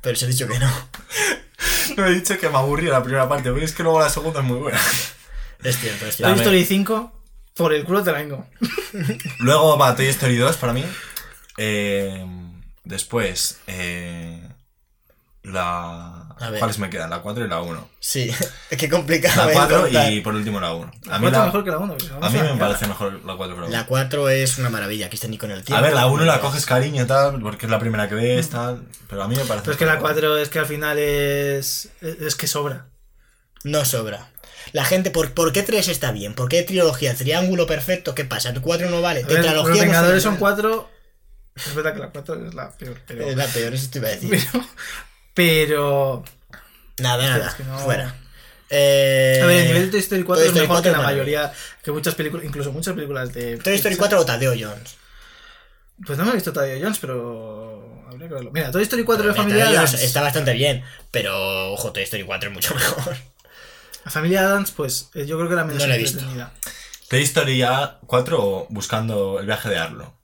[SPEAKER 1] Pero se ha dicho que no.
[SPEAKER 3] No he dicho que me aburrió la primera parte, pero es que luego la segunda es muy buena.
[SPEAKER 1] Es cierto, es
[SPEAKER 2] Toy
[SPEAKER 1] cierto.
[SPEAKER 2] Story 5, por el culo te la vengo.
[SPEAKER 3] Luego va Toy Story 2 para mí. Eh, después, eh, la. ¿Cuáles me quedan? La 4 y la 1.
[SPEAKER 1] Sí, es que complicado.
[SPEAKER 3] La
[SPEAKER 1] ¿eh?
[SPEAKER 3] 4
[SPEAKER 1] contar.
[SPEAKER 3] y por último la 1.
[SPEAKER 2] La
[SPEAKER 3] A mí,
[SPEAKER 2] 4
[SPEAKER 3] la,
[SPEAKER 2] mejor que la 1.
[SPEAKER 3] a mí me parece mejor la 4 que la 1.
[SPEAKER 1] La 4 es una maravilla, aquí está ni con el tiempo.
[SPEAKER 3] A ver, la 1 la coges cariño tal, porque es la primera que ves, tal. Pero a mí me parece.
[SPEAKER 2] Pero es que la
[SPEAKER 3] mejor.
[SPEAKER 2] 4 es que al final es. Es que sobra.
[SPEAKER 1] No sobra. La gente, ¿por, ¿por qué 3 está bien? ¿Por qué trilogía? ¿Triángulo perfecto? ¿Qué pasa? ¿El 4 no vale?
[SPEAKER 2] A ver, los
[SPEAKER 1] ¿Tetralogía no
[SPEAKER 2] Vengadores son
[SPEAKER 1] funciona?
[SPEAKER 2] 4. Es verdad que la 4 es la peor, pero.
[SPEAKER 1] Es la peor, eso te iba a decir.
[SPEAKER 2] Pero. Pero
[SPEAKER 1] Nada, nada,
[SPEAKER 2] es que no-
[SPEAKER 1] fuera. Eh,
[SPEAKER 2] a ver, el nivel de Toy Story 4
[SPEAKER 1] Toy
[SPEAKER 2] es
[SPEAKER 1] Story
[SPEAKER 2] mejor
[SPEAKER 1] 4
[SPEAKER 2] que la
[SPEAKER 1] es
[SPEAKER 2] mayoría. Que muchas películas, incluso muchas películas de.
[SPEAKER 1] Toy Story
[SPEAKER 2] Pixar.
[SPEAKER 1] 4 o Tadeo Jones.
[SPEAKER 2] Pues no me he visto todavía Jones, pero. Habría que verlo. Mira, Toy Story 4 de
[SPEAKER 1] Tadeo
[SPEAKER 2] Familia Adams.
[SPEAKER 1] está bastante bien, pero ojo, Toy Story 4 es mucho mejor.
[SPEAKER 2] La Familia Adams, pues eh, yo creo que era menos
[SPEAKER 1] No la he visto.
[SPEAKER 2] entretenida.
[SPEAKER 3] Toy Story 4 o buscando el viaje de Arlo.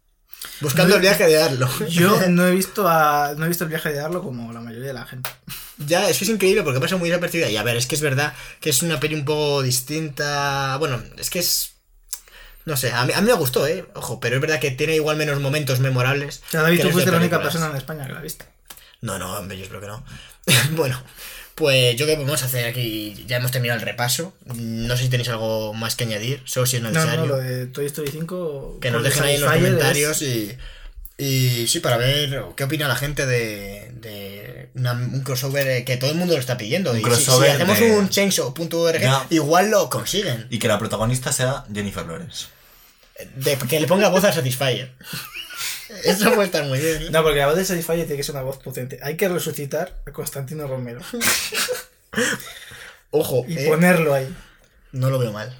[SPEAKER 1] Buscando el viaje de Arlo.
[SPEAKER 2] Yo no he visto a, no he visto el viaje de Arlo como la mayoría de la gente.
[SPEAKER 1] Ya, eso es increíble porque pasa muy desapercibida. Y a ver, es que es verdad que es una peli un poco distinta. Bueno, es que es. No sé, a mí, a mí me gustó, ¿eh? Ojo, pero es verdad que tiene igual menos momentos memorables.
[SPEAKER 2] O sea, David, tú fuiste la única persona en España que la viste.
[SPEAKER 1] No, no, hombre, yo espero que no. bueno, pues yo creo que vamos a hacer aquí. Ya hemos terminado el repaso. No sé si tenéis algo más que añadir, solo si es
[SPEAKER 2] No,
[SPEAKER 1] necesario.
[SPEAKER 2] no, lo de Toy Story 5.
[SPEAKER 1] Que nos dejen ahí en los comentarios
[SPEAKER 2] es-
[SPEAKER 1] y, y sí, para ver qué opina la gente de, de una- un crossover que todo el mundo lo está pidiendo.
[SPEAKER 3] Un
[SPEAKER 1] y si- si, hacemos
[SPEAKER 3] de-
[SPEAKER 1] un chainsaw.org, igual lo consiguen.
[SPEAKER 3] Y que la protagonista sea Jennifer Lawrence.
[SPEAKER 1] De, que le ponga voz a Satisfyer. Eso puede estar muy bien. ¿eh?
[SPEAKER 2] No, porque la voz de Satisfyer tiene que ser una voz potente. Hay que resucitar a Constantino Romero
[SPEAKER 1] Ojo,
[SPEAKER 2] y
[SPEAKER 1] eh,
[SPEAKER 2] ponerlo ahí.
[SPEAKER 1] no lo veo mal.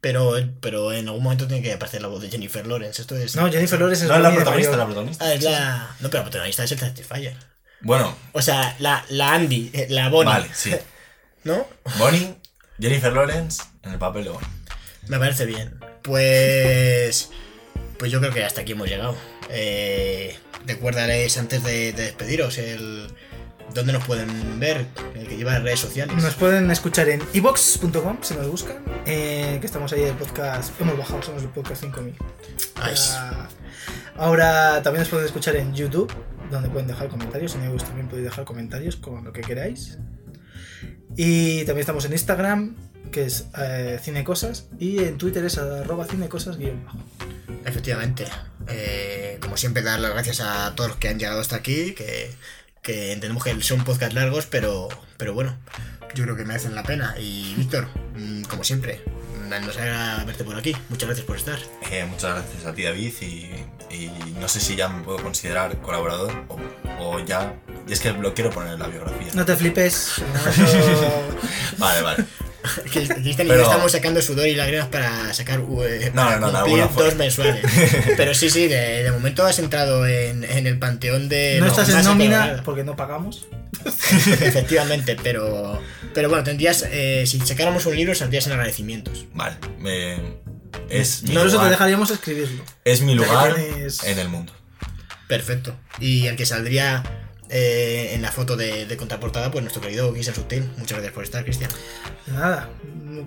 [SPEAKER 1] Pero, pero en algún momento tiene que aparecer la voz de Jennifer Lawrence. Esto es.
[SPEAKER 2] No, Jennifer Lawrence es
[SPEAKER 3] No es la protagonista, la
[SPEAKER 2] mayor.
[SPEAKER 3] protagonista.
[SPEAKER 1] Ah, es la. No, pero la protagonista es el Satisfyer.
[SPEAKER 3] Bueno,
[SPEAKER 1] O sea, la, la Andy, eh, la Bonnie.
[SPEAKER 3] vale, sí.
[SPEAKER 1] ¿No?
[SPEAKER 3] Bonnie, Jennifer Lawrence en el papel de Bonnie.
[SPEAKER 1] Me parece bien. Pues. Pues yo creo que hasta aquí hemos llegado. Eh, recuérdales antes de, de despediros el. ¿Dónde nos pueden ver? El que lleva las redes sociales.
[SPEAKER 2] Nos pueden escuchar en evox.com si nos buscan. eh, que estamos ahí el podcast. Hemos bajado, somos el podcast 5000.
[SPEAKER 1] Nice.
[SPEAKER 2] Ah, Ahora también nos pueden escuchar en YouTube, donde pueden dejar comentarios. En iVoox también podéis dejar comentarios con lo que queráis. Y también estamos en Instagram, que es eh, Cinecosas. Y en Twitter es arroba cinecosas guion bajo.
[SPEAKER 1] Efectivamente. Eh, como siempre, dar las gracias a todos los que han llegado hasta aquí, que, que entendemos que son podcast largos, pero, pero bueno, yo creo que merecen la pena. Y Víctor, mm, como siempre, nos alegra verte por aquí. Muchas gracias por estar.
[SPEAKER 3] Eh, muchas gracias a ti, David, y, y no sé si ya me puedo considerar colaborador o, o ya. Y es que lo quiero poner en la biografía.
[SPEAKER 2] No te flipes. no,
[SPEAKER 3] Vale, vale.
[SPEAKER 1] Cristian y yo estamos sacando sudor y lágrimas para sacar eh,
[SPEAKER 3] No,
[SPEAKER 1] para
[SPEAKER 3] no, no, de
[SPEAKER 1] cumplir
[SPEAKER 3] alguna forma.
[SPEAKER 1] dos mensuales. Pero sí, sí, de, de momento has entrado en, en el panteón de.
[SPEAKER 2] no estás en nómina porque no pagamos.
[SPEAKER 1] Efectivamente, pero. Pero bueno, tendrías. eh, si sacáramos un libro, saldrías en agradecimientos.
[SPEAKER 3] Vale. me- es mi
[SPEAKER 2] Nosotros te dejaríamos escribirlo.
[SPEAKER 3] es mi lugar
[SPEAKER 2] tienes-
[SPEAKER 3] en el mundo.
[SPEAKER 1] Perfecto. Y el que saldría eh, en la foto de, de contraportada, pues nuestro querido Guisa Sutil. Muchas gracias por estar, Cristian.
[SPEAKER 2] Nada,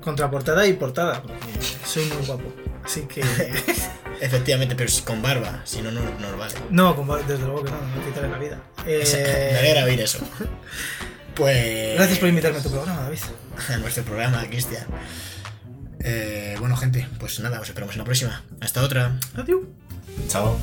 [SPEAKER 2] contraportada y portada, porque soy muy guapo. Así que.
[SPEAKER 1] Efectivamente, pero con barba, si no, no no nos vale.
[SPEAKER 2] No, con- desde luego que no, no me quitaré la vida. Eh,
[SPEAKER 1] Me alegra oír eso. Pues.
[SPEAKER 2] Gracias por invitarme a tu programa, David.
[SPEAKER 1] a nuestro programa, Cristian. Eh, bueno, gente, pues nada, os esperamos en la próxima. Hasta otra.
[SPEAKER 2] Adiós.
[SPEAKER 3] Chao.